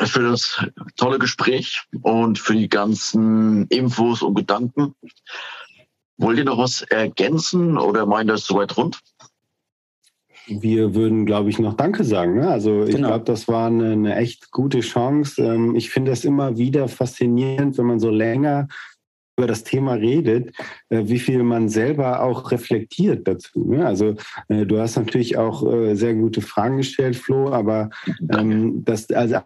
[SPEAKER 3] für das tolle Gespräch und für die ganzen Infos und Gedanken. Wollt ihr noch was ergänzen oder meint das soweit rund?
[SPEAKER 4] Wir würden, glaube ich, noch Danke sagen. Ne? Also ich genau. glaube, das war eine, eine, echt gute Chance. Ähm, ich finde es immer wieder faszinierend, wenn man so länger über das Thema redet, äh, wie viel man selber auch reflektiert dazu. Ne? Also äh, du hast natürlich auch äh, sehr gute Fragen gestellt, Flo, aber ähm, das, also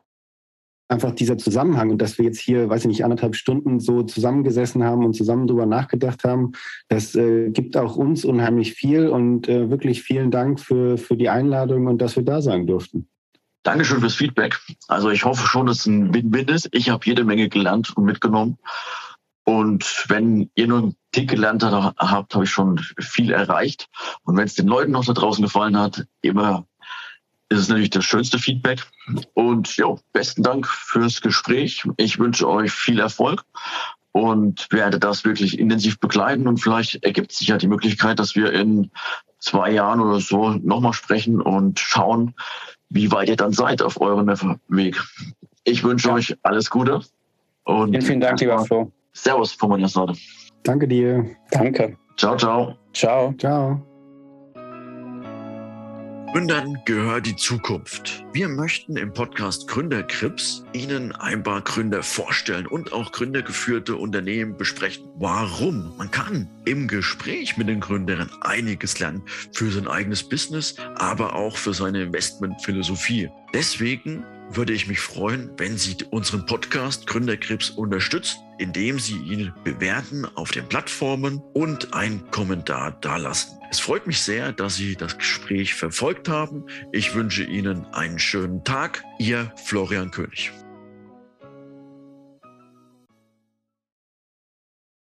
[SPEAKER 4] einfach dieser Zusammenhang und dass wir jetzt hier, weiß ich nicht, anderthalb Stunden so zusammengesessen haben und zusammen drüber nachgedacht haben, das äh, gibt auch uns unheimlich viel und äh, wirklich vielen Dank für, für die Einladung und dass wir da sein durften.
[SPEAKER 3] Dankeschön fürs Feedback. Also ich hoffe schon, dass es ein Win-Win ist. Ich habe jede Menge gelernt und mitgenommen. Und wenn ihr nur einen Tick gelernt habt, habe ich schon viel erreicht. Und wenn es den Leuten noch da draußen gefallen hat, immer ist es natürlich das schönste Feedback. Und ja, besten Dank fürs Gespräch. Ich wünsche euch viel Erfolg und werde das wirklich intensiv begleiten. Und vielleicht ergibt sich ja die Möglichkeit, dass wir in zwei Jahren oder so nochmal sprechen und schauen, wie weit ihr dann seid auf eurem Weg. Ich wünsche ja. euch alles Gute.
[SPEAKER 5] Und vielen, vielen Dank, lieber Flo.
[SPEAKER 3] Servus von meiner Seite.
[SPEAKER 4] Danke dir.
[SPEAKER 5] Danke.
[SPEAKER 3] Ciao, ciao.
[SPEAKER 5] Ciao.
[SPEAKER 4] Ciao.
[SPEAKER 2] Gründern gehört die Zukunft. Wir möchten im Podcast Gründerkrips Ihnen ein paar Gründer vorstellen und auch gründergeführte Unternehmen besprechen. Warum? Man kann im Gespräch mit den Gründern einiges lernen für sein eigenes Business, aber auch für seine Investmentphilosophie. Deswegen würde ich mich freuen, wenn Sie unseren Podcast Gründerkrebs unterstützen, indem Sie ihn bewerten auf den Plattformen und einen Kommentar dalassen. Es freut mich sehr, dass Sie das Gespräch verfolgt haben. Ich wünsche Ihnen einen schönen Tag. Ihr Florian König.